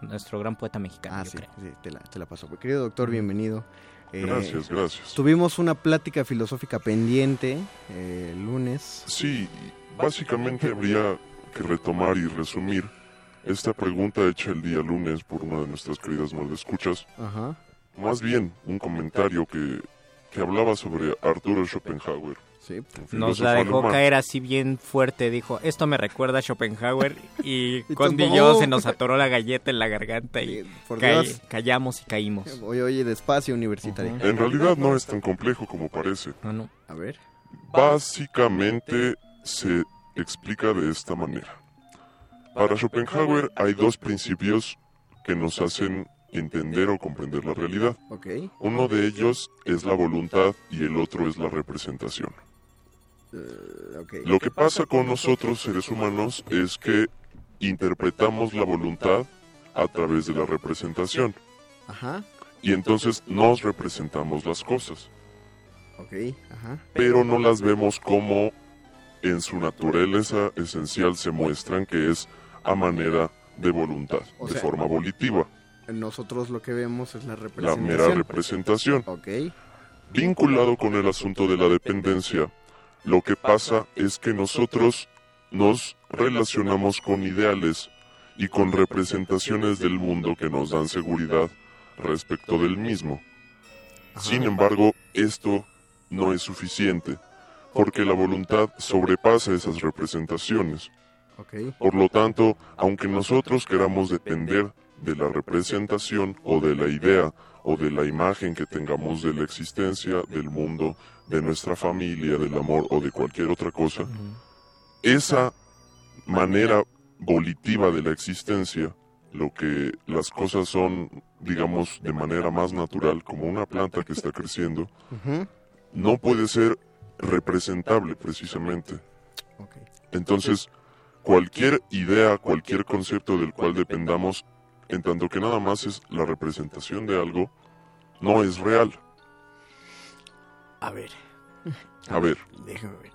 nuestro gran poeta mexicano. Ah, yo sí, creo. sí, te la, te la paso. Querido doctor, bienvenido. Eh, Gracias, gracias. Tuvimos una plática filosófica pendiente eh, el lunes. Sí, básicamente habría que retomar y resumir esta pregunta hecha el día lunes por una de nuestras queridas escuchas. Ajá. Más bien un comentario que, que hablaba sobre Arturo Schopenhauer. Sí. Nos la dejó alemán. caer así bien fuerte, dijo, esto me recuerda a Schopenhauer y Y Conde y yo se nos atoró la galleta en la garganta y por ca- Dios. callamos y caímos. Oye, oye, despacio, universitario. En realidad no es tan complejo como parece. No, no. A ver. Básicamente se explica de esta manera. Para Schopenhauer hay dos principios que nos hacen entender o comprender la realidad. Ok. Uno de ellos es la voluntad y el otro es la representación. Eh, ok. Lo que pasa con nosotros seres humanos es que interpretamos la voluntad a través de la representación Ajá. y entonces nos representamos las cosas, Ok. Ajá. pero no las vemos como en su naturaleza esencial se muestran que es a manera de voluntad, O de sea, forma volitiva, Nosotros lo que vemos es la la representación. mera representación. Ok. Vinculado con el asunto de la dependencia, lo que pasa es que nosotros nos relacionamos con ideales y con representaciones del mundo que nos dan seguridad respecto del mismo. Sin embargo, esto no es suficiente, porque la voluntad sobrepasa esas representaciones. Ok. Por lo tanto, aunque nosotros queramos depender de la representación o de la idea o de la imagen que tengamos de la existencia, del mundo, de nuestra familia, del amor o de cualquier otra cosa, esa manera volitiva de la existencia, lo que las cosas son, digamos, de manera más natural, como una planta que está creciendo, no puede ser representable precisamente. Entonces, cualquier idea, cualquier concepto del cual dependamos, en tanto que nada más es la representación de algo, no es real. A ver. A ver, Déjame ver.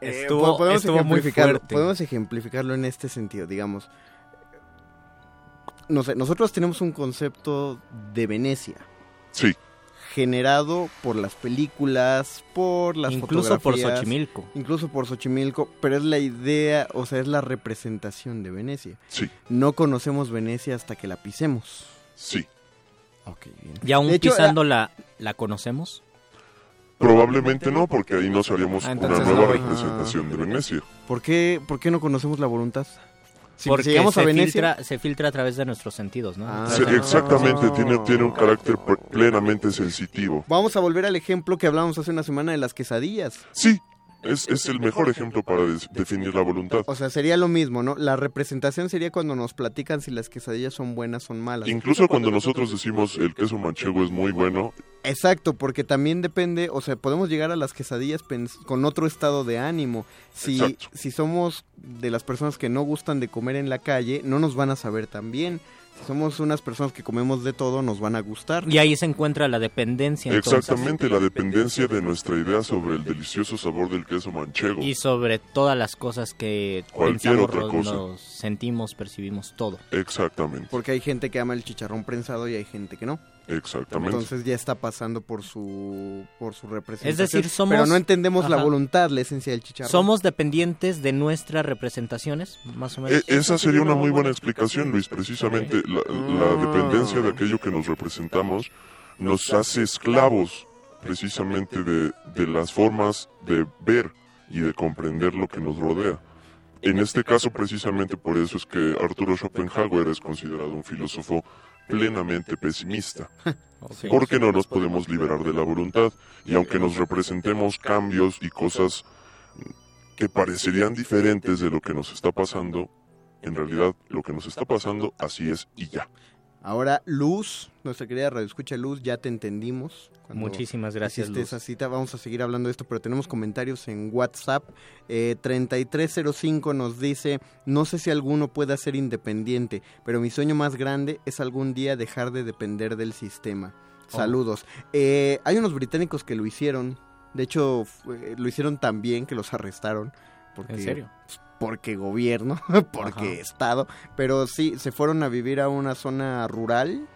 Estuvo- Eh, podemos estuvo muy ejemplificarlo, fuerte. Podemos ejemplificarlo en este sentido, digamos. No sé, nosotros tenemos un concepto de Venecia. Sí. Generado por las películas, por las Incluso por fotografías, Xochimilco. Incluso por Xochimilco, pero es la idea, o sea, es la representación de Venecia. Sí. No conocemos Venecia hasta que la pisemos. Sí. Ok, bien. ¿Y aún hecho, pisando la, la conocemos? probablemente no, porque ahí nos haríamos Ah, una nueva no representación de Venecia. ¿Por qué, ¿Por qué no conocemos la voluntad? Si Porque llegamos se, a Venecia, filtra, se filtra a través de nuestros sentidos, ¿no? Ah. Sí, exactamente, tiene, tiene un carácter plenamente sensitivo. Vamos a volver al ejemplo que hablábamos hace una semana de las quesadillas. Sí. Es, es el mejor ejemplo para definir la voluntad. O sea, sería lo mismo, ¿no? La representación sería cuando nos platican si las quesadillas son buenas o malas. Incluso cuando nosotros decimos el queso manchego es muy bueno, Exacto, porque también depende, o sea, podemos llegar a las quesadillas con otro estado de ánimo. Si, Exacto. si somos de las personas que no gustan de comer en la calle, no nos van a saber tan bien. Si somos unas personas que comemos de todo, nos van a gustar. Y ahí se encuentra la dependencia. entonces. exactamente la dependencia de nuestra idea sobre el delicioso sabor del queso manchego. Y sobre todas las cosas que Cualquier pensamos, otra cosa. nos sentimos, percibimos todo. Exactamente, Porque hay gente que ama el chicharrón prensado y hay gente que no. Exactamente. Entonces ya está pasando por su por su representación. Es decir, somos- Pero no entendemos la voluntad, la esencia del chicharrón. Somos dependientes de nuestras representaciones, más o menos. E- esa sería una muy buena explicación, Luis. Precisamente la, la dependencia de aquello que nos representamos nos hace esclavos precisamente de, de las formas de ver y de comprender lo que nos rodea. En este caso, precisamente por eso es que Arturo Schopenhauer es considerado un filósofo plenamente pesimista. Porque no nos podemos liberar de la voluntad. Y aunque nos representemos cambios y cosas que parecerían diferentes de lo que nos está pasando, en realidad lo que nos está pasando así es y ya. Ahora, Luz, nuestra querida Radio Escucha Luz, ya te entendimos. Muchísimas gracias, Luz. esa cita, vamos a seguir hablando de esto, pero tenemos comentarios en WhatsApp. Eh, 3305 nos dice, no sé si alguno pueda ser independiente, pero mi sueño más grande es algún día dejar de depender del sistema. Oh. Saludos. Eh, hay unos británicos que lo hicieron, de hecho lo hicieron tan bien que los arrestaron. Porque, ¿En serio? pues, Porque gobierno, porque Ajá. Estado, pero sí, se fueron a vivir a una zona rural.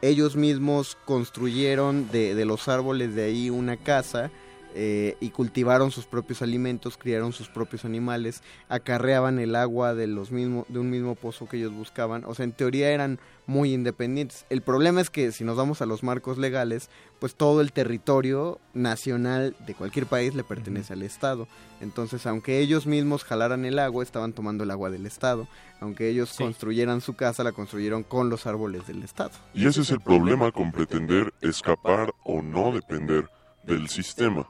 Ellos mismos construyeron de, de los árboles de ahí una casa eh, y cultivaron sus propios alimentos, criaron sus propios animales, acarreaban el agua de, los mismo, de un mismo pozo que ellos buscaban. O sea, en teoría eran muy independientes. El problema es que si nos vamos a los marcos legales, pues todo el territorio nacional de cualquier país le pertenece al Estado. Entonces, aunque ellos mismos jalaran el agua, estaban tomando el agua del Estado. Aunque ellos construyeran su casa, la construyeron con los árboles del Estado. Y ese es el problema con pretender escapar o no depender del sistema.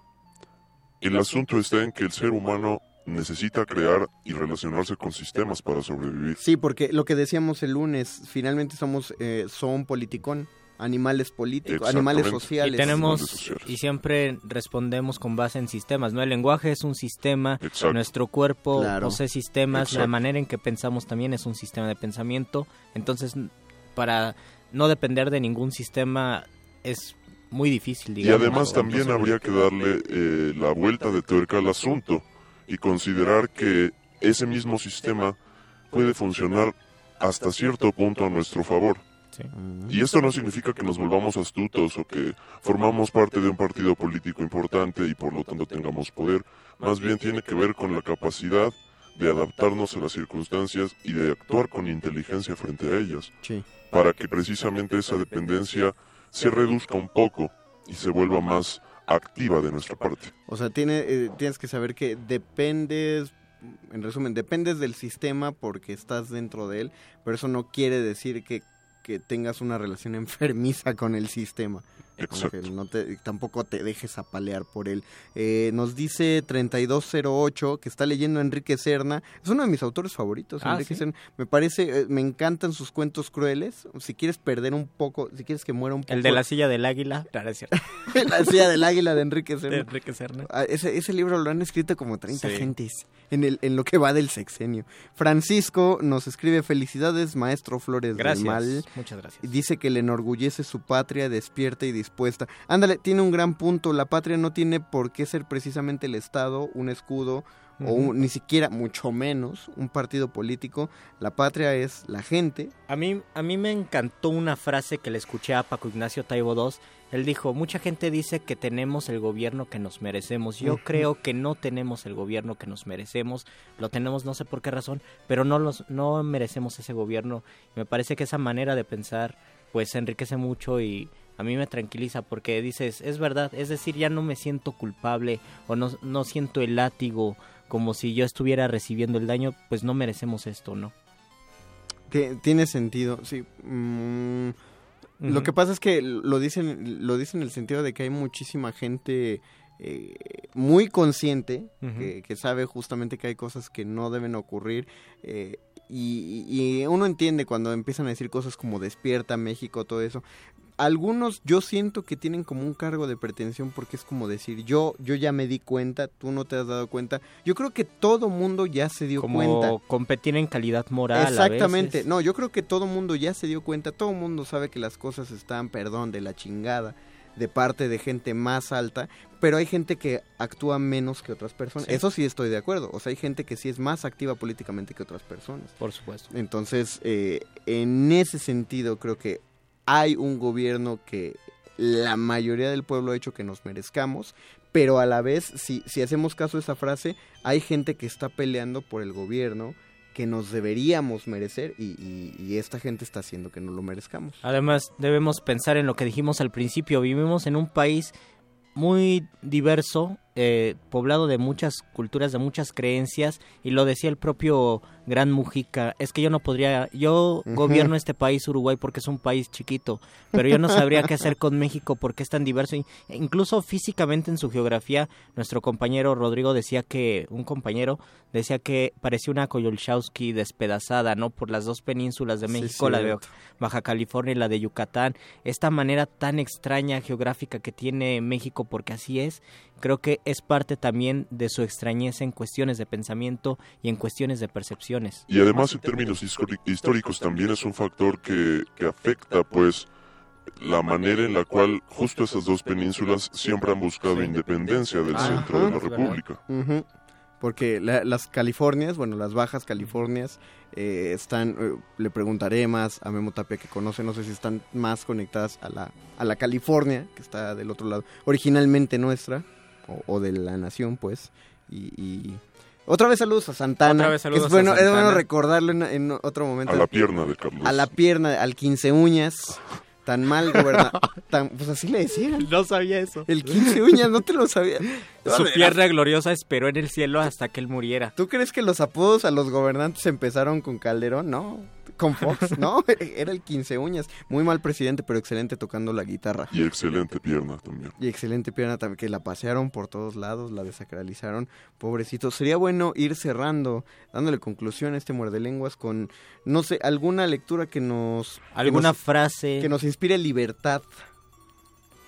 El asunto está en que el ser humano necesita crear y relacionarse con sistemas para sobrevivir. Sí, porque lo que decíamos el lunes, finalmente somos, eh, son politicón, animales políticos, animales sociales. Y tenemos, y siempre respondemos con base en sistemas, ¿no? El lenguaje es un sistema, nuestro cuerpo Claro. posee sistemas, la manera en que pensamos también es un sistema de pensamiento, entonces para no depender de ningún sistema es muy difícil, Y digamos. además también habría que darle eh, la vuelta de tuerca al asunto y considerar que ese mismo sistema puede funcionar hasta cierto punto a nuestro favor. Y esto no significa que nos volvamos astutos o que formamos parte de un partido político importante y por lo tanto tengamos poder. Más bien tiene que ver con la capacidad de adaptarnos a las circunstancias y de actuar con inteligencia frente a ellas. Sí. Para que precisamente esa dependencia se reduzca un poco y se vuelva más activa de nuestra parte. O sea, tiene, eh, tienes que saber que dependes, en resumen, dependes del sistema porque estás dentro de él, pero eso no quiere decir que, que tengas una relación enfermiza con el sistema. Como que no te- tampoco te dejes apalear por él. Eh, nos dice 3208 que está leyendo Enrique Serna. Es uno de mis autores favoritos, Ah, Enrique ¿sí? Serna. Me parece, eh, me encantan sus cuentos crueles. Si quieres perder un poco, si quieres que muera un poco. El de la silla del águila, claro, es cierto. la silla del águila de Enrique Serna. De Enrique Serna. Ah, Ese, ese libro lo han escrito como 30 Sí. gentes en, el, en lo que va del sexenio. Francisco nos escribe felicidades, maestro Flores Gracias, del Mal. muchas gracias. Dice que le enorgullece su patria despierta y dispuesta. Ándale, tiene un gran punto. La patria no tiene por qué ser precisamente el Estado, un escudo, o un- ni siquiera, mucho menos, un partido político. La patria es la gente. A mí, a mí me encantó una frase que le escuché a Paco Ignacio Taibo II. Él dijo, mucha gente dice que tenemos el gobierno que nos merecemos. Yo creo que no tenemos el gobierno que nos merecemos. Lo tenemos no sé por qué razón, pero no, los, no merecemos ese gobierno. Y me parece que esa manera de pensar pues enriquece mucho y a mí me tranquiliza porque dices, es verdad, es decir, ya no me siento culpable o no, no siento el látigo como si yo estuviera recibiendo el daño, pues no merecemos esto, ¿no? Tie- Tiene sentido, sí. Mm, Lo que pasa es que lo dicen, lo dicen en el sentido de que hay muchísima gente eh, muy consciente, que, que sabe justamente que hay cosas que no deben ocurrir. eh, y, y uno entiende cuando empiezan a decir cosas como despierta México, todo eso. Algunos yo siento que tienen como un cargo de pretensión porque es como decir, yo yo ya me di cuenta, tú no te has dado cuenta. Yo creo que todo mundo ya se dio Como cuenta. competir en calidad moral. a Exactamente. veces. No, yo creo que todo mundo ya se dio cuenta, todo mundo sabe que las cosas están, perdón, de la chingada de parte de gente más alta, pero hay gente que actúa menos que otras personas. Sí. Eso sí estoy de acuerdo. O sea, hay gente que sí es más activa políticamente que otras personas. Por supuesto. Entonces, eh, en ese sentido, creo que hay un gobierno que la mayoría del pueblo ha hecho que nos merezcamos, pero a la vez, si, si hacemos caso a esa frase, hay gente que está peleando por el gobierno que nos deberíamos merecer y, y- y esta gente está haciendo que no lo merezcamos. Además, debemos pensar en lo que dijimos al principio. Vivimos en un país muy diverso, eh, poblado de muchas culturas, de muchas creencias, y lo decía el propio Gran Mujica, es que yo no podría, yo gobierno este país, Uruguay, porque es un país chiquito, pero yo no sabría qué hacer con México porque es tan diverso, e incluso físicamente en su geografía, nuestro compañero Rodrigo decía que, un compañero decía que parecía una Koyolchowski despedazada, ¿no? Por las dos penínsulas de Sí, México, la de. Baja California y la de Yucatán, esta manera tan extraña geográfica que tiene México, porque así es, creo que es parte también de su extrañeza en cuestiones de pensamiento y en cuestiones de percepciones. Y además en términos históricos también es un factor que, que afecta pues la manera en la cual justo esas dos penínsulas siempre han buscado independencia del centro de la. República. Porque la- las Californias, bueno, las bajas Californias eh, están, eh, le preguntaré más a Memo Tapia que conoce, no sé si están más conectadas a la, a la California, que está del otro lado, originalmente nuestra, o, o de la nación, pues, y... y- Otra vez saludos a Santana. Otra vez saludos es bueno, a Es bueno recordarlo en, en otro momento. A la pierna de Carlos. A la pierna, al 15 uñas. Tan mal gobernado. tan, pues así le decían. No sabía eso. El 15 uñas, no te lo sabía. Su pierna gloriosa esperó en el cielo hasta que él muriera. ¿Tú crees que los apodos a los gobernantes empezaron con Calderón? No. Con Fox, no. Era el 15 uñas. Muy mal presidente, pero excelente tocando la guitarra. Y excelente pierna también. Y excelente pierna también, que la pasearon por todos lados, la desacralizaron. Pobrecito. Sería bueno ir cerrando, dándole conclusión a este muerde lenguas con, no sé, alguna lectura que nos... que Alguna nos- frase Que nos inspire libertad.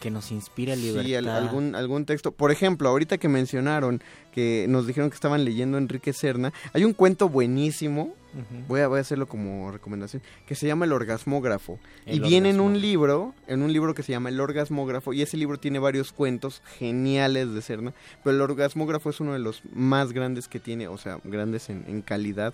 Que nos inspire libertad. Sí, al- algún, algún texto. Por ejemplo, ahorita que mencionaron que nos dijeron que estaban leyendo Enrique Serna, hay un cuento buenísimo, voy, a, voy a hacerlo como recomendación, que se llama El Orgasmógrafo. El y viene en un libro, en un libro que se llama El Orgasmógrafo, y ese libro tiene varios cuentos geniales de Serna, pero el Orgasmógrafo es uno de los más grandes que tiene, o sea, grandes en, en calidad,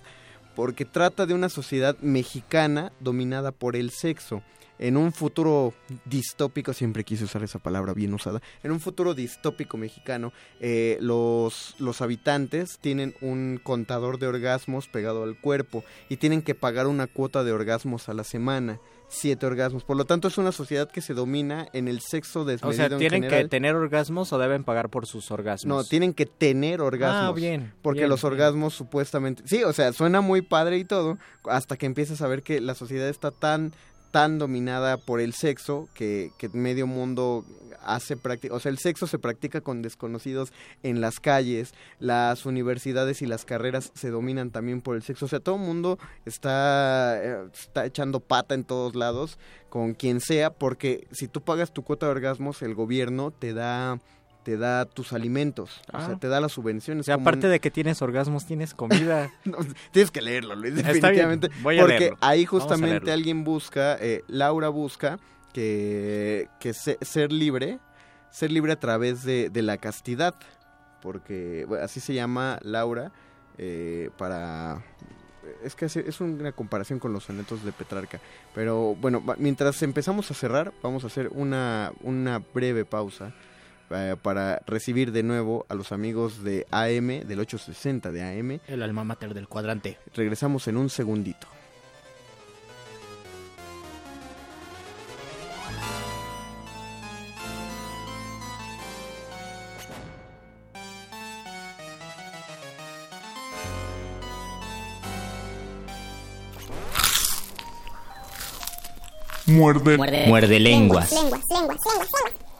porque trata de una sociedad mexicana dominada por el sexo. En un futuro distópico, siempre quise usar esa palabra bien usada, en un futuro distópico mexicano, eh, los, los habitantes tienen un contador de orgasmos pegado al cuerpo y tienen que pagar una cuota de orgasmos a la semana, siete orgasmos. Por lo tanto, es una sociedad que se domina en el sexo O desmedido sea, en ¿tienen que tener orgasmos o deben pagar por sus orgasmos? No, tienen que tener orgasmos. Ah, bien, Porque bien, los bien. orgasmos supuestamente... Sí, o sea, suena muy padre y todo, hasta que empiezas a ver que la sociedad está tan tan dominada por el sexo que, que medio mundo hace práctica, o sea, el sexo se practica con desconocidos en las calles, las universidades y las carreras se dominan también por el sexo, o sea, todo el mundo está, eh, está echando pata en todos lados con quien sea, porque si tú pagas tu cuota de orgasmos, el gobierno te da te da tus alimentos, o Ah. sea, te da las subvenciones. O sea, como aparte un- de que tienes orgasmos, tienes comida. No, tienes que leerlo, Luis, definitivamente. voy a porque leerlo. ahí justamente alguien busca, eh, Laura busca que, que se- ser libre, ser libre a través de, de la castidad, porque bueno, así se llama Laura eh, para... Es que es una comparación con los sonetos de Petrarca. Pero bueno, mientras empezamos a cerrar, vamos a hacer una, una breve pausa eh, para recibir de nuevo a los amigos de AM, del 860 de AM. El alma mater del cuadrante. Regresamos en un segundito. Muerde. Muerde lenguas. Lenguas, lenguas, lenguas, lenguas.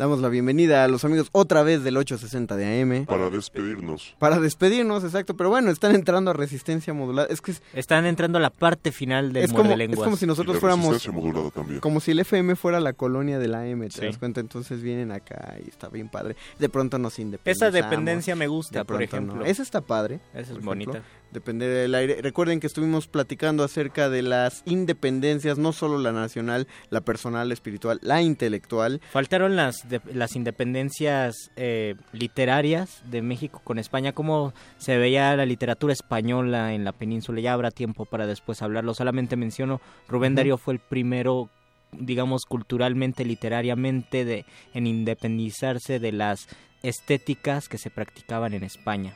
Damos la bienvenida a los amigos otra vez del 860 de AM. Para despedirnos. Para despedirnos, exacto. Pero bueno, están entrando a resistencia modulada. Es que es, Están entrando a la parte final del es como, es como si nosotros Y la fuéramos... resistencia modulada también. Como si el FM fuera la colonia del AM, ¿te Sí. das cuenta? Entonces vienen acá y está bien padre. De pronto nos independizamos. Esa dependencia me gusta, De por ejemplo. no. Esa está padre. Esa es bonita. ejemplo. Depender del aire. Recuerden que estuvimos platicando acerca de las independencias, no solo la nacional, la personal, la espiritual, la intelectual. Faltaron las, de- las independencias eh, literarias de México con España, cómo se veía la literatura española en la península. Ya habrá tiempo para después hablarlo. Solamente menciono, Rubén. Darío fue el primero, digamos, culturalmente, literariamente, de, en independizarse de las estéticas que se practicaban en España.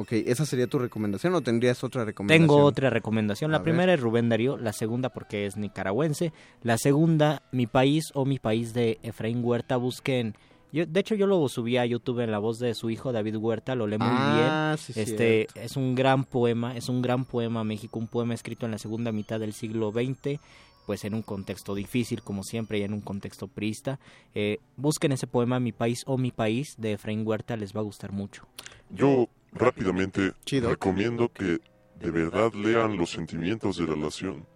Ok, ¿esa sería tu recomendación o tendrías otra recomendación? Tengo otra recomendación. A La ver. primera es Rubén Darío, la segunda porque es nicaragüense, la segunda Mi País o Mi País de Efraín Huerta. Busquen, yo, de hecho yo lo subí a YouTube en la voz de su hijo David Huerta, lo lee muy Ah, bien. sí, este cierto. es un gran poema, es un gran poema México, un poema escrito en la segunda mitad del siglo XX pues en un contexto difícil como siempre y en un contexto priista. Eh, busquen ese poema Mi País o Mi País de Efraín Huerta, les va a gustar mucho. Yo rápidamente recomiendo que de verdad lean Los sentimientos de la nación.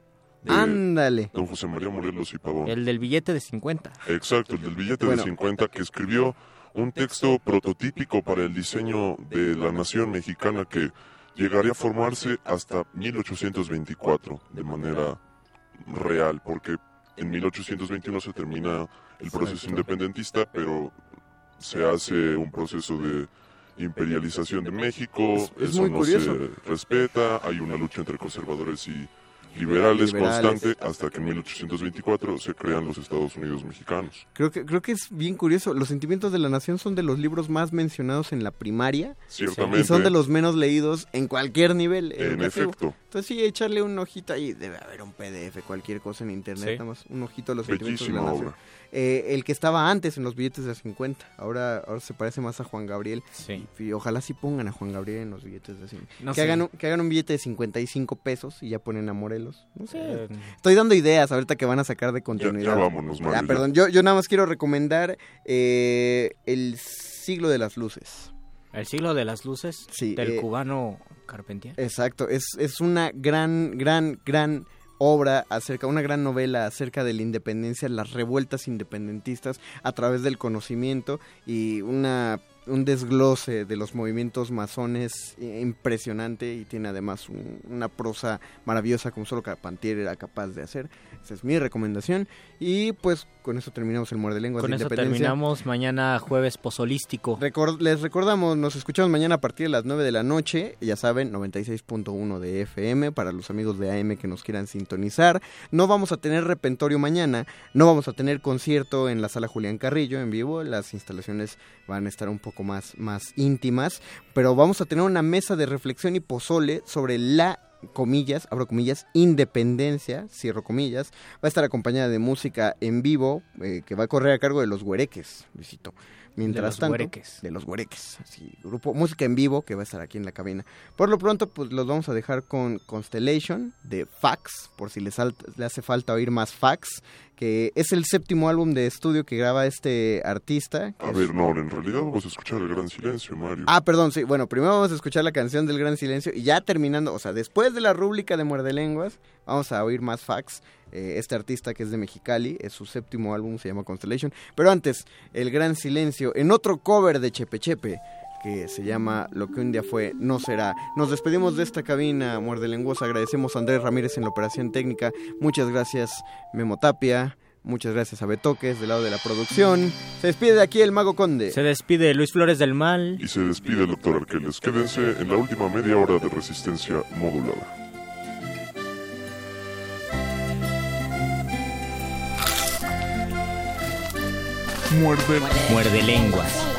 de Ándale. Don José María Morelos y Pavón. El del billete de 50. Exacto, el del billete Bueno. de 50 que escribió un texto prototípico para el diseño de la nación mexicana que llegaría a formarse hasta 1824 de manera real, porque en 1821 se termina el proceso independentista, pero se hace un proceso de imperialización de México, Es- es eso muy no curioso. se respeta, hay una lucha entre conservadores y liberales, Liberales. constante hasta que en 1824 se crean los Estados Unidos mexicanos. Creo que, creo que es bien curioso. Los sentimientos de la nación son de los libros más mencionados en la primaria. Ciertamente. Y son de los menos leídos en cualquier nivel. En educativo. efecto. Entonces sí, echarle un ojito ahí. Debe haber un PDF, cualquier cosa en internet. Sí. Nada más un ojito a los sentimientos de la nación. obra. Eh, el que estaba antes en los billetes de 50. Ahora, ahora se parece más a Juan Gabriel. Sí. Y, y ojalá sí pongan a Juan Gabriel en los billetes de 50. No que, sé. hagan un, que hagan un billete de 55 pesos y ya ponen a Morelos. No sé. Eh, Estoy dando ideas ahorita que van a sacar de continuidad. ya vámonos, Mario, Ya, ya. perdón, yo, yo nada más quiero recomendar eh, El siglo de las luces. El siglo de las luces Sí, del eh, cubano Carpentier. Exacto, es, es una gran, gran, gran obra acerca, una gran novela acerca de la independencia, las revueltas independentistas a través del conocimiento y una un desglose de los movimientos masones impresionante y tiene además un- una prosa maravillosa como solo Carpentier era capaz de hacer. Esa es mi recomendación y pues con eso terminamos el Muerde Lenguas Con de eso Independencia. terminamos mañana jueves pozolístico. Recor- les recordamos, nos escuchamos mañana a partir de las 9 de la noche, ya saben, 96.1 de FM para los amigos de AM que nos quieran sintonizar. No vamos a tener repentorio mañana, no vamos a tener concierto en la sala Julián Carrillo en vivo, las instalaciones van a estar un poco más, más íntimas, pero vamos a tener una mesa de reflexión y pozole sobre la comillas, abro comillas, independencia, cierro comillas, va a estar acompañada de música en vivo eh, que va a correr a cargo de los güereques, Luisito. Mientras tanto, de los güereques, así, grupo música en vivo que va a estar aquí en la cabina. Por lo pronto, pues los vamos a dejar con Constellation de Fax, por si les, le hace falta oír más Fax, que es el séptimo álbum de estudio que graba este artista. A ver, no, en realidad vamos a escuchar el gran silencio, Mario. Ah, perdón, sí. Bueno, primero vamos a escuchar la canción del Gran Silencio y ya terminando, o sea, después de la rúbrica de Muerde Lenguas, vamos a oír más fax. Eh, este artista que es de Mexicali, es su séptimo álbum, se llama Constellation. Pero antes, el Gran Silencio, en otro cover de Chepe Chepe, que se llama Lo que un día fue, no será. Nos despedimos de esta cabina, Muerde Lenguas. Agradecemos a Andrés Ramírez en la operación técnica. Muchas gracias, Memo Tapia. Muchas gracias a Betoques del lado de la producción. Se despide de aquí el Mago Conde. Se despide Luis Flores del Mal. Y se despide el doctor Arqueles. Quédense en la última media hora de resistencia modulada. Muerde. Muerde lenguas.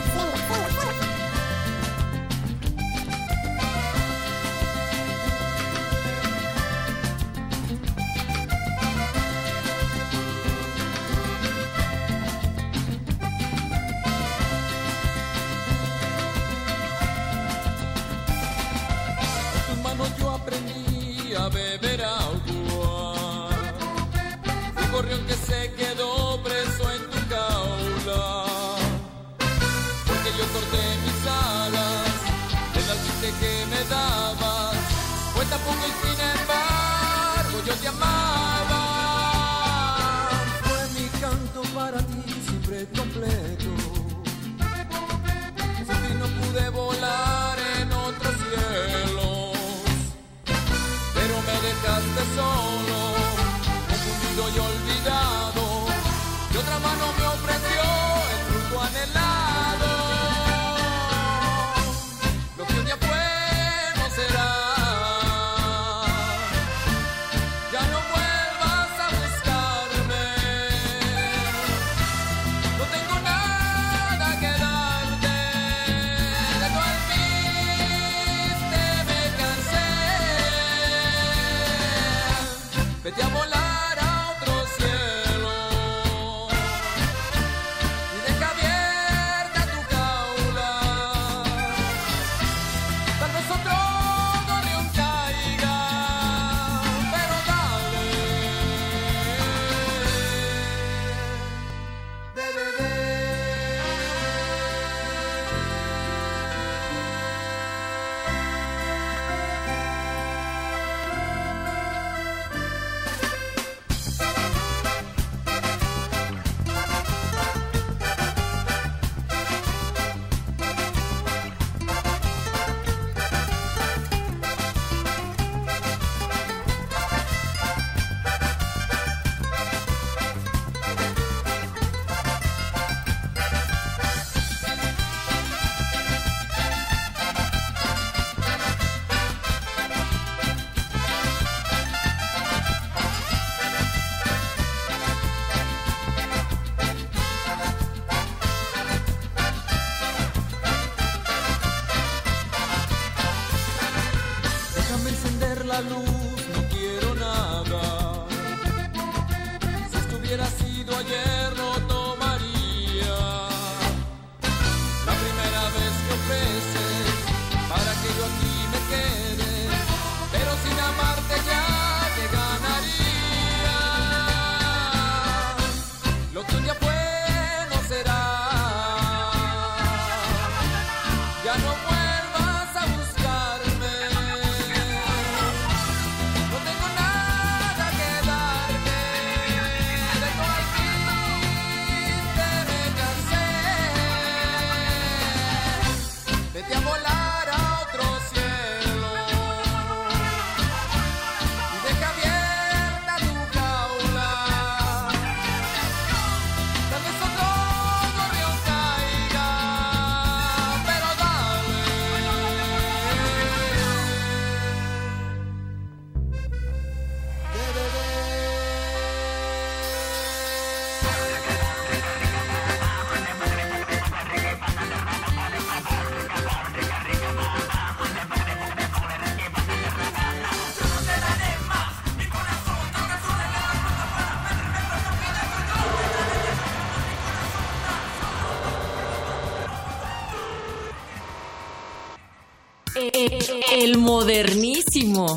El modernísimo.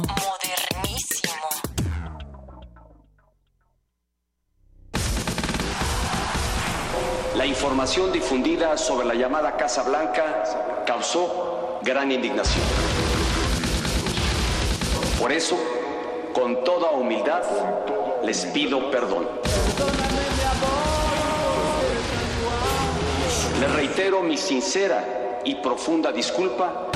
La información difundida sobre la llamada Casa Blanca causó gran indignación. Por eso, con toda humildad, les pido perdón. Les reitero mi sincera y profunda disculpa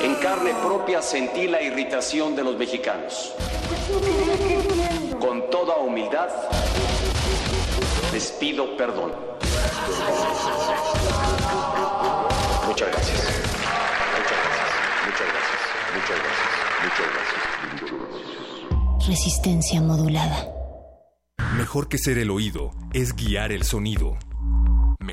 En carne propia sentí la irritación de los mexicanos. Con toda humildad, les pido perdón. Muchas gracias. Muchas gracias. Muchas gracias. Muchas gracias. Muchas gracias. Muchas gracias. Resistencia modulada. Mejor que ser el oído es guiar el sonido.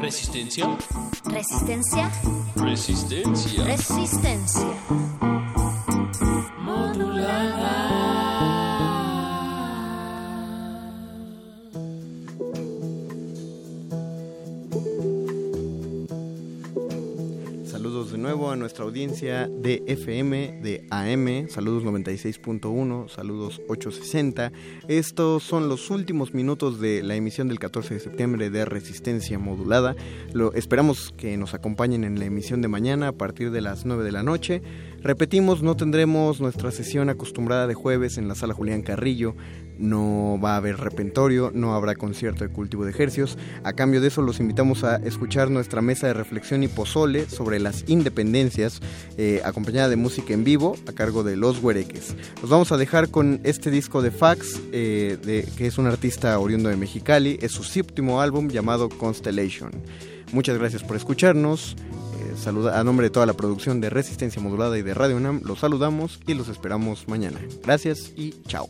Resistencia. Resistencia. Resistencia. Resistencia. De FM, de AM, saludos 96.1, saludos 860. Estos son los últimos minutos de la emisión del 14 de septiembre de Resistencia Modulada. Lo, esperamos que nos acompañen en la emisión de mañana a partir de las 9 de la noche. Repetimos, no tendremos nuestra sesión acostumbrada de jueves en la sala Julián Carrillo, no va a haber repentorio, no habrá concierto de cultivo de ejercios. A cambio de eso los invitamos a escuchar nuestra mesa de reflexión y pozole sobre las independencias, eh, acompañada de música en vivo a cargo de Los Huereques. Los vamos a dejar con este disco de Fax, eh, que es un artista oriundo de Mexicali, es su séptimo álbum llamado Constellation. Muchas gracias por escucharnos. Eh, saluda, a nombre de toda la producción de Resistencia Modulada y de Radio UNAM, los saludamos y los esperamos mañana. Gracias y chao.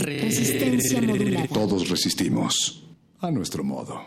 Resistencia modulada. Todos resistimos a nuestro modo.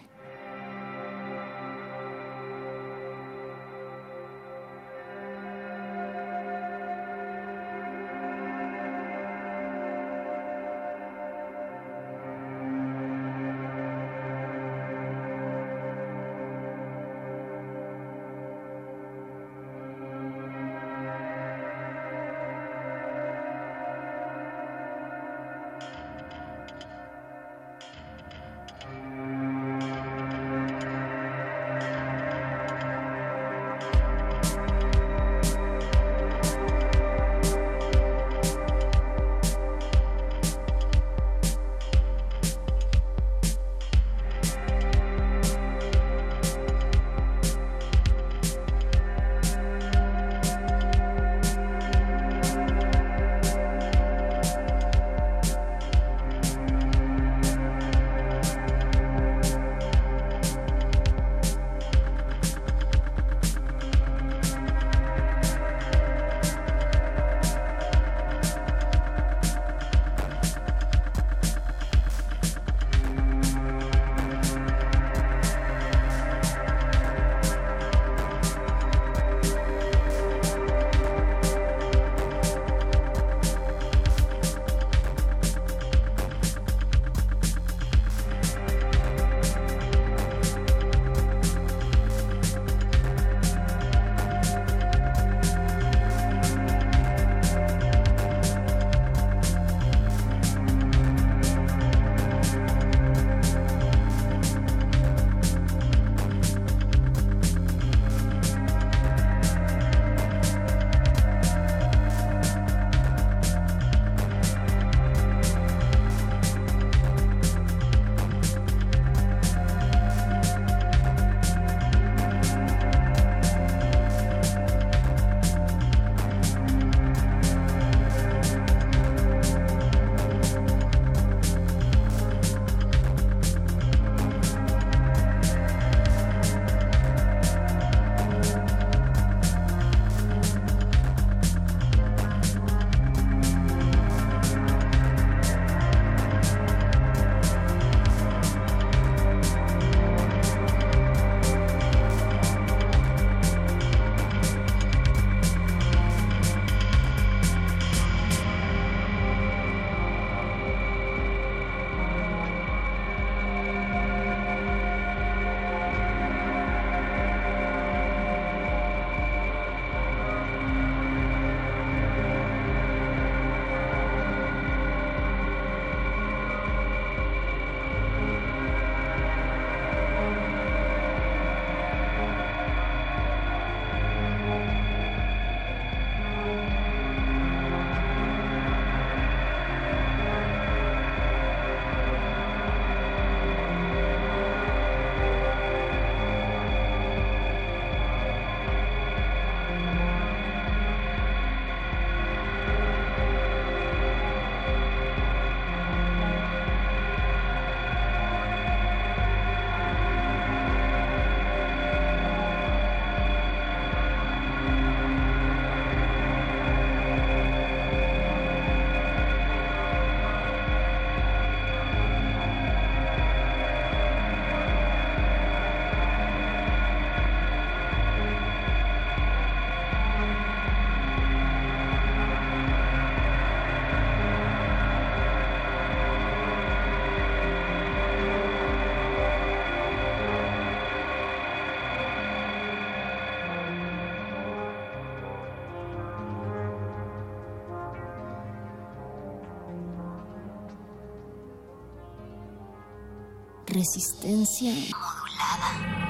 Resistencia modulada.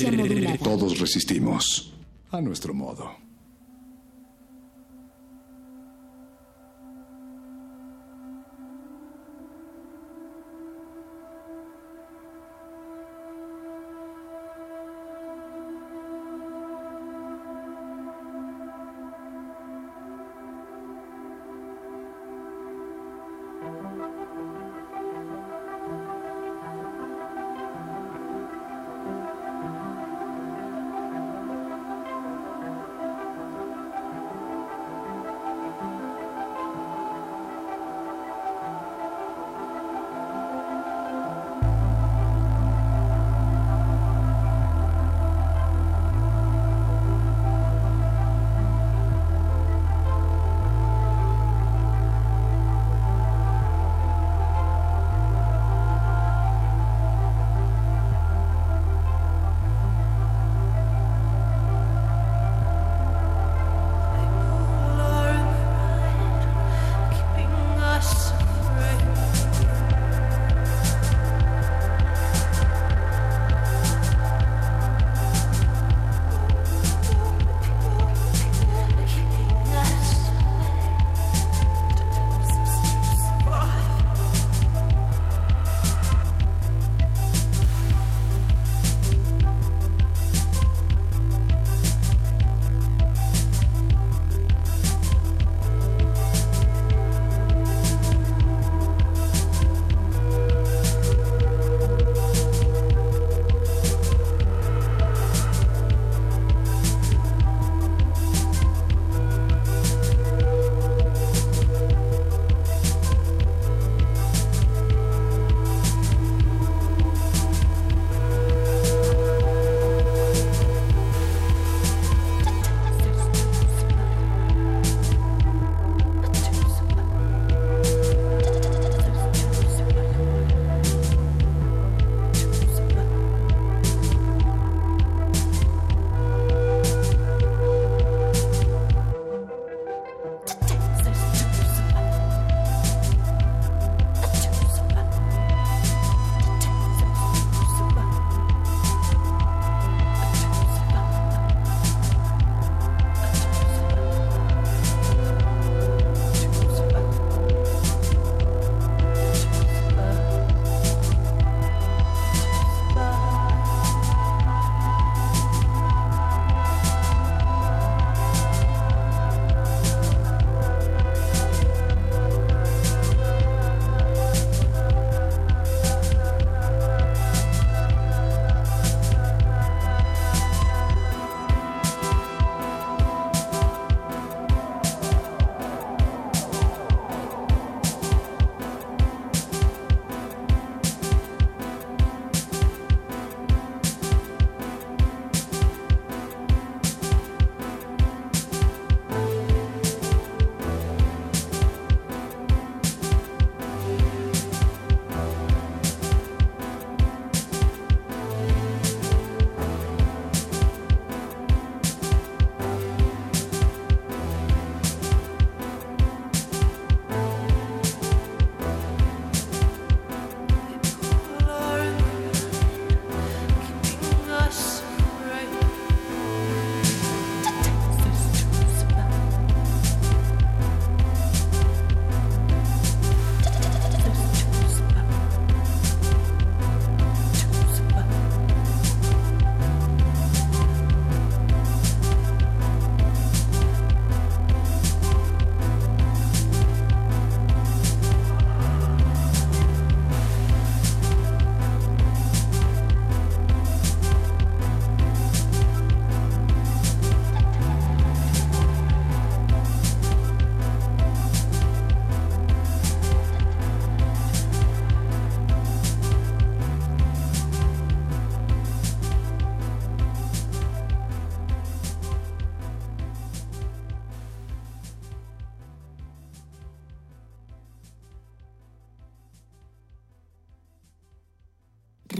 Resistencia modulada. Todos resistimos. A nuestro modo.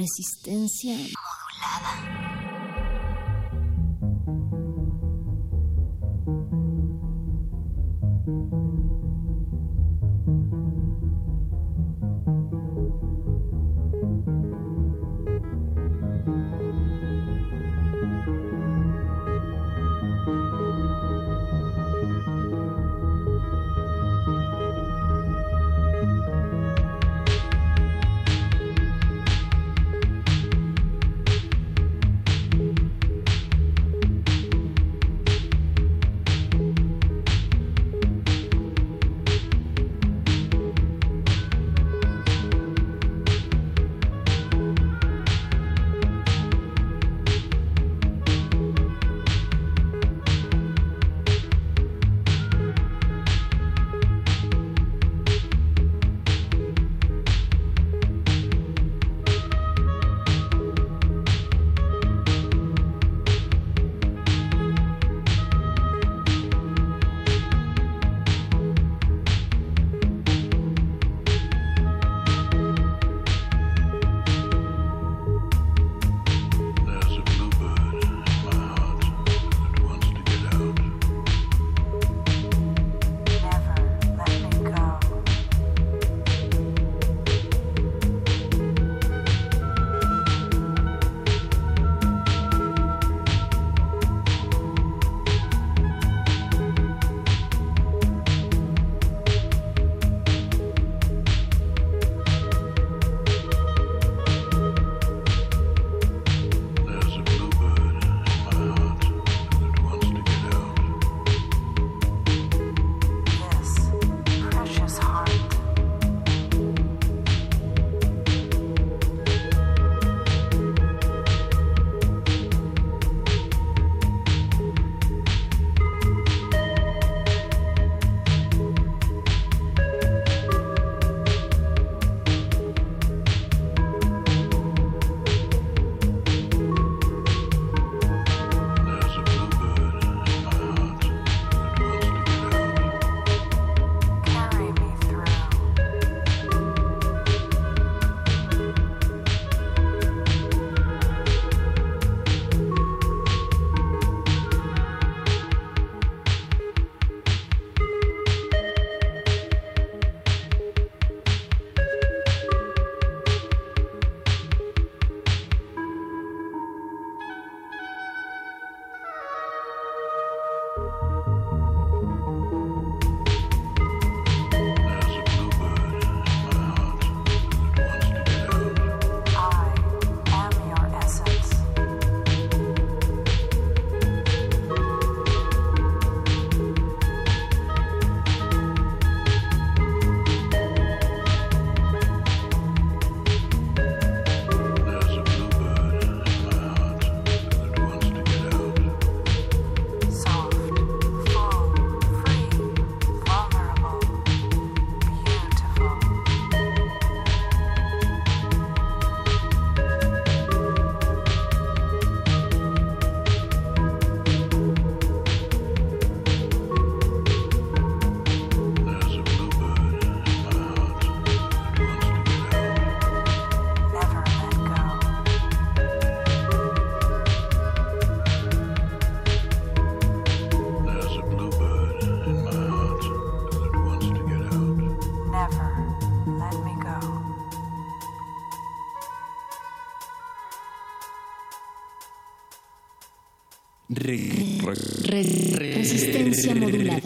Resistencia modulada.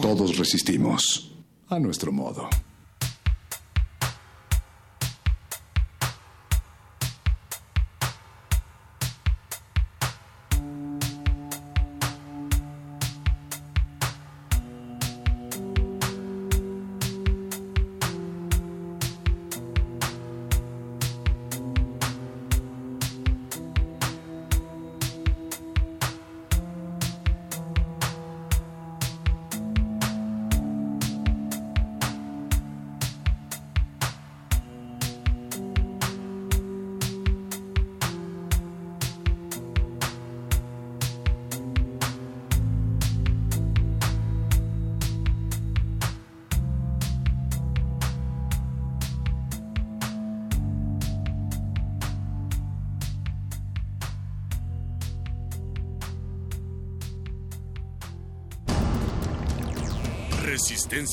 Todos resistimos. A nuestro modo.